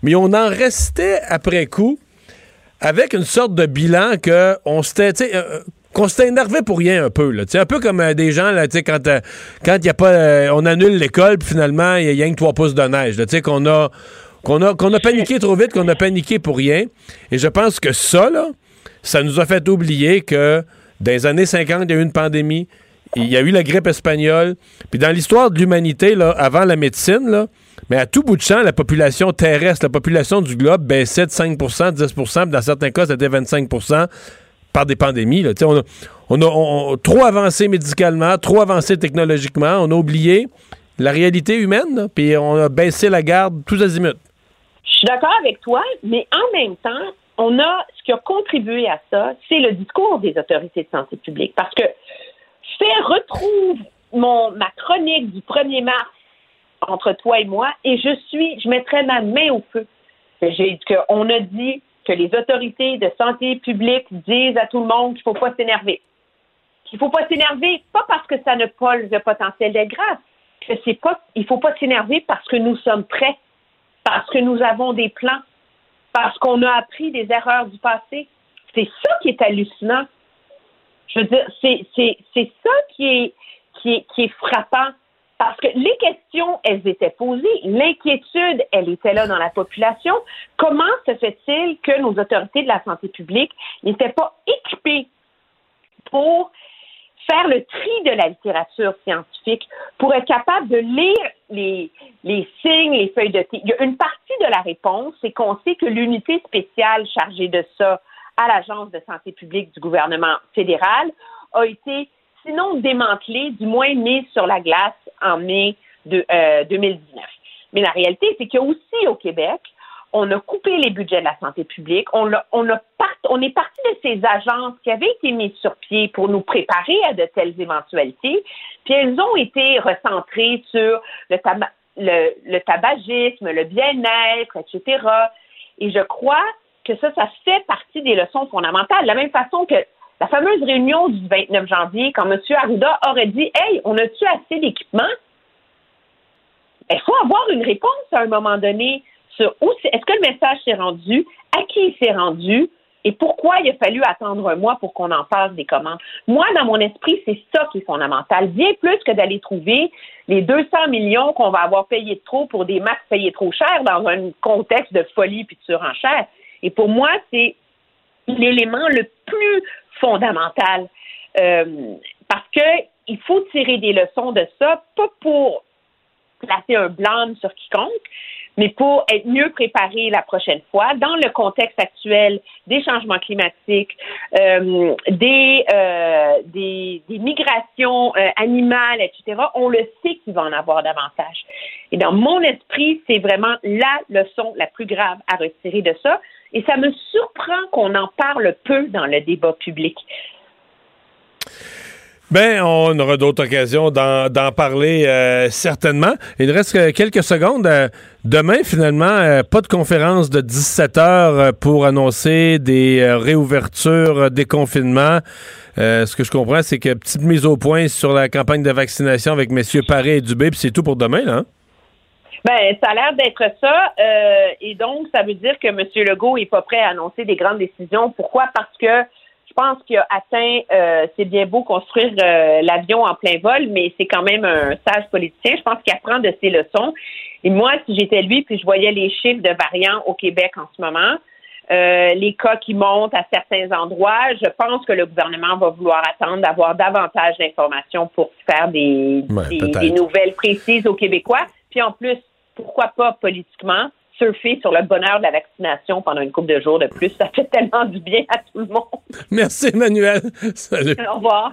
Mais on en restait après coup avec une sorte de bilan que on s'était, euh, qu'on s'était énervé pour rien un peu. Là. un peu comme euh, des gens, là, quand euh, quand y a pas, euh, on annule l'école, puis finalement, il y a que trois pouces de neige. Qu'on a, a, a paniqué trop vite, qu'on a paniqué pour rien. Et je pense que ça, là, ça nous a fait oublier que dans les années 50, il y a eu une pandémie, il y a eu la grippe espagnole. Puis dans l'histoire de l'humanité, avant la médecine, là, mais à tout bout de champ, la population terrestre, la population du globe baissait de 5% 10 puis dans certains cas, c'était 25 par des pandémies. On, a, on, on, trop avancé médicalement, trop avancé technologiquement. On a oublié la réalité humaine, puis on a baissé la garde tous azimuts. Je suis d'accord avec toi, mais en même temps, on a ce qui a contribué à ça, c'est le discours des autorités de santé publique. Parce que fais retrouve mon, ma chronique du 1er mars entre toi et moi et je suis, je mettrai ma main au feu. J'ai qu'on a dit que les autorités de santé publique disent à tout le monde qu'il ne faut pas s'énerver. Qu'il ne faut pas s'énerver, pas parce que ça ne pas le potentiel d'être grave, que c'est pas, il ne faut pas s'énerver parce que nous sommes prêts, parce que nous avons des plans, parce qu'on a appris des erreurs du passé. C'est ça qui est hallucinant. Je veux dire, c'est, c'est, c'est ça qui est, qui est, qui est frappant. Parce que les questions, elles étaient posées, l'inquiétude, elle était là dans la population. Comment se fait-il que nos autorités de la santé publique n'étaient pas équipées pour faire le tri de la littérature scientifique pour être capable de lire les, les signes, les feuilles de thé? Il y a une partie de la réponse, c'est qu'on sait que l'unité spéciale chargée de ça à l'Agence de santé publique du gouvernement fédéral a été, sinon démantelée, du moins mise sur la glace en mai de, 2019. Euh, Mais la réalité, c'est qu'il a au Québec on a coupé les budgets de la santé publique, on, on, a on est parti de ces agences qui avaient été mises sur pied pour nous préparer à de telles éventualités, puis elles ont été recentrées sur le, tabagisme, le bien-être, etc. Et je crois que ça, ça fait partie des leçons fondamentales. De la même façon que la fameuse réunion du 29 janvier, quand M. Arruda aurait dit Hey, on a-tu assez d'équipements? Il faut avoir une réponse à un moment donné est-ce que le message s'est rendu, à qui il s'est rendu, et pourquoi il a fallu attendre un mois pour qu'on en fasse des commandes. Moi, dans mon esprit, c'est ça qui est fondamental. Bien plus que d'aller trouver les 200 millions qu'on va avoir payés trop pour des masques payés trop cher dans un contexte de folie puis de surenchère. Et pour moi, c'est l'élément le plus fondamental. Euh, parce que il faut tirer des leçons de ça, pas pour placer un blâme sur quiconque, mais pour être mieux préparé la prochaine fois, dans le contexte actuel des changements climatiques, euh, des, euh, des, des, migrations euh, animales, etc., on le sait qu'il va en avoir davantage. Et dans mon esprit, c'est vraiment la leçon la plus grave à retirer de ça. Et ça me surprend qu'on en parle peu dans le débat public. Ben, on aura d'autres occasions d'en parler euh, certainement. Il reste quelques secondes. Euh, demain, finalement, euh, pas de conférence de 17 heures pour annoncer des réouvertures, des confinements. ce que je comprends, c'est que petite mise au point sur la campagne de vaccination avec messieurs Paré et Dubé, puis c'est tout pour demain. Hein? Ben, ça a l'air d'être ça. et donc, ça veut dire que M. Legault est pas prêt à annoncer des grandes décisions. Pourquoi? Parce que je pense qu'il a atteint, euh, c'est bien beau construire euh, l'avion en plein vol, mais c'est quand même un sage politicien. Je pense qu'il apprend de ses leçons. Et moi, si j'étais lui, puis je voyais les chiffres de variants au Québec en ce moment, euh, les cas qui montent à certains endroits, je pense que le gouvernement va vouloir attendre d'avoir davantage d'informations pour faire des, des nouvelles précises aux Québécois. Puis en plus, pourquoi pas politiquement, surfer sur le bonheur de la vaccination pendant une couple de jours de plus? Ça fait tellement du bien à tout le monde. Merci, Emmanuel. Salut. Au revoir.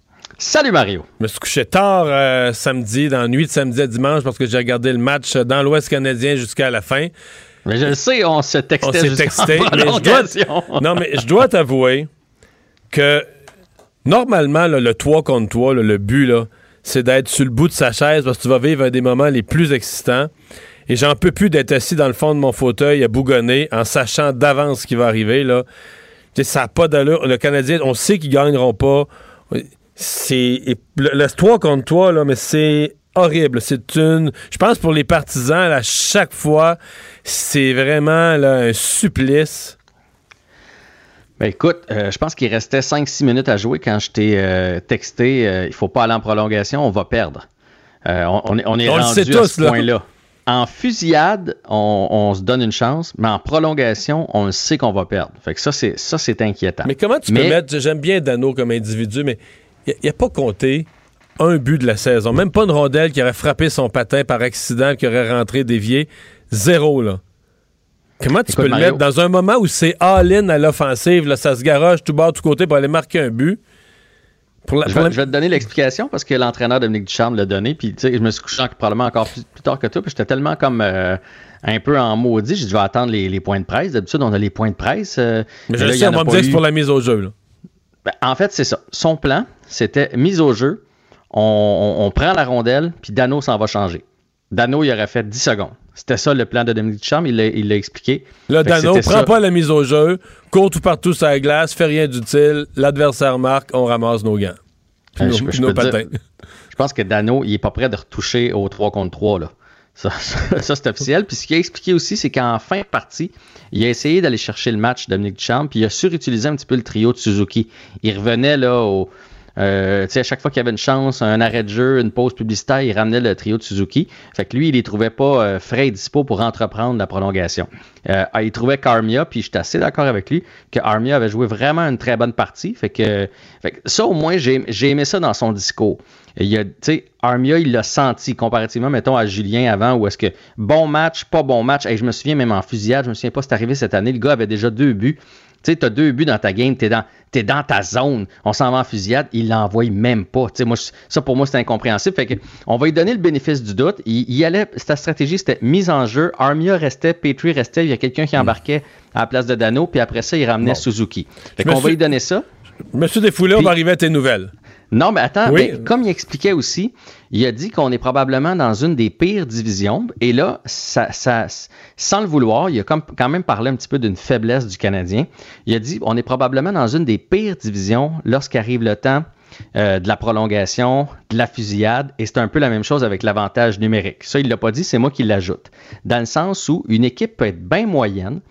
Salut Mario. Je me suis couché tard euh, samedi, dans la nuit de samedi à dimanche, parce que j'ai regardé le match dans l'Ouest canadien jusqu'à la fin. Mais je le sais, on se textait. On s'est texté. Mais <laughs> non, mais je dois t'avouer que normalement, le 3 contre 3, le but, c'est d'être sur le bout de sa chaise parce que tu vas vivre un des moments les plus excitants. Et j'en peux plus d'être assis dans le fond de mon fauteuil à bougonner en sachant d'avance ce qui va arriver. Là. ça n'a pas d'allure. Le Canadien, on sait qu'ils gagneront pas c'est le, 3 contre toi, là, mais c'est horrible. C'est une. Je pense pour les partisans, à chaque fois, c'est vraiment un supplice. Ben écoute, euh, je pense qu'il restait 5-6 minutes à jouer quand je t'ai euh, texté euh, il faut pas aller en prolongation, on va perdre. on, est, on est rendu à ce point-là. En fusillade, on, se donne une chance, mais en prolongation, on sait qu'on va perdre. Fait que ça, c'est ça, c'est inquiétant. Mais comment tu peux mettre. J'aime bien Dano comme individu, mais il n'a pas compté un but de la saison. Même pas une rondelle qui aurait frappé son patin par accident, qui aurait rentré dévié. Zéro, là. Comment tu peux le mettre dans un moment où c'est all-in à l'offensive, là, ça se garoche tout bas, tout côté pour aller marquer un but? je, vais, te donner l'explication parce que l'entraîneur Dominique Ducharme l'a donné. Puis, je me suis couché probablement encore plus, tard que toi. Puis, j'étais tellement comme euh, un peu en maudit. J'ai dit, je vais attendre les, points de presse. D'habitude, on a les points de presse. Euh, mais je sais, on va me dire que c'est pour la mise au jeu. Là. Ben, en fait, c'est ça. Son plan, c'était mise au jeu. On, prend la rondelle, puis Dano s'en va changer. Dano, il aurait fait 10 secondes. C'était ça le plan de Dominique Ducharme, il l'a expliqué. Là, Dano, prend pas la mise au jeu, court tout partout sur la glace, fait rien d'utile, l'adversaire marque, on ramasse nos gants. Euh, je, je, pense que Dano, il est pas prêt de retoucher au 3 contre 3. Là. <laughs> Ça, c'est officiel. Puis ce qu'il a expliqué aussi, c'est qu'en fin de partie, il a essayé d'aller chercher le match Dominique Duchamp, puis il a surutilisé un petit peu le trio de Suzuki. Il revenait là au, euh, à chaque fois qu'il y avait une chance, un arrêt de jeu, une pause publicitaire, il ramenait le trio de Suzuki. Fait que lui, il les trouvait pas euh, frais et dispo pour entreprendre la prolongation. Euh, il trouvait qu'Armia, puis j'étais assez d'accord avec lui, que Armia avait joué vraiment une très bonne partie. Fait que, ça, au moins, j'ai aimé ça dans son discours. Armia, il l'a senti comparativement, mettons, à Julien avant, où est-ce que bon match, pas bon match. Et je me souviens même en fusillade, je me souviens pas, c'est arrivé cette année, le gars avait déjà deux buts. Tu sais, tu as deux buts dans ta game, tu es dans, dans ta zone. On s'en va en fusillade, il l'envoie même pas. Tu sais, moi, ça, pour moi, c'est incompréhensible. Fait que, on va lui donner le bénéfice du doute. Il, allait, sa stratégie, c'était mise en jeu. Armia restait, Petrie restait. Il y a quelqu'un qui hmm. embarquait à la place de Dano, puis après ça, il ramenait Suzuki. Fait qu'on va lui donner ça. Monsieur Desfoulés, on va arriver à tes nouvelles. Non, mais attends, comme il expliquait aussi, il a dit qu'on est probablement dans une des pires divisions. Et là, ça, ça, sans le vouloir, il a quand même parlé un petit peu d'une faiblesse du Canadien. Il a dit on est probablement dans une des pires divisions lorsqu'arrive le temps euh, de la prolongation, de la fusillade, et c'est un peu la même chose avec l'avantage numérique. Ça, il ne l'a pas dit, c'est moi qui l'ajoute. Dans le sens où une équipe peut être bien moyenne,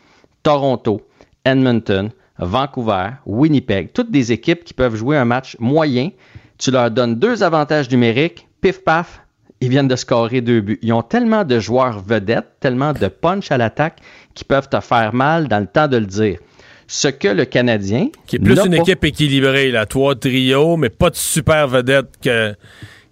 Toronto, Edmonton, Vancouver, Winnipeg, toutes des équipes qui peuvent jouer un match moyen. Tu leur donnes deux avantages numériques, pif paf, ils viennent de scorer deux buts. Ils ont tellement de joueurs vedettes, tellement de punch à l'attaque qu'ils peuvent te faire mal dans le temps de le dire. Ce que le Canadien. Qui est plus une équipe équilibrée, là. Trois trios, mais pas de super vedettes que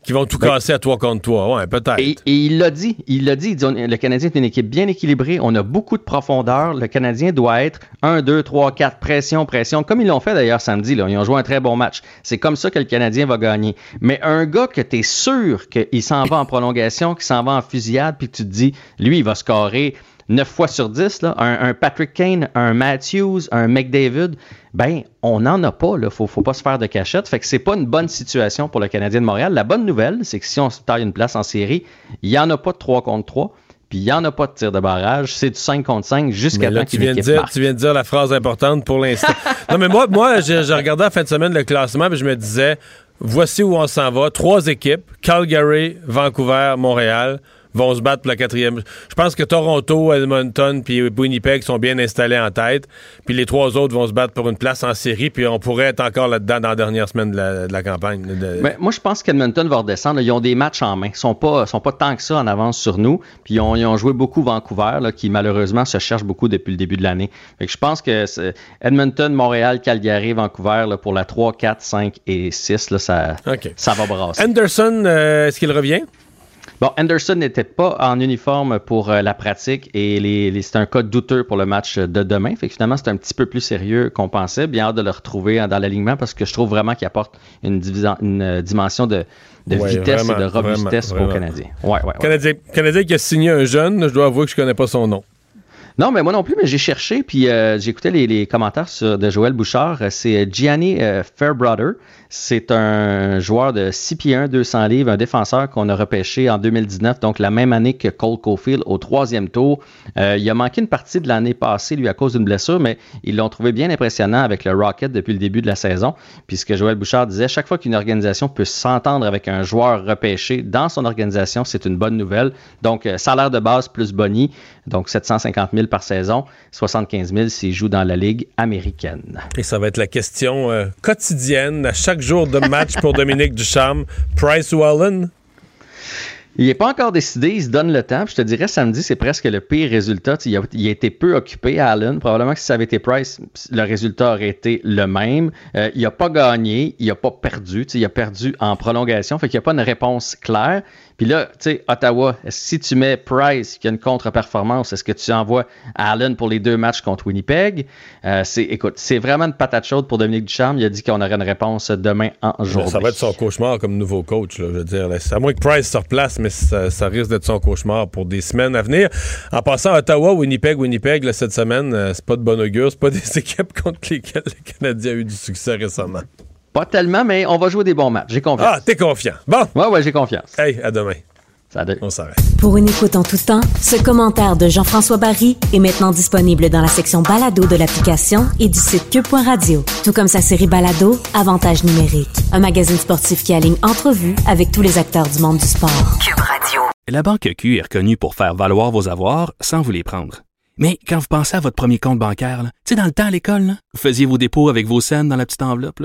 qui vont tout ben, casser à toi contre toi. Ouais, peut-être. Et, il l'a dit. Il l'a dit. le Canadien est une équipe bien équilibrée. On a beaucoup de profondeur. Le Canadien doit être 1, 2, 3, 4, pression, pression. Comme ils l'ont fait d'ailleurs samedi. Là. Ils ont joué un très bon match. C'est comme ça que le Canadien va gagner. Mais un gars que tu es sûr qu'il s'en va en prolongation, qu'il s'en va en fusillade, puis que tu te dis, lui, il va scorer 9 fois sur 10, là, un, Patrick Kane, un Matthews, un McDavid, ben, on n'en a pas. Il ne faut, faut, pas se faire de cachette. Fait que c'est pas une bonne situation pour le Canadien de Montréal. La bonne nouvelle, c'est que si on se taille une place en série, il n'y en a pas de 3 contre 3. Puis il n'y en a pas de tir de barrage. C'est du 5 contre 5 jusqu'à temps qu'il Tu viens de dire la phrase importante pour l'instant. <laughs> non, mais moi, moi j'ai regardé la fin de semaine le classement et je me disais, voici où on s'en va. Trois équipes, Calgary, Vancouver, Montréal vont se battre pour la quatrième. Je pense que Toronto, Edmonton puis Winnipeg sont bien installés en tête. Puis les trois autres vont se battre pour une place en série. Puis on pourrait être encore là-dedans dans la dernière semaine de la, campagne. Mais moi, je pense qu'Edmonton va redescendre. Ils ont des matchs en main. Ils sont pas, sont pas tant que ça en avance sur nous. Puis ils ont, joué beaucoup Vancouver, là, qui malheureusement se cherche beaucoup depuis le début de l'année. je pense que Edmonton, Montréal, Calgary, Vancouver, là, pour la 3, 4, 5 et 6, là, ça, ça va brasser. Anderson, euh, est-ce qu'il revient? Bon, Anderson n'était pas en uniforme pour euh, la pratique et les, c'est un cas douteux pour le match de demain. Fait que finalement, c'est un petit peu plus sérieux qu'on pensait. Bien hâte de le retrouver dans l'alignement parce que je trouve vraiment qu'il apporte une, une euh, dimension de, vitesse et de robustesse aux Canadiens. Ouais, ouais, Canadien, Canadien qui a signé un jeune, je dois avouer que je connais pas son nom. Non, mais moi non plus, mais j'ai cherché, puis euh, j'ai écouté les, commentaires sur, de Joël Bouchard. C'est Gianni Fairbrother. C'est un joueur de 6 pieds 1, 200 livres, un défenseur qu'on a repêché en 2019, donc la même année que Cole Caulfield au troisième tour. Euh, il a manqué une partie de l'année passée, lui, à cause d'une blessure, mais ils l'ont trouvé bien impressionnant avec le Rocket depuis le début de la saison. Puisque Joël Bouchard disait, chaque fois qu'une organisation peut s'entendre avec un joueur repêché dans son organisation, c'est une bonne nouvelle. Donc, euh, salaire de base plus boni, donc 750 000 par saison, 75 000 s'il joue dans la Ligue américaine. Et ça va être la question euh, quotidienne à chaque jour de match pour Dominique Ducharme. Price ou Allen? Il n'est pas encore décidé, il se donne le temps. je te dirais, samedi, c'est presque le pire résultat. Il a, été peu occupé Allen. Probablement que si ça avait été Price, le résultat aurait été le même. Euh, il n'a pas gagné, il n'a pas perdu. Il a perdu en prolongation. Fait qu'il n'y a pas une réponse claire. Puis là, tu sais, Ottawa, si tu mets Price qui a une contre-performance, est-ce que tu envoies Allen pour les deux matchs contre Winnipeg? Euh, c'est, écoute, c'est vraiment une patate chaude pour Dominique Ducharme. Il a dit qu'on aurait une réponse demain en jour. Ça va être son cauchemar comme nouveau coach, là, je veux dire. à moins que Price se replace, mais ça, risque d'être son cauchemar pour des semaines à venir. En passant à Ottawa, Winnipeg, Winnipeg, cette semaine, euh, c'est pas de bon augure. C'est pas <laughs> des équipes contre lesquelles le Canadien a eu du succès récemment. Pas tellement, mais on va jouer des bons matchs. J'ai confiance. Ah, t'es confiant. Bon. Ouais, ouais, j'ai confiance. Hey, à demain. On s'arrête. Pour une écoute en tout temps, ce commentaire de Jean-François Barry est maintenant disponible dans la section balado de l'application et du site cube.radio. Tout comme sa série balado, Avantage numérique. Un magazine sportif qui aligne entrevues avec tous les acteurs du monde du sport. Cube Radio. La Banque Q est reconnue pour faire valoir vos avoirs sans vous les prendre. Mais quand vous pensez à votre premier compte bancaire, tu sais, dans le temps à l'école, vous faisiez vos dépôts avec vos scènes dans la petite enveloppe.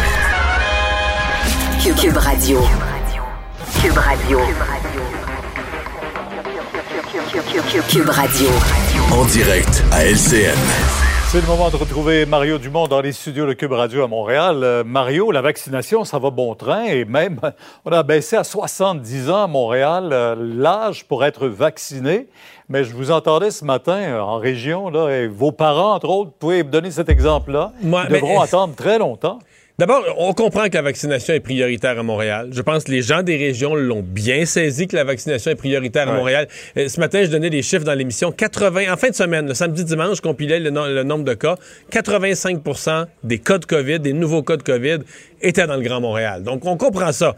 Cube Radio. Cube Radio. Cube Radio. En direct à LCN. C'est le moment de retrouver Mario Dumont dans les studios de Cube Radio à Montréal. Euh, Mario, la vaccination, ça va bon train et même, <laughs> on a baissé à 70 ans à Montréal euh, l'âge pour être vacciné. Mais je vous entendais ce matin euh, en région, là, et vos parents, entre autres, pouvaient me donner cet exemple-là. Ils devront attendre très longtemps. D'abord, on comprend que la vaccination est prioritaire à Montréal. Je pense que les gens des régions l'ont bien saisi que la vaccination est prioritaire à Montréal. Euh, ce matin, je donnais des chiffres dans l'émission. 80, en fin de semaine, le samedi, dimanche, je compilais le, le nombre de cas. 85% des cas de COVID, des nouveaux cas de COVID, étaient dans le Grand Montréal. Donc, on comprend ça.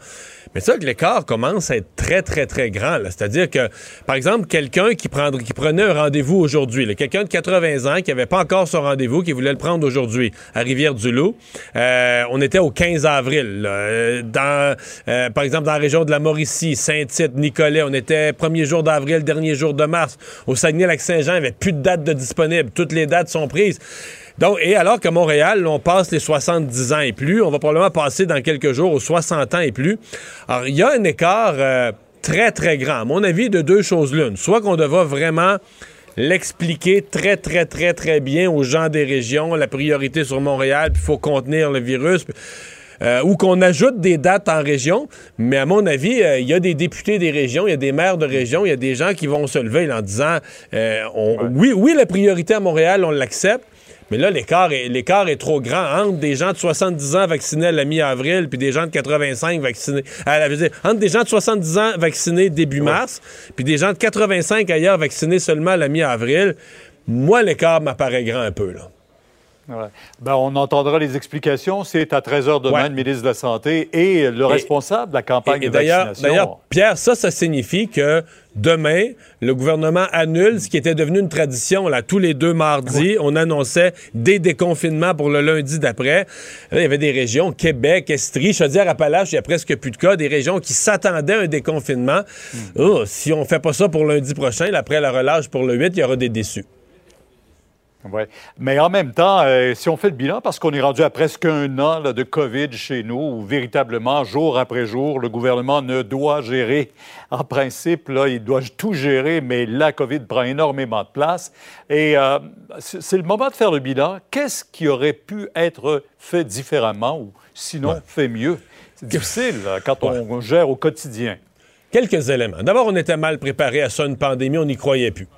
Mais ça, que l'écart commence à être très, très, très grand. C'est-à-dire que, par exemple, quelqu'un qui, prenait un rendez-vous aujourd'hui, quelqu'un de 80 ans qui n'avait pas encore son rendez-vous, qui voulait le prendre aujourd'hui à Rivière-du-Loup, euh, on était au 15 avril. Dans, euh, par exemple, dans la région de la Mauricie, Saint-Tite, Nicolet, on était premier jour d'avril, dernier jour de mars. Au Saguenay-Lac-Saint-Jean, il n'y avait plus de dates de disponibles. Toutes les dates sont prises. Donc, et alors qu'à Montréal, on passe les 70 ans et plus, on va probablement passer dans quelques jours aux 60 ans et plus. Alors, il y a un écart euh, très, très grand, à mon avis, de deux choses l'une. Soit qu'on devra vraiment l'expliquer très, très, très, très bien aux gens des régions, la priorité sur Montréal, puis il faut contenir le virus. Euh, ou qu'on ajoute des dates en région. Mais à mon avis, euh, il y a des députés des régions, il y a des maires de région, il y a des gens qui vont se lever en disant oui, oui, la priorité à Montréal, on l'accepte, mais là, l'écart est, l'écart est trop grand entre des gens de 70 ans vaccinés à la mi-avril puis des gens de 85 vaccinés. À la, entre des gens de 70 ans vaccinés début mars puis des gens de 85 ailleurs vaccinés seulement à la mi-avril. Moi, l'écart m'apparaît grand un peu, là. Ben, on entendra les explications. C'est à 13h demain, le ministre de la Santé et le responsable de la campagne de vaccination. D'ailleurs, Pierre, ça, ça signifie que demain, le gouvernement annule ce qui était devenu une tradition. Là, tous les deux mardis, on annonçait des déconfinements pour le lundi d'après. Il y avait des régions, Québec, Estrie, Chaudière-Appalaches, il y a presque plus de cas, des régions qui s'attendaient à un déconfinement. Hmm. Oh, si on fait pas ça pour lundi prochain, après la relâche pour le 8, il y aura des déçus. Mais en même temps, euh, si on fait le bilan, parce qu'on est rendu à presque un an de COVID chez nous, où véritablement, jour après jour, le gouvernement ne doit gérer, en principe, là, il doit tout gérer, mais la COVID prend énormément de place. Et euh, c'est le moment de faire le bilan. Qu'est-ce qui aurait pu être fait différemment ou sinon fait mieux? C'est difficile quand on gère au quotidien. Quelques éléments. D'abord, on était mal préparé à ça, une pandémie, on n'y croyait plus.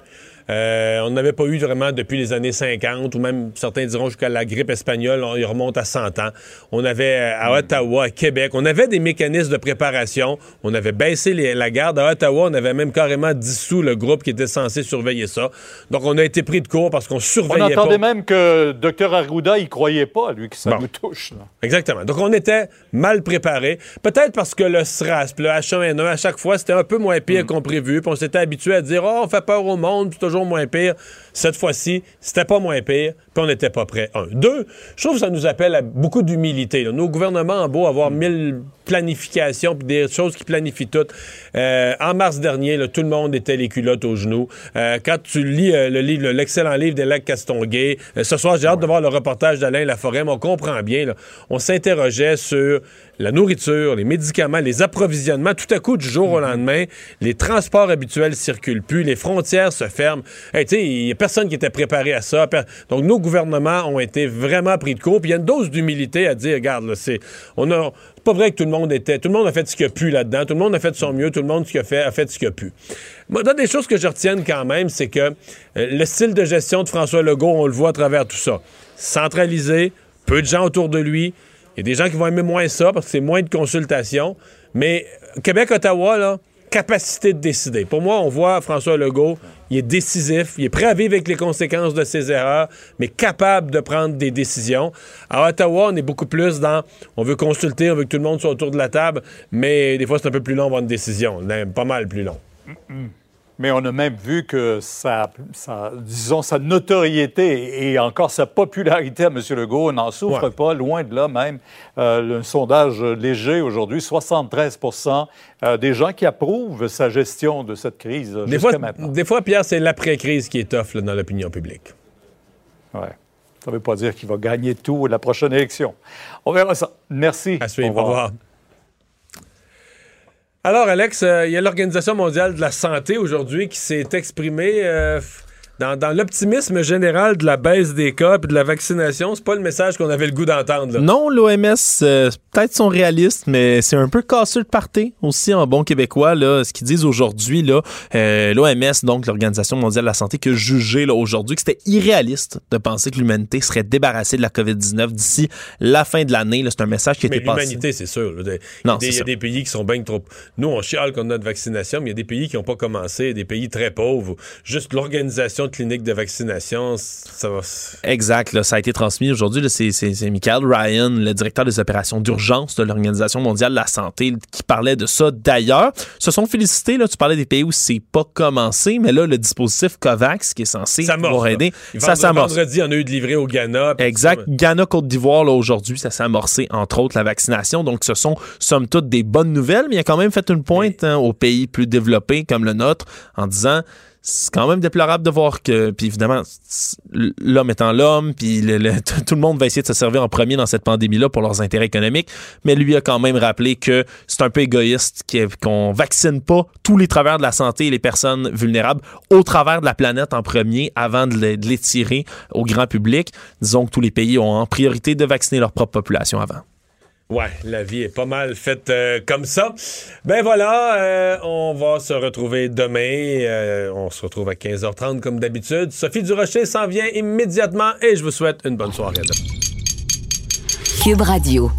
Euh, on n'avait pas eu vraiment depuis les années 50, ou même certains diront jusqu'à la grippe espagnole, on, il remonte à 100 ans. On avait euh, à Ottawa, à Québec, on avait des mécanismes de préparation. On avait baissé la garde. À Ottawa, on avait même carrément dissous le groupe qui était censé surveiller ça. Donc, on a été pris de court parce qu'on surveillait pas. On entendait même que Dr Arruda, il croyait pas, lui, que ça nous touche. Exactement. Donc, on était mal préparé. Peut-être parce que le SRAS, le H1N1, à chaque fois, c'était un peu moins pire mm. qu'on prévu. Puis on s'était habitué à dire, oh, on fait peur au monde, puis toujours moins pire. Cette fois-ci, c'était pas moins pire, puis on n'était pas prêt. Un. Deux, je trouve que ça nous appelle à beaucoup d'humilité. Nos gouvernements ont beau avoir mille planifications, puis des choses qui planifient toutes. Euh, en mars dernier, tout le monde était les culottes aux genoux. Euh, quand tu lis euh, le livre, l'excellent livre d'Élec Castonguay, ce soir, j'ai hâte de voir le reportage d'Alain Laforêt, mais on comprend bien. on s'interrogeait sur la nourriture, les médicaments, les approvisionnements, tout à coup, du jour au lendemain, les transports habituels circulent plus, les frontières se ferment. il n'y a personne qui était préparé à ça. Donc, nos gouvernements ont été vraiment pris de court. Puis il y a une dose d'humilité à dire, regarde, c'est, on a, pas vrai que tout le monde était, tout le monde a fait ce qu'il a pu là-dedans, tout le monde a fait de son mieux, tout le monde a fait, a fait ce qu'il a pu. Moi, dans des choses que je retienne quand même, c'est que euh, le style de gestion de François Legault, on le voit à travers tout ça. Centralisé, peu de gens autour de lui. Il y a des gens qui vont aimer moins ça parce que c'est moins de consultations. Mais Québec-Ottawa, là, capacité de décider. Pour moi, on voit François Legault, il est décisif, il est prêt à vivre avec les conséquences de ses erreurs, mais capable de prendre des décisions. À Ottawa, on est beaucoup plus dans on veut consulter, on veut que tout le monde soit autour de la table, mais des fois, c'est un peu plus long avoir une décision, pas mal plus long. Mais on a même vu que sa, disons, sa notoriété et encore sa popularité à M. Legault n'en souffre pas, loin de là même. Euh, un sondage léger aujourd'hui, 73% euh, des gens qui approuvent sa gestion de cette crise des fois, maintenant. Des fois, Pierre, c'est l'après-crise qui est tough dans l'opinion publique. Oui. Ça ne veut pas dire qu'il va gagner tout à la prochaine élection. On verra ça. Merci. À suivre. Au revoir. Alors, Alex, euh, il y a l'Organisation mondiale de la santé aujourd'hui qui s'est exprimée. Euh, dans, l'optimisme général de la baisse des cas et de la vaccination, c'est pas le message qu'on avait le goût d'entendre. Non, l'OMS, euh, peut-être sont réalistes, mais c'est un peu casseux de parté aussi en bon québécois. Là, ce qu'ils disent aujourd'hui, là, euh, l'OMS, donc l'Organisation mondiale de la santé, qui a jugé aujourd'hui que c'était irréaliste de penser que l'humanité serait débarrassée de la COVID-19 d'ici la fin de l'année. C'est un message qui été passé. L'humanité, c'est sûr. non, il y a des pays qui sont bien trop... Nous, on chiale qu'on a notre vaccination, mais il y a des pays qui n'ont pas commencé, des pays très pauvres. Juste l'organisation clinique de vaccination, ça va. Exact. ça a été transmis aujourd'hui. C'est Michael Ryan, le directeur des opérations d'urgence de l'Organisation mondiale de la santé, qui parlait de ça. D'ailleurs, se sont félicités. Là, tu parlais des pays où c'est pas commencé, mais là, le dispositif COVAX qui est censé pouvoir aider, ça s'amorce. Vendredi, on a eu de livré au Ghana. Exact. Ghana, Côte d'Ivoire, là, aujourd'hui, ça s'est amorcé, entre autres, la vaccination. Donc, ce sont, somme toute, des bonnes nouvelles, mais il a quand même fait une pointe hein, aux pays plus développés comme le nôtre en disant c'est quand même déplorable de voir que, puis évidemment, l'homme étant l'homme, puis <laughs> tout le monde va essayer de se servir en premier dans cette pandémie-là pour leurs intérêts économiques, mais lui a quand même rappelé que c'est un peu égoïste qu'on vaccine pas tous les travers de la santé et les personnes vulnérables au travers de la planète en premier avant de les, de les tirer au grand public. Disons que tous les pays ont en priorité de vacciner leur propre population avant. Ouais, la vie est pas mal faite euh, comme ça. Ben voilà, euh, on va se retrouver demain. Euh, on se retrouve à 15h30 comme d'habitude. Sophie Durocher s'en vient immédiatement et je vous souhaite une bonne soirée. Cube Radio.